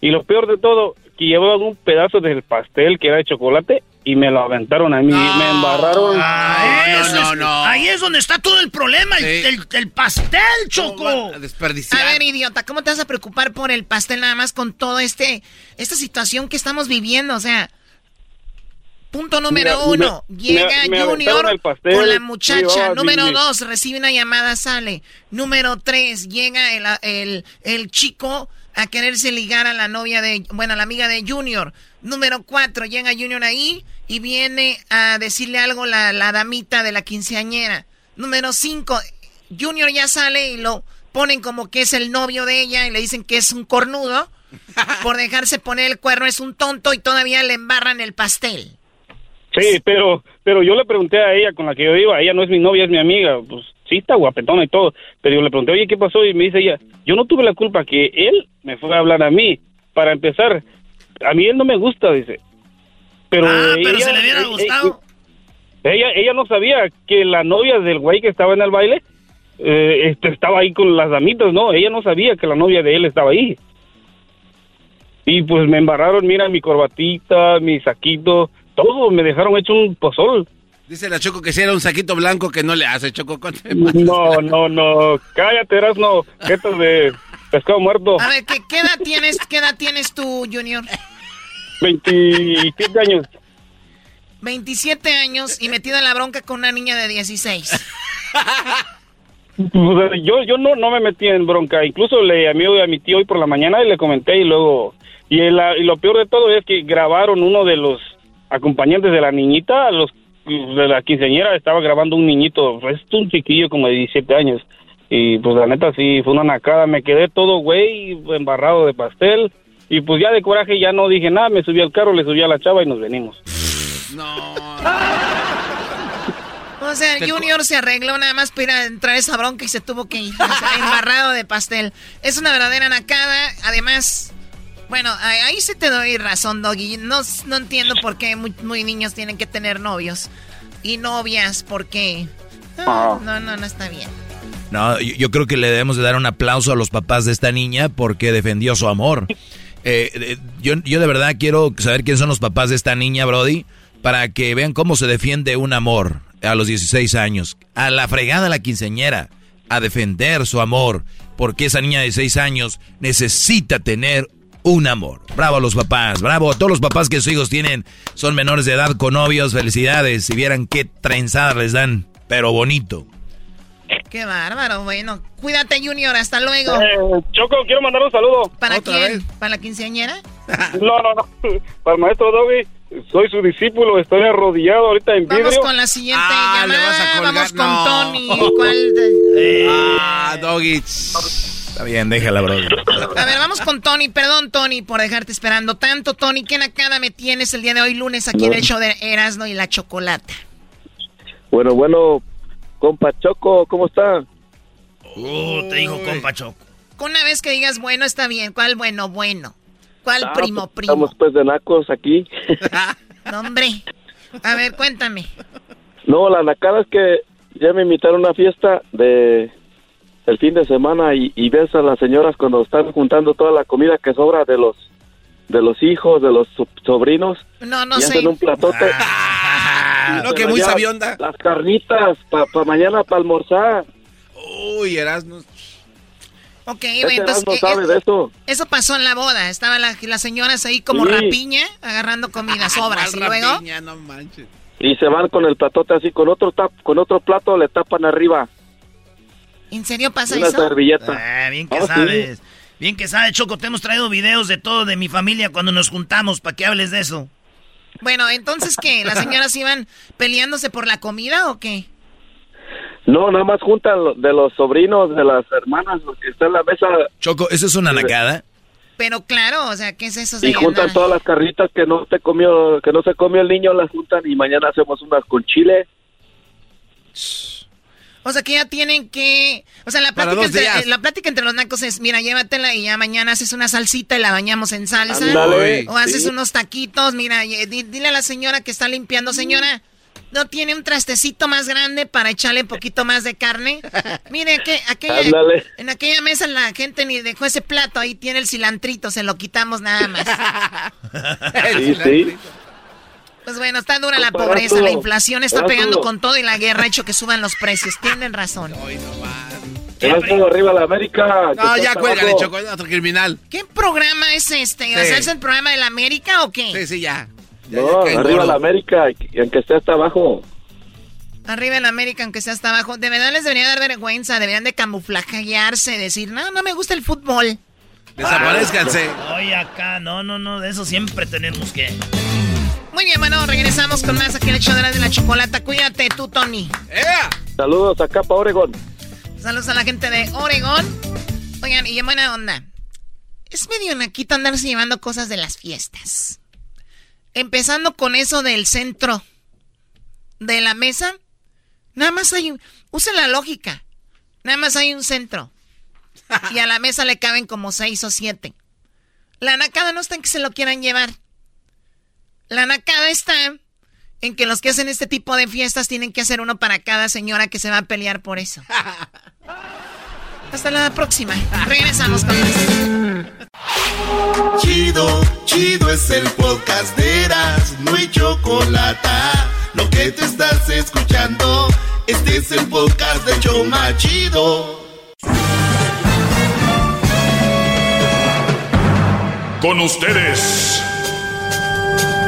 Y lo peor de todo, que llevaban un pedazo del pastel que era de chocolate y me lo aventaron a mí, me embarraron. no, no, Ahí es donde está todo el problema, el, pastel, Choco. A, desperdiciar. a ver, idiota, ¿cómo te vas a preocupar por el pastel nada más con todo este, esta situación que estamos viviendo? O sea, Punto número uno, llega Junior con la muchacha. número dos, recibe una llamada, sale. Número tres, llega el, el, el, chico a quererse ligar a la novia de, bueno, a la amiga de Junior. Número cuatro, llega Junior ahí y viene a decirle algo la, la damita de la quinceañera. Número cinco, Junior ya sale y lo ponen como que es el novio de ella y le dicen que es un cornudo. <laughs> Por dejarse poner el cuerno es un tonto y todavía le embarran el pastel. Sí, pero, pero yo le pregunté a ella con la que yo iba, ella no es mi novia, es mi amiga, pues sí está guapetona y todo, pero yo le pregunté, oye, ¿qué pasó? Y me dice ella, yo no tuve la culpa que él me fue a hablar a mí. Para empezar, a mí él no me gusta, dice. Pero, ah, pero se le hubiera gustado. Ella, ella no sabía que la novia del güey que estaba en el baile eh, este, estaba ahí con las damitas, no, ella no sabía que la novia de él estaba ahí. Y pues me embarraron, mira, mi corbatita, mi saquito, todo, me dejaron hecho un pozol. Dice la Choco que si era un saquito blanco que no le hace, Choco. No, no, no, cállate, eras no, es de pescado muerto. A ver, ¿qué, ¿qué, edad tienes, qué edad tienes tú, Junior? 27 años. 27 años y metido en la bronca con una niña de 16. yo yo no, no me metí en bronca, incluso le llamé a mi tío hoy por la mañana y le comenté y luego... Y, y lo peor de todo es que grabaron uno de los acompañantes de la niñita, los de la quinceañera estaba grabando un niñito, es un chiquillo como de 17 años. Y pues la neta sí, fue una nacada, me quedé todo güey, embarrado de pastel. Y pues ya de coraje ya no dije nada, me subí al carro, le subí a la chava y nos venimos. No. <laughs> O sea, Junior se arregló nada más para entrar esa bronca y se tuvo que ir. embarrado de pastel. Es una verdadera nacada. Además, bueno, ahí sí te doy razón, Doggy. No, no entiendo por qué muy, niños tienen que tener novios y novias, ¿por qué? No, no, no, está bien. No, yo, creo que le debemos de dar un aplauso a los papás de esta niña porque defendió su amor. Eh, eh, yo, yo de verdad quiero saber quiénes son los papás de esta niña, Brody, para que vean cómo se defiende un amor a los 16 años. A la fregada la quinceñera, a defender su amor, porque esa niña de 16 años necesita tener un amor. Bravo a los papás, bravo a todos los papás que sus hijos tienen, son menores de edad con novios, felicidades. Si vieran qué trenzada les dan, pero bonito. Qué bárbaro, bueno. Cuídate, Junior, hasta luego. Eh, Choco, quiero mandar un saludo. ¿Para quién? ¿Para la quinceañera? <laughs> no, no, no. Para el maestro Doggy. Soy su discípulo, estoy arrodillado ahorita en vidrio. Vamos con la siguiente ah, llamada. Vamos con Tony. <laughs> ¿Cuál Ah, Doggy. Está bien, déjala, bro. A ver, vamos con Tony. Perdón, Tony, por dejarte esperando tanto. Tony, ¿qué nacada me tienes el día de hoy, lunes, aquí en el show de Erasmo y la Chocolata? Bueno, bueno, compa Choco, ¿cómo está? Uh, te dijo compa Choco. Una vez que digas bueno, está bien. ¿Cuál bueno, bueno? ¿Cuál Ah, primo, pues, primo? Estamos pues de nacos aquí. <laughs> No, hombre. A ver, cuéntame. no, la nacada es que ya me invitaron a una fiesta de el fin de semana y, y ves a las señoras cuando están juntando toda la comida que sobra de los de los hijos, de los so- sobrinos. No, no y sé. hacen un platote. Ah, no, Y que muy sabionda. Las carnitas para mañana para almorzar. Uy, Erasmo. Ok, bueno, entonces. no eh, sabe eh, de eso. Eso pasó en la boda. Estaban la- las señoras ahí como Sí. rapiña, agarrando comida, <laughs> sobras. y luego. Rapiña, no manches. Y se van con el platote así, con otro tap, con otro plato le tapan arriba. ¿En serio pasa Una eso? servilleta. Ah, bien que sí. sabes. Bien que sabes, Choco. Te hemos traído videos de todo de mi familia cuando nos juntamos para que hables de eso. Bueno, entonces, ¿qué? ¿Las <laughs> señoras iban peleándose por la comida o qué? No, nada más juntan lo- de los sobrinos, de las hermanas, los que están en la mesa. Choco, ¿eso es una nacada? Pero claro, o sea, ¿qué es eso? de Y juntan todas las carnitas que no te comió, que no se comió el niño, las juntan y mañana hacemos unas con chile. O sea, que ya tienen que... O sea, la plática, entre, eh, la plática entre los nacos es, mira, llévatela y ya mañana haces una salsita y la bañamos en salsa. Ándale, o haces sí. unos taquitos, mira, y- di- dile a la señora que está limpiando, señora, ¿no tiene un trastecito más grande para echarle un poquito más de carne? <laughs> Mire, que aquella, Ándale. en aquella mesa la gente ni dejó ese plato, ahí tiene el cilantrito, se lo quitamos nada más. <laughs> Sí, sí. Pues bueno, está dura la Pues, pobreza, Erasmo, la inflación está pegando con todo y la guerra ha hecho que suban los precios. Tienen razón. Te todo arriba la América. No, que ya cuélgale. Choco, otro criminal. ¿Qué programa es este? O Sí. sea, ¿es el programa de la América o qué? Sí, sí, ya. Ya, No, ya arriba la América, y aunque esté hasta abajo. Arriba el América, aunque sea hasta abajo. De verdad les debería dar vergüenza. Deberían de camuflajearse, decir, no, no me gusta el fútbol. Desaparezcanse. Oye, acá, no, no, no, de eso siempre tenemos que. Muy bien, bueno, regresamos con más aquí en el show de la, de la chocolata. Cuídate tú, Tony. Saludos acá para Oregon. Saludos a la gente de Oregón. Oigan, y en buena onda. Es medio naquito andarse llevando cosas de las fiestas. Empezando con eso del centro de la mesa. Nada más hay un... Usen la lógica. Nada más hay un centro. <laughs> Y a la mesa le caben como seis o siete. La nacada no está en que se lo quieran llevar. La nacada está en que los que hacen este tipo de fiestas tienen que hacer uno para cada señora que se va a pelear por eso. <laughs> Hasta la próxima. Regresamos con esto. Chido, chido es el podcast de Eras, no hay chocolate. Lo que te estás escuchando, este es el podcast de Choma Chido. Con ustedes.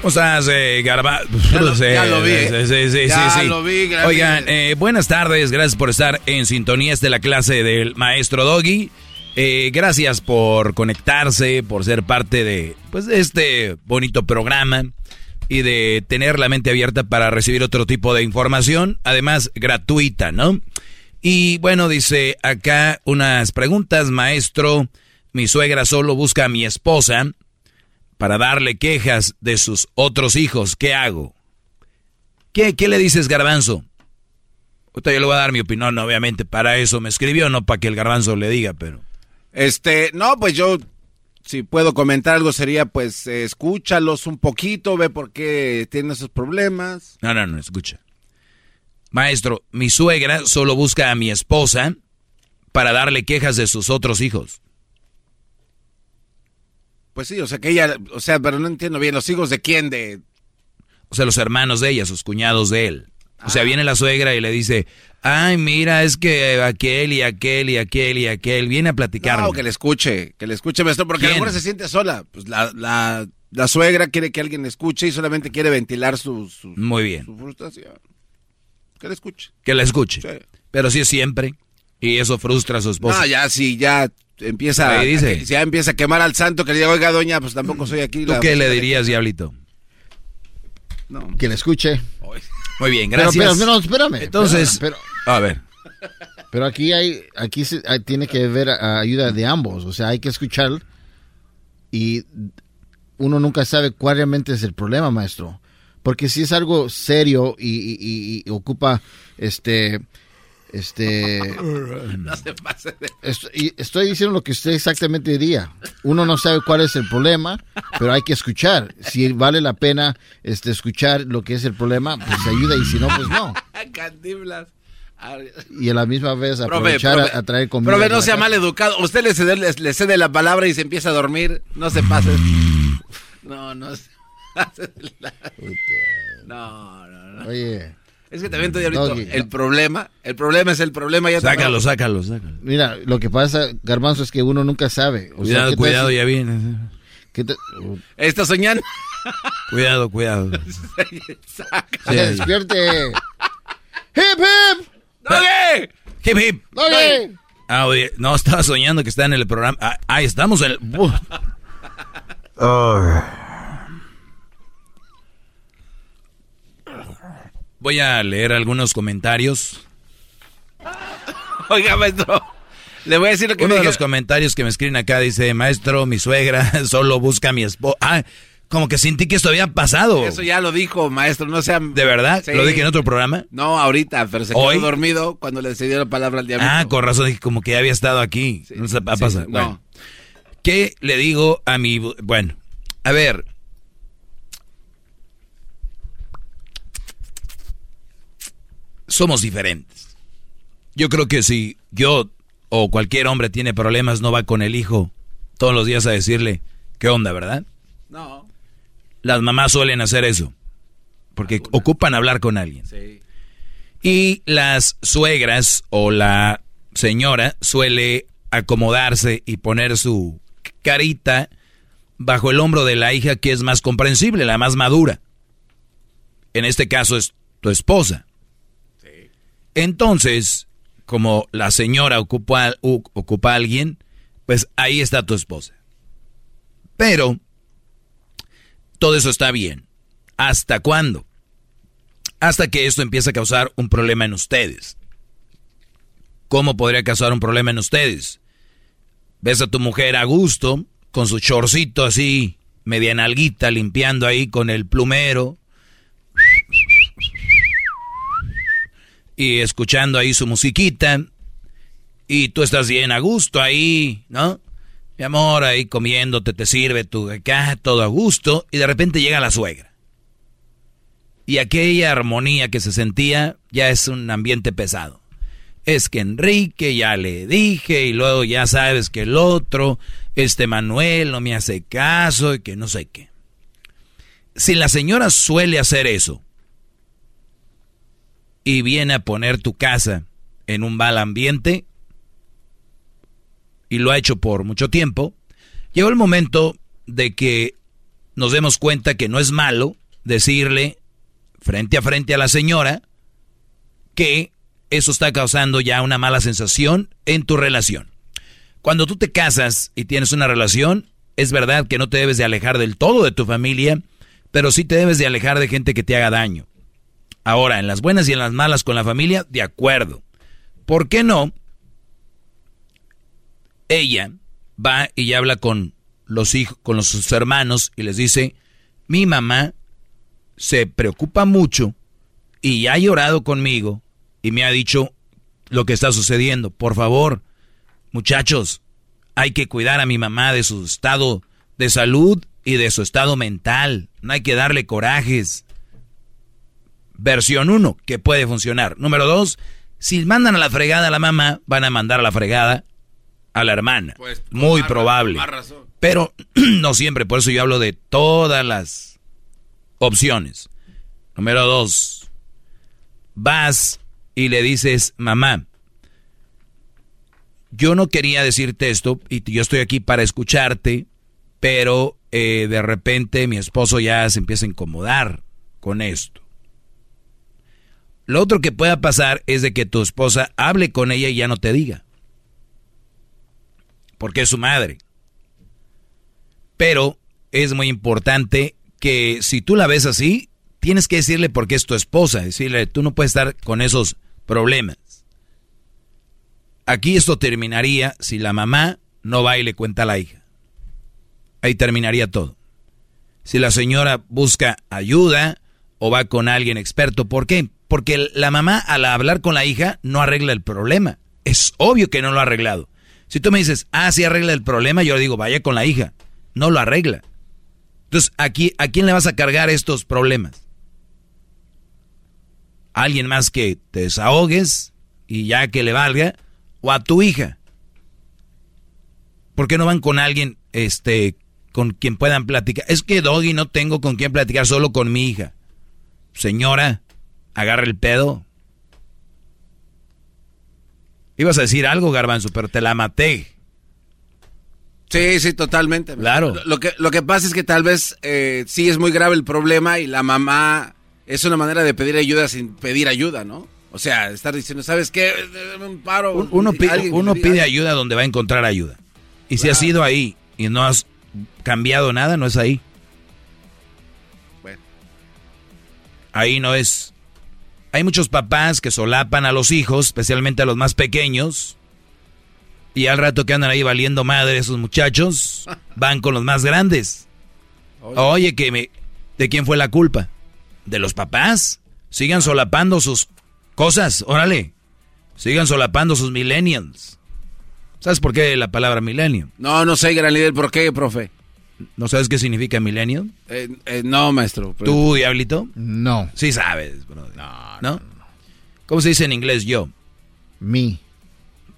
¿Cómo estás, eh, Garba? Ya lo- ya lo vi, Sí, sí, sí, Ya sí, lo vi. Oigan, eh, buenas tardes, gracias por estar en sintonía de la clase del maestro Doggy. Eh, gracias por conectarse, por ser parte de, pues, de este bonito programa y de tener la mente abierta para recibir otro tipo de información, además gratuita, ¿no? Y bueno, dice acá unas preguntas, maestro. Mi suegra solo busca a mi esposa para darle quejas de sus otros hijos. ¿Qué hago? ¿Qué, qué le dices, Garbanzo? Ahorita yo le voy a dar mi opinión, obviamente. Para eso me escribió, no para que el Garbanzo le diga, pero... Este, no, pues yo, si puedo comentar algo, sería pues eh, escúchalos un poquito, ve por qué tienen esos problemas. No, no, no, escucha. Maestro, mi suegra solo busca a mi esposa para darle quejas de sus otros hijos. Pues sí, o sea que ella, o sea, pero no entiendo bien, ¿los hijos de quién? De... O sea, los hermanos de ella, sus cuñados de él. O sea, viene la suegra y le dice, ay, mira, es que aquel y aquel y aquel y aquel viene a platicar. No, que le escuche, que le escuche, maestro, porque a lo ¿Quién? mejor se siente sola. Pues la, la, la suegra quiere que alguien le escuche y solamente quiere ventilar su, su, Muy bien. su frustración. Que le escuche. Que la escuche. Sí. Pero sí es siempre. Y eso frustra a su esposa. No, ya, sí, ya empieza, dice. a- ya empieza a quemar al santo que le diga, oiga, doña, pues tampoco soy aquí. ¿Tú la- qué le dirías, Diablito? Que le escuche. Muy bien, Pero, gracias. pero, no, espérame. Entonces, espérame, a ver. pero, pero aquí hay, aquí se- hay- tiene que haber ah, ayuda de ambos. O sea, hay que escuchar y uno nunca sabe cuál realmente es el problema, maestro. Porque si es algo serio y, y- y- y ocupa, este, este, <laughs> No se pase de... Estoy, estoy diciendo lo que usted exactamente diría. Uno no sabe cuál es el problema, pero hay que escuchar. Si vale la pena este, escuchar lo que es el problema, pues ayuda y si no, pues no. <laughs> Cantinflas. Y a la misma vez aprovechar profe, a, a traer comida. profe, no sea mal educado. Usted le cede, le, le cede la palabra y se empieza a dormir. No se pase. No, no se <laughs> pase de la- No, no, no. Oye. Es que también estoy ahorita. El problema, el problema es el problema. Ya te- Sácalo, sácalo, sácalo. Mira, lo que pasa, Garbanzo, es que uno nunca sabe. O sea, Cuidado, ¿qué tal cuidado, ya viene. qué tal- Está soñando. Cuidado, cuidado. <laughs> ¡Que despierte! ¡Hip, hip! ¡Doggy! Hip, hip. ¡Doggy! Ah, oye, no, estaba soñando que está en el programa. Ah, ahí estamos en el... Voy a leer algunos comentarios. <laughs> Oiga, maestro. Le voy a decir lo que Uno me de los comentarios que me escriben acá dice, maestro, mi suegra <laughs> solo busca a mi esposo. Ah, como que sentí que esto había pasado. Eso ya lo dijo, maestro. No sea. ¿De verdad? Sí. ¿Lo dije en otro programa? No, ahorita, pero se quedó ¿Hoy? dormido cuando le cedió la palabra al diablo. Ah, con razón, dije como que ya había estado aquí. no se va a sí, pasar. no. Bueno. ¿Qué le digo a mi... bu- Bueno, a ver. Somos diferentes. Yo creo que si yo o cualquier hombre tiene problemas, no va con el hijo todos los días a decirle, ¿qué onda, verdad? No. Las mamás suelen hacer eso. Porque ocupan hablar con alguien. Sí. Y las suegras o la señora suele acomodarse y poner su carita bajo el hombro de la hija que es más comprensible, la más madura. En este caso es tu esposa. Entonces, como la señora ocupa, u- ocupa a alguien, pues ahí está tu esposa. Pero todo eso está bien. ¿Hasta cuándo? Hasta que esto empieza a causar un problema en ustedes. ¿Cómo podría causar un problema en ustedes? Ves a tu mujer a gusto, con su chorcito así, media nalguita, limpiando ahí con el plumero. Y escuchando ahí su musiquita. Y tú estás bien a gusto ahí, ¿no? Mi amor, ahí comiéndote, te sirve tu acá, todo a gusto. Y de repente llega la suegra. Y aquella armonía que se sentía ya es un ambiente pesado. Es que Enrique ya le dije y luego ya sabes que el otro, este Manuel no me hace caso y que no sé qué. Si la señora suele hacer eso y viene a poner tu casa en un mal ambiente y lo ha hecho por mucho tiempo, llegó el momento de que nos demos cuenta que no es malo decirle frente a frente a la señora que eso está causando ya una mala sensación en tu relación. Cuando tú te casas y tienes una relación, es verdad que no te debes de alejar del todo de tu familia, pero sí te debes de alejar de gente que te haga daño. Ahora, en las buenas y en las malas con la familia, de acuerdo. ¿Por qué no? Ella va y habla con los hijos, con los, sus hermanos y les dice, mi mamá se preocupa mucho y ha llorado conmigo y me ha dicho lo que está sucediendo. Por favor, muchachos, hay que cuidar a mi mamá de su estado de salud y de su estado mental. No hay que darle corajes. Versión 1, que puede funcionar. Número 2, si mandan a la fregada a la mamá, van a mandar a la fregada a la hermana. Pues, Muy probable. razón. Pero <clears throat> no siempre, por eso yo hablo de todas las opciones. Número 2, vas y le dices, mamá, yo no quería decirte esto y yo estoy aquí para escucharte, pero eh, de repente mi esposo ya se empieza a incomodar con esto. Lo otro que pueda pasar es de que tu esposa hable con ella y ya no te diga. porque es su madre. Pero es muy importante que si tú la ves así, tienes que decirle por qué es tu esposa, decirle, tú no puedes estar con esos problemas. Aquí esto terminaría si la mamá no va y le cuenta a la hija. Ahí terminaría todo. Si la señora busca ayuda o va con alguien experto, ¿por qué? Porque la mamá al hablar con la hija no arregla el problema. Es obvio que no lo ha arreglado. Si tú me dices, ah, sí arregla el problema, yo digo, vaya con la hija. No lo arregla. Entonces, aquí, ¿a quién le vas a cargar estos problemas? ¿A alguien más que te desahogues y ya que le valga? ¿O a tu hija? ¿Por qué no van con alguien este, con quien puedan platicar? Es que Doggy no tengo con quien platicar, solo con mi hija. Señora, agarra el pedo. Ibas a decir algo, Garbanzo, pero te la maté. Sí, sí, totalmente. Claro. Lo, que, lo que pasa es que tal vez eh, sí es muy grave el problema y la mamá es una manera de pedir ayuda sin pedir ayuda, ¿no? O sea, estar diciendo, ¿sabes qué? Un paro. Uno, pide, uno pide ayuda donde va a encontrar ayuda. Y si has ido ahí y no has cambiado nada, no es ahí. Bueno. Ahí no es. Hay muchos papás que solapan a los hijos, especialmente a los más pequeños. Y al rato que andan ahí valiendo madre esos muchachos, <laughs> van con los más grandes. Oye, que me, ¿de quién fue la culpa? ¿De los papás? Sigan solapando sus cosas, órale. Sigan solapando sus millennials. ¿Sabes por qué la palabra millennium? No, no sé, gran líder, ¿por qué, profe? ¿No sabes qué significa millennium? Eh, eh, no, maestro. pero- ¿Tú, Diablito? No. Sí sabes, bro. No, ¿Cómo se dice en inglés yo? Me.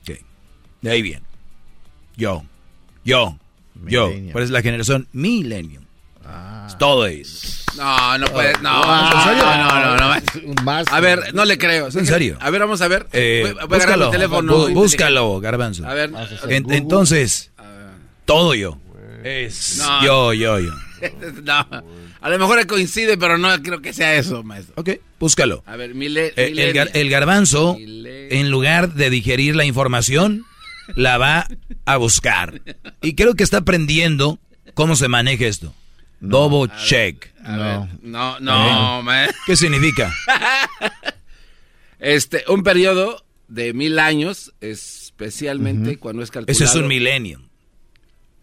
Ok. De ahí bien. Yo. Yo. Yo. ¿Cuál es la generación? Millennium. Ah. Es todo eso. No, no puede. No, ¿En serio? no, no, no. Más. A ver, no le creo. ¿Es en serio? A ver, vamos a ver. Eh, voy, voy a agarrar búscalo, mi teléfono. bú- búscalo, Garbanzo. A ver. En- entonces, todo yo. Es No. yo, yo, yo. <laughs> no. A lo mejor coincide, pero no creo que sea eso, maestro. Ok, búscalo. A ver, mile, Eh, el, gar- el garbanzo, en lugar de digerir la información, la va a buscar. Y creo que está aprendiendo cómo se maneja esto. Double check. A ver, no, no, Eh. ma- ¿Qué significa? <laughs> Este, un periodo de mil años, especialmente cuando es calculado. Ese es un millennium.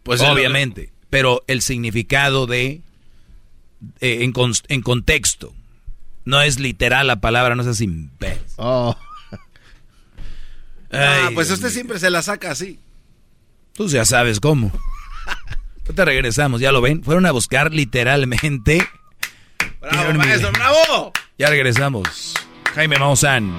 Pues obviamente. Pero el significado de eh, en, en contexto. No es literal la palabra, no imbécil. Oh. Ah, Ay, pues usted mío. siempre se la saca así. Tú ya sabes cómo. <laughs> Ahorita regresamos, ya lo ven. Fueron a buscar literalmente. ¡Bravo, maestro, bravo! Ya regresamos. Jaime Maussan.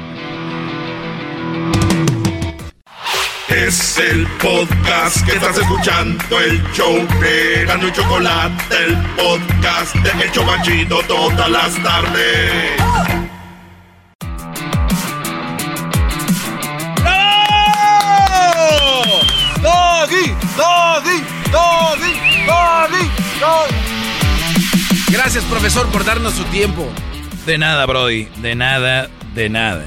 Es el podcast que estás escuchando, el show de Gano y Chocolate, el podcast de El Chobachito todas las tardes. ¡Doggy! ¡Doggy! ¡Doggy! ¡Doggy! ¡Doggy! Gracias, profesor, por darnos su tiempo. De nada, Brody. De nada, de nada.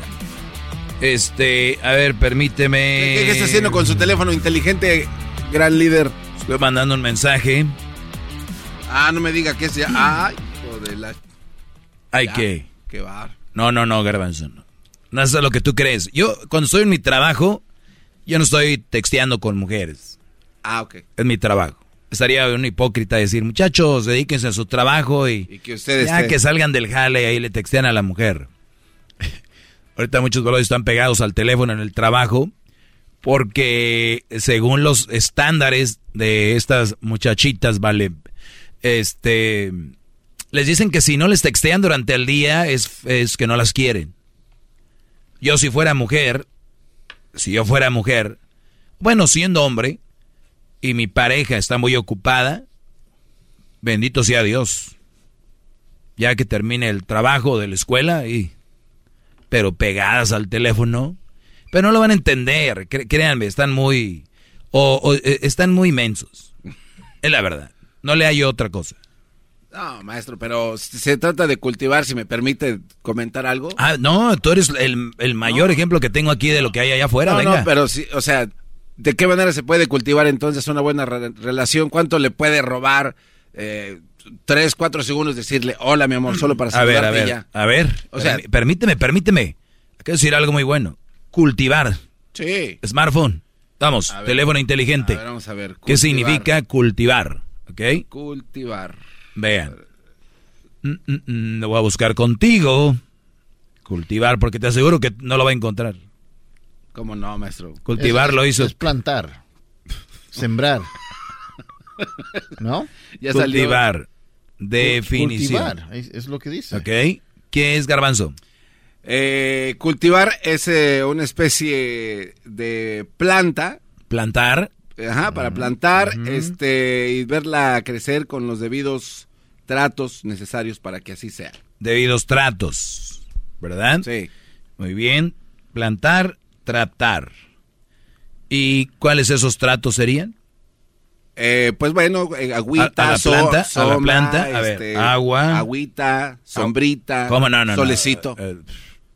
Este, a ver, permíteme. ¿Qué, qué está haciendo con su teléfono inteligente, gran líder? Estoy mandando un mensaje. Ah, no me diga que sea. <clears throat> Ay, hijo de la. Ya, que. Qué bar. No, no, no, Garbanzo. No. no es lo que tú crees. Yo, cuando estoy en mi trabajo, yo no estoy texteando con mujeres. Ah, ok. Es mi trabajo. Estaría un hipócrita decir, muchachos, dedíquense a su trabajo y, Y que ustedes. ya que salgan del jale y ahí le textean a la mujer. Ahorita muchos valores están pegados al teléfono en el trabajo porque según los estándares de estas muchachitas, vale, este, les dicen que si no les textean durante el día es, es que no las quieren. Yo si fuera mujer, si yo fuera mujer, bueno, siendo hombre, y mi pareja está muy ocupada, bendito sea Dios. Ya que termine el trabajo de la escuela y pero pegadas al teléfono, pero no lo van a entender, créanme, están muy o, o, eh, están muy inmensos. Es la verdad. No le hay otra cosa. No, maestro, pero se trata de cultivar, si me permite comentar algo. Ah, no, tú eres el, el mayor ejemplo que tengo aquí de lo que hay allá afuera, no, venga. no, pero sí, o sea, ¿De qué manera se puede cultivar entonces una buena re- relación? ¿Cuánto le puede robar? Eh, tres, cuatro segundos decirle, hola mi amor, solo para A ver, saludarte a ver, ya. a ver. O sea- permí- permíteme, permíteme. Quiero decir algo muy bueno. Cultivar. Sí. Smartphone. Vamos, ver. teléfono inteligente. A ver, vamos a ver. ¿Qué significa cultivar? ¿Ok? Cultivar. Vean. Mm, mm, mm, lo voy a buscar contigo. Cultivar, porque te aseguro que no lo va a encontrar. ¿Cómo no, maestro? Cultivar Es- lo hizo. Es plantar. Sembrar. ¿No? <laughs> Ya salió. cultivar. Definición. Cultivar, es, lo que dice. ¿Ok? ¿Qué es garbanzo? Eh, cultivar es eh, una especie de planta. Plantar. Ajá, para plantar este, y verla crecer con los debidos tratos necesarios para que así sea. Debidos tratos. ¿Verdad? Sí. Muy bien. Plantar, tratar. ¿Y cuáles esos tratos serían? Eh, pues bueno, eh, agüita, A- a la so- planta, a la sombra, planta, a ver, este, agua. agüita, sombrita, ¿Cómo no, no, no? solecito. Eh,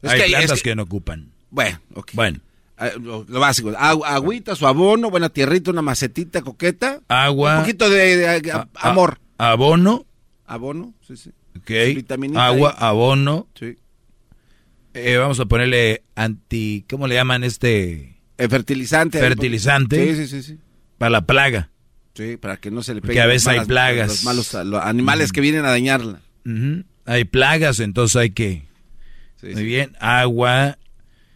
Es hay que- plantas es que... que- no ocupan. Bueno, ok. Bueno, Ah, lo, lo básico, agu- agüita, su abono, buena tierrita, una macetita coqueta, agua. un poquito de, de- a- a- amor. abono. Abono, sí, sí. Ok. Vitaminita Agua, ahí. abono. Sí. Eh, vamos a ponerle anti. ¿Cómo le llaman este? El fertilizante. Fertilizante. Sí, sí, sí, sí. Para la plaga. Sí, para que no se le Porque peguen a veces hay malas- plagas. Los malos los animales que vienen a dañarla. Ujú. Hay plagas, entonces hay que. Sí, Muy sí. bien. Agua,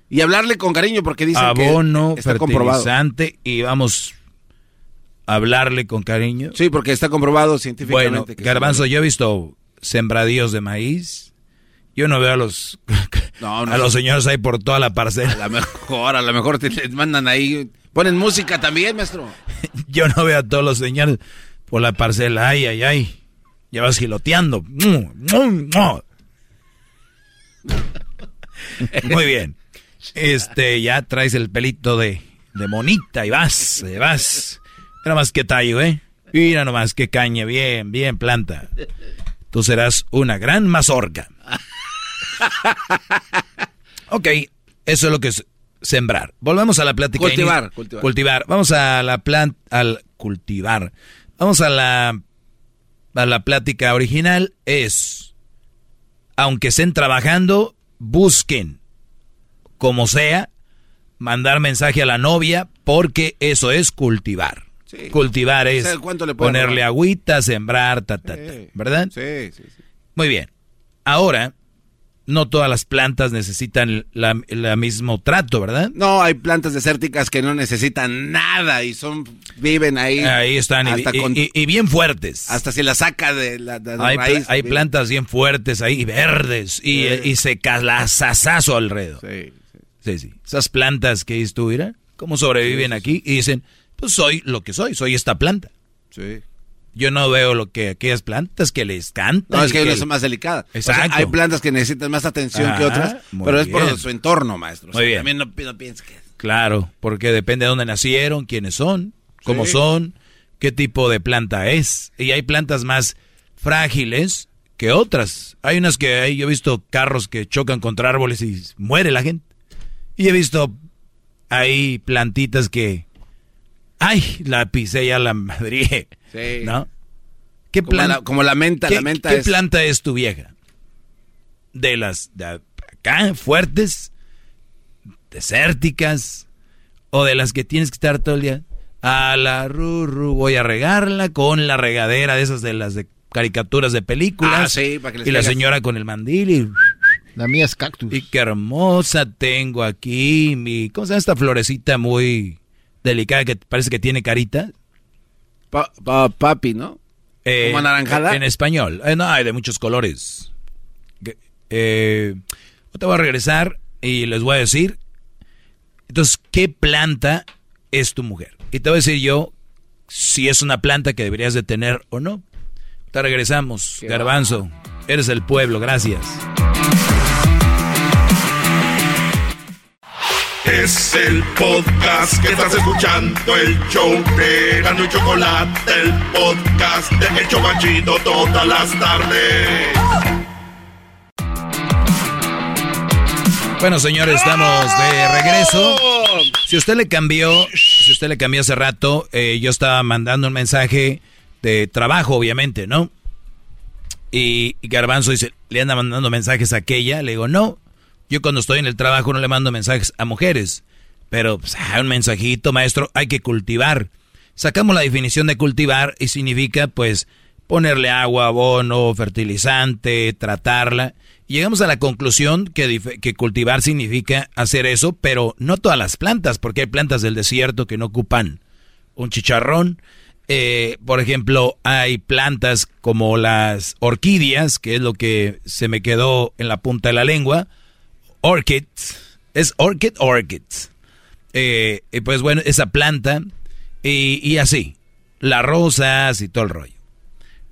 Y hablarle con cariño porque dicen abono, que está comprobado. fertilizante. Y vamos a hablarle con cariño. Sí, porque está comprobado científicamente. Bueno, que Garbanzo, yo he visto sembradíos de maíz. Yo no veo a los No, no <laughs> a los señores ahí por toda la A parcela. lo mejor, a lo mejor te les mandan ahí. Ponen música también, maestro. <laughs> Yo no veo a todos los señores por la parcela. Ay, ay, ay. Ya vas giloteando. <laughs> Muy bien. Este, ya traes el pelito de, de monita y vas, eh, vas. Mira más que tallo, ¿eh? Mira nomás que caña, bien, bien planta. Tú serás una gran mazorca. <laughs> Ok, eso es lo que es sembrar. Volvemos a la plática. Cultivar, cultivar. Cultivar. Vamos a la planta, al cultivar. Vamos a la, a la plática original. Es, aunque estén trabajando, busquen, como sea, mandar mensaje a la novia, porque eso es cultivar. Sí. Cultivar es O sea, ¿cuánto le puede ponerle agüita, sembrar, ta, ta, ta, Sí. ¿verdad? Sí, sí, sí. Muy bien. Ahora, no todas las plantas necesitan la, la mismo trato, ¿verdad? No, hay plantas desérticas que no necesitan nada y son viven ahí. Ahí están, y, hasta, y- con- y- y bien fuertes. hasta si la saca de la, de hay, pla- raíz. hay bien. plantas bien fuertes ahí, verdes, y, Sí. secas, las asazo alrededor. Sí, sí. Sí, sí. Esas plantas que dices tú, mira, cómo sobreviven aquí, y dicen, pues soy lo que soy, soy esta planta. Sí. Yo no veo lo que aquellas plantas que les cantan. No, es que hay unas son más delicadas. O sea, Exacto. hay plantas que necesitan más atención que otras, pero es por su entorno, maestro. O Muy sea, bien. También no, no pienses que... Claro, porque depende de dónde nacieron, quiénes son, cómo Sí. son, qué tipo de planta es. Y hay plantas más frágiles que otras. Hay unas que hay, yo he visto carros que chocan contra árboles y muere la gente. Y he visto hay plantitas que, ay, la pisé ya la madre, Sí. ¿no? ¿Qué Como planta? la- como la menta, ¿qué, la menta qué es- planta es tu vieja? De las de acá, fuertes, desérticas, o de las que tienes que estar todo el día. A la ruru, voy a regarla con la regadera de esas de las de caricaturas de películas. Ah, sí, para que les y la señora con el mandil y... La mía es cactus. Y qué hermosa tengo aquí mi... ¿Cómo se llama esta florecita muy delicada que parece que tiene carita? Pa- pa- papi, ¿no? Eh, ¿Como anaranjada? En español. Eh, no, hay de muchos colores. Eh, te voy a regresar y les voy a decir. Entonces, ¿qué planta es tu mujer? Y te voy a decir yo si es una planta que deberías de tener o no. Te regresamos, Qué Garbanzo. Eres el pueblo, gracias. Es el podcast que estás escuchando, el show de Gano y Chocolate, el podcast de El Chobachito todas las tardes. Bueno, señores, estamos de regreso. Si usted le cambió, si usted le cambió hace rato, eh, yo estaba mandando un mensaje de trabajo, obviamente, ¿no? Y, Garbanzo dice, ¿le anda mandando mensajes a aquella? Le digo, no. Yo cuando estoy en el trabajo no le mando mensajes a mujeres. Pero pues, ah, un mensajito, maestro, hay que cultivar. Sacamos la definición de cultivar y significa, pues, ponerle agua, abono, fertilizante, tratarla. Llegamos a la conclusión que, que, cultivar significa hacer eso, pero no todas las plantas, porque hay plantas del desierto que no ocupan un chicharrón. Eh, por ejemplo, hay plantas como las orquídeas, que es lo que se me quedó en la punta de la lengua. Orchids. Es orchid, orchids. Eh, pues bueno, esa planta y, y así. Las rosas y todo el rollo.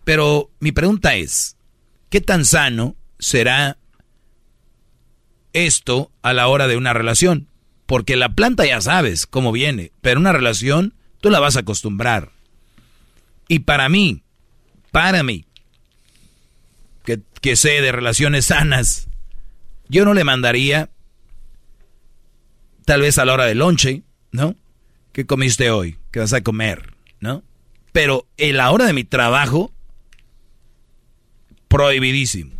Pero mi pregunta es, ¿qué tan sano será esto a la hora de una relación? Porque la planta ya sabes cómo viene, pero una relación tú la vas a acostumbrar. Y para mí, para mí, que, que sé de relaciones sanas, yo no le mandaría, tal vez a la hora del lonche, ¿no? ¿Qué comiste hoy? ¿Qué vas a comer? ¿No? Pero en la hora de mi trabajo, prohibidísimo.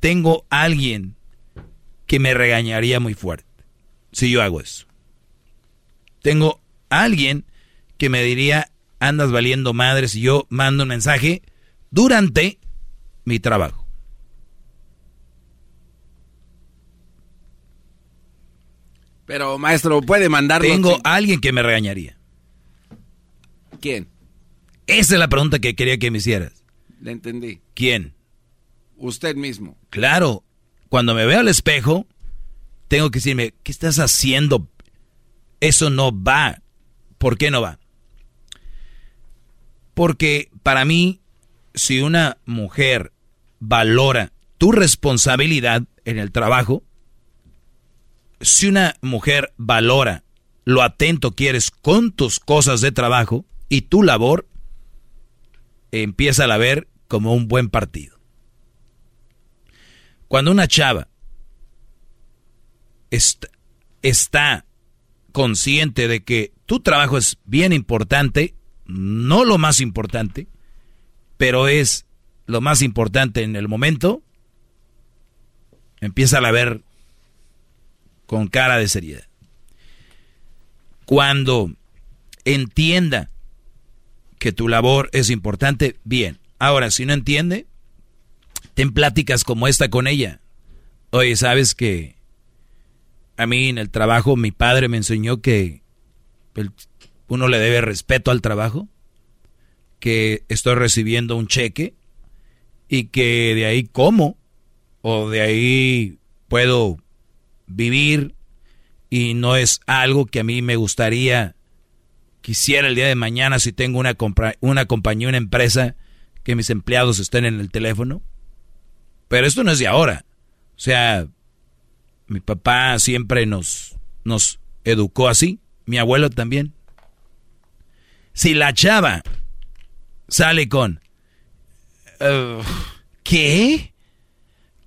Tengo alguien que me regañaría muy fuerte si yo hago eso. Tengo alguien que me diría, andas valiendo madre si yo mando un mensaje durante mi trabajo. Pero maestro, puede mandarlo. Tengo alguien que me regañaría. ¿Quién? Esa es la pregunta que quería que me hicieras. Le entendí. ¿Quién? Usted mismo. Claro, cuando me veo al espejo, tengo que decirme, ¿qué estás haciendo? Eso no va. ¿Por qué no va? Porque para mí, si una mujer valora tu responsabilidad en el trabajo, si una mujer valora lo atento que eres con tus cosas de trabajo y tu labor, empieza a ver como un buen partido. Cuando una chava está, consciente de que tu trabajo es bien importante, no lo más importante, pero es lo más importante en el momento, empieza a ver con cara de seriedad. Cuando entienda que tu labor es importante, bien. Ahora, si no entiende, ten pláticas como esta con ella. Oye, ¿sabes que a mí en el trabajo mi padre me enseñó que uno le debe respeto al trabajo? Que estoy recibiendo un cheque y que de ahí como o de ahí puedo vivir y no es algo que a mí me gustaría quisiera el día de mañana si tengo una, una compañía, una empresa, que mis empleados estén en el teléfono. Pero esto no es de ahora. O sea, mi papá siempre nos, nos educó así, mi abuelo también. Si la chava sale con... ¿Qué?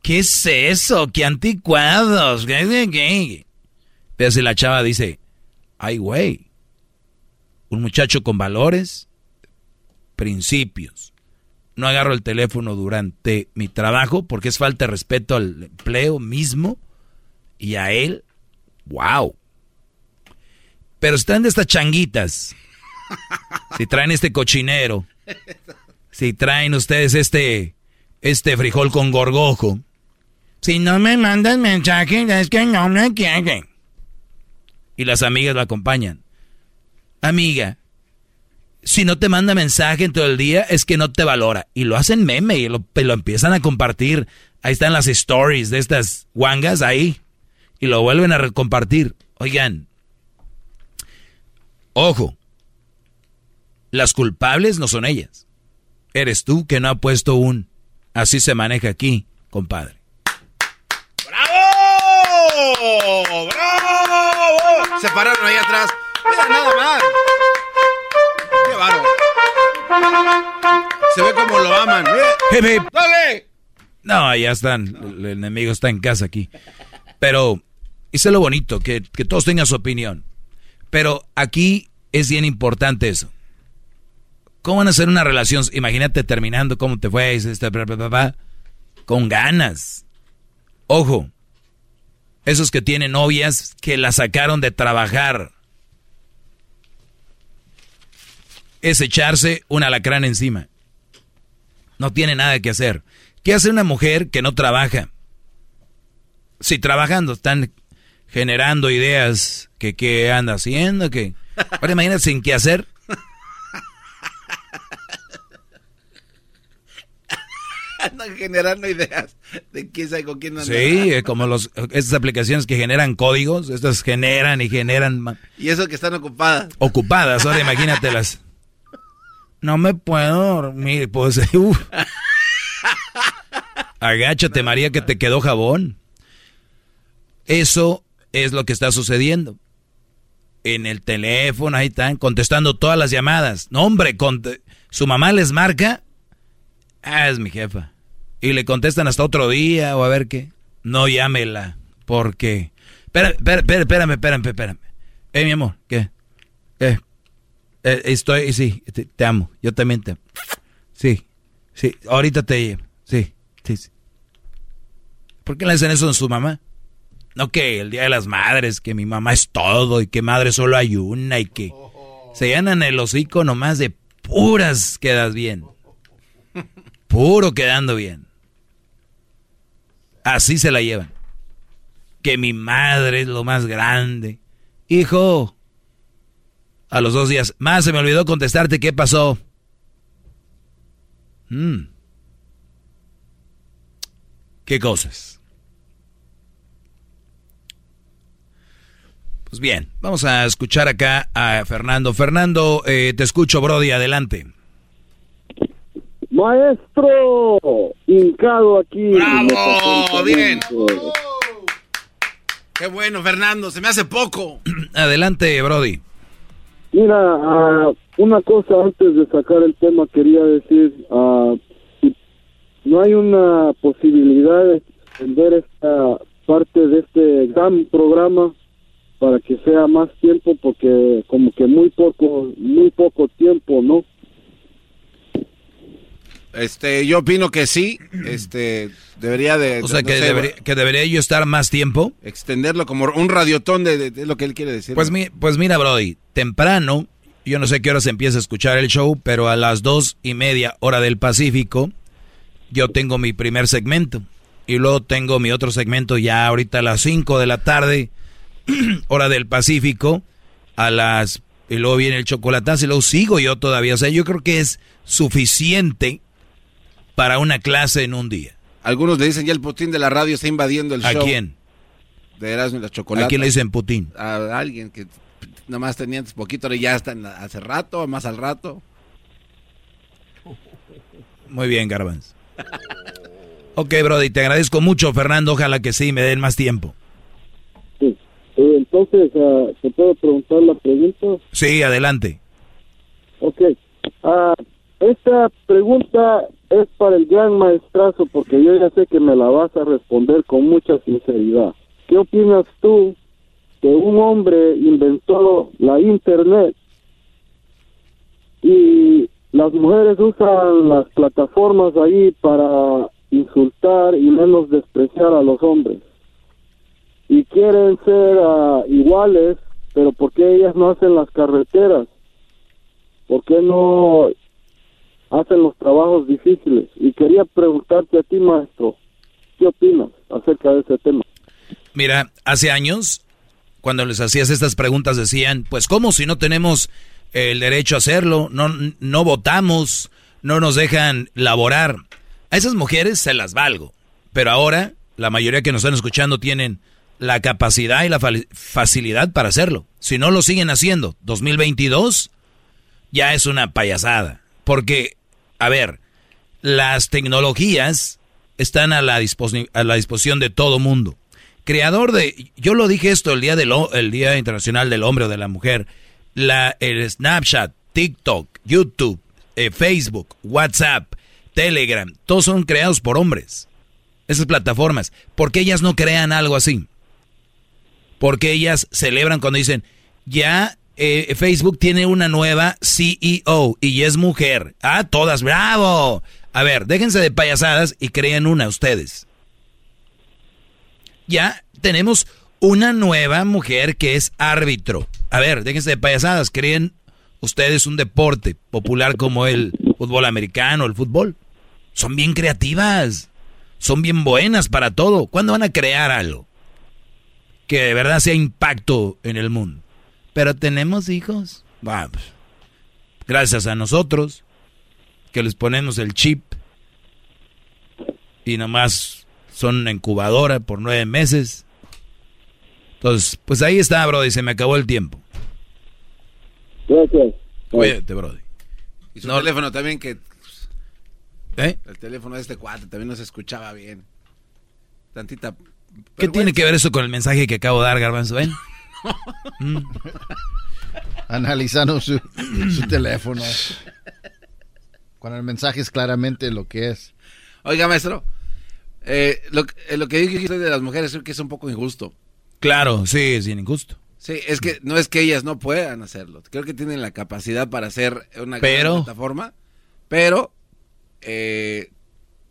¿Qué es eso? ¿Qué anticuados? Pero si la chava dice, ay, güey, un muchacho con valores, principios. No agarro el teléfono durante mi trabajo porque es falta de respeto al empleo mismo y a él. ¡Wow! Pero están de estas changuitas. Si traen este cochinero. Si traen ustedes este, este frijol con gorgojo. Si no me mandan mensaje, es que no me quieren. Y las amigas lo acompañan amiga, si no te manda mensaje en todo el día, es que no te valora. Y lo hacen meme y lo, lo empiezan a compartir. Ahí están las stories de estas guangas ahí. Y lo vuelven a compartir. Oigan, ojo, las culpables no son ellas. Eres tú que no ha puesto un así se maneja aquí, compadre. ¡Bravo! ¡Bravo! Se pararon ahí atrás. Mira, nada más. Qué baro. Se ve como lo aman. ¡Dale! No, ya están. El enemigo está en casa aquí. Pero, es lo bonito, que, que todos tengan su opinión. Pero aquí es bien importante eso. ¿Cómo van a hacer una relación? Imagínate terminando, ¿cómo te fue? Este, con ganas. Ojo, esos que tienen novias que la sacaron de trabajar. Es echarse un alacrán encima. No tiene nada que hacer. ¿Qué hace una mujer que no trabaja? Si trabajando están generando ideas que qué anda haciendo, que... Ahora imagínate sin qué hacer. Andan generando ideas de quién sabe con quién andan. Sí, como los, estas aplicaciones que generan códigos, estas generan y generan. Y eso que están ocupadas. Ocupadas, ahora imagínatelas. No me puedo dormir, pues. <laughs> Uh. Agáchate, María, que te quedó jabón. Eso es lo que está sucediendo. En el teléfono, ahí están, contestando todas las llamadas. No, hombre, su mamá les marca. Ah, es mi jefa. Y le contestan hasta otro día o a ver qué. No llámela, porque... Espera, espera, espérame, espérame, espérame. Eh, mi amor, ¿qué? Eh, eh estoy, sí, te, amo. Yo también te amo. Sí, sí, ahorita te llevo. Sí, sí, sí. ¿Por qué le hacen eso a su mamá? No que el Día de las Madres, que mi mamá es todo y que madre solo hay una y que se llenan el hocico nomás de puras quedas bien. Puro quedando bien. Así se la llevan. Que mi madre es lo más grande. Hijo, a los dos días, más se me olvidó contestarte qué pasó. Mm. ¿Qué cosas? Pues bien, vamos a escuchar acá a Fernando. Fernando, eh, te escucho, Brody, adelante. Maestro, hincado aquí. ¡Bravo! Bien. Qué bueno, Fernando, se me hace poco. <clears throat> adelante, Brody. Mira, ah, una cosa antes de sacar el tema quería decir, uh, no hay una posibilidad de extender esta parte de este gran programa para que sea más tiempo porque como que muy poco muy poco tiempo no este yo opino que sí este debería de o sea que, debería, que debería yo estar más tiempo. extenderlo como un radiotón de, lo que él quiere decir pues mi, pues mira Brody temprano yo no sé qué hora se empieza a escuchar el show pero a las dos y media hora del Pacífico yo tengo mi primer segmento. Y luego tengo mi otro segmento ya ahorita a las cinco de la tarde <clears throat> hora del Pacífico, a las... Y luego viene el chocolatazo y luego sigo yo todavía. O sea, yo creo que es suficiente para una clase en un día. Algunos le dicen ya el Putin de la radio está invadiendo el show. ¿A quién? De Erasmo y la chocolate. ¿A quién le dicen Putin? A alguien que nada más tenía antes poquito, y ya está hace rato, más al rato. Muy bien, Garbans. ok, Brody, te agradezco mucho, Fernando. Ojalá que sí, me den más tiempo. Eh, entonces, uh, ¿se puede preguntar la pregunta? Sí, adelante. Ok. Uh, esta pregunta es para el gran maestrazo porque yo ya sé que me la vas a responder con mucha sinceridad. ¿Qué opinas tú que un hombre inventó la internet y las mujeres usan las plataformas ahí para insultar y menos despreciar a los hombres? y quieren ser uh, iguales, pero ¿por qué ellas no hacen las carreteras? ¿Por qué no hacen los trabajos difíciles? Y quería preguntarte a ti, maestro, ¿qué opinas acerca de ese tema? Mira, hace años, cuando les hacías estas preguntas, decían, pues ¿cómo si no tenemos el derecho a hacerlo? No, no votamos, no nos dejan laborar. A esas mujeres se las valgo, pero ahora la mayoría que nos están escuchando tienen la capacidad y la facilidad para hacerlo. Si no lo siguen haciendo, 2022 ya es una payasada. Porque, a ver, las tecnologías están a la, a la disposición de todo mundo. Creador de, yo lo dije esto el día, del, el día Internacional del Hombre o de la Mujer, la, el Snapchat, TikTok, YouTube, eh, Facebook, WhatsApp, Telegram, todos son creados por hombres. Esas plataformas. ¿Por qué ellas no crean algo así? Porque ellas celebran cuando dicen, ya eh, Facebook tiene una nueva CEO y es mujer. Ah, todas, bravo. A ver, déjense de payasadas y creen una ustedes. Ya tenemos una nueva mujer que es árbitro. A ver, déjense de payasadas, creen ustedes un deporte popular como el fútbol americano, el fútbol. Son bien creativas, son bien buenas para todo. ¿Cuándo van a crear algo que de verdad sea impacto en el mundo? Pero tenemos hijos. Vamos. Pues, gracias a nosotros que les ponemos el chip y nomás son incubadora por nueve meses. Entonces, pues ahí está, Brody, se me acabó el tiempo. Gracias. Cuídate, Brody. Y su teléfono también que... ¿Eh? El teléfono de este cuate también no se escuchaba bien. Tantita... ¿Qué tiene que ver eso con el mensaje que acabo de dar, Garbanzo? ¿Ven? <laughs> Mm. Analizando su, teléfono. Cuando el mensaje es claramente lo que es. Oiga, maestro, eh, lo, eh, lo, que dije de las mujeres creo que es un poco injusto. Claro, sí, es bien injusto. Sí, es que no es que ellas no puedan hacerlo. Creo que tienen la capacidad para hacer una pero, plataforma, pero eh,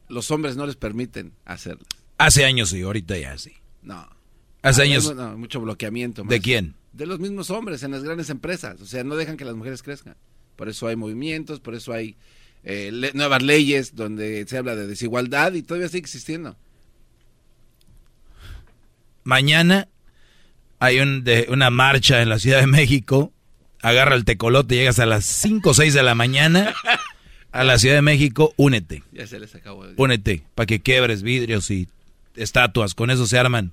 los hombres no les permiten hacerlo. Hace años sí, ahorita ya sí. No. Hace años. mucho bloqueamiento. ¿De quién? De los mismos hombres en las grandes empresas. O sea, no dejan que las mujeres crezcan. Por eso hay movimientos, por eso hay eh, nuevas leyes donde se habla de desigualdad y todavía sigue existiendo. Mañana hay un, de, una marcha en la Ciudad de México. Agarra el tecolote, llegas a las 5 o 6 de la mañana a la Ciudad de México, únete. Ya se les acabó. Únete para que quiebres vidrios y estatuas. Con eso se arman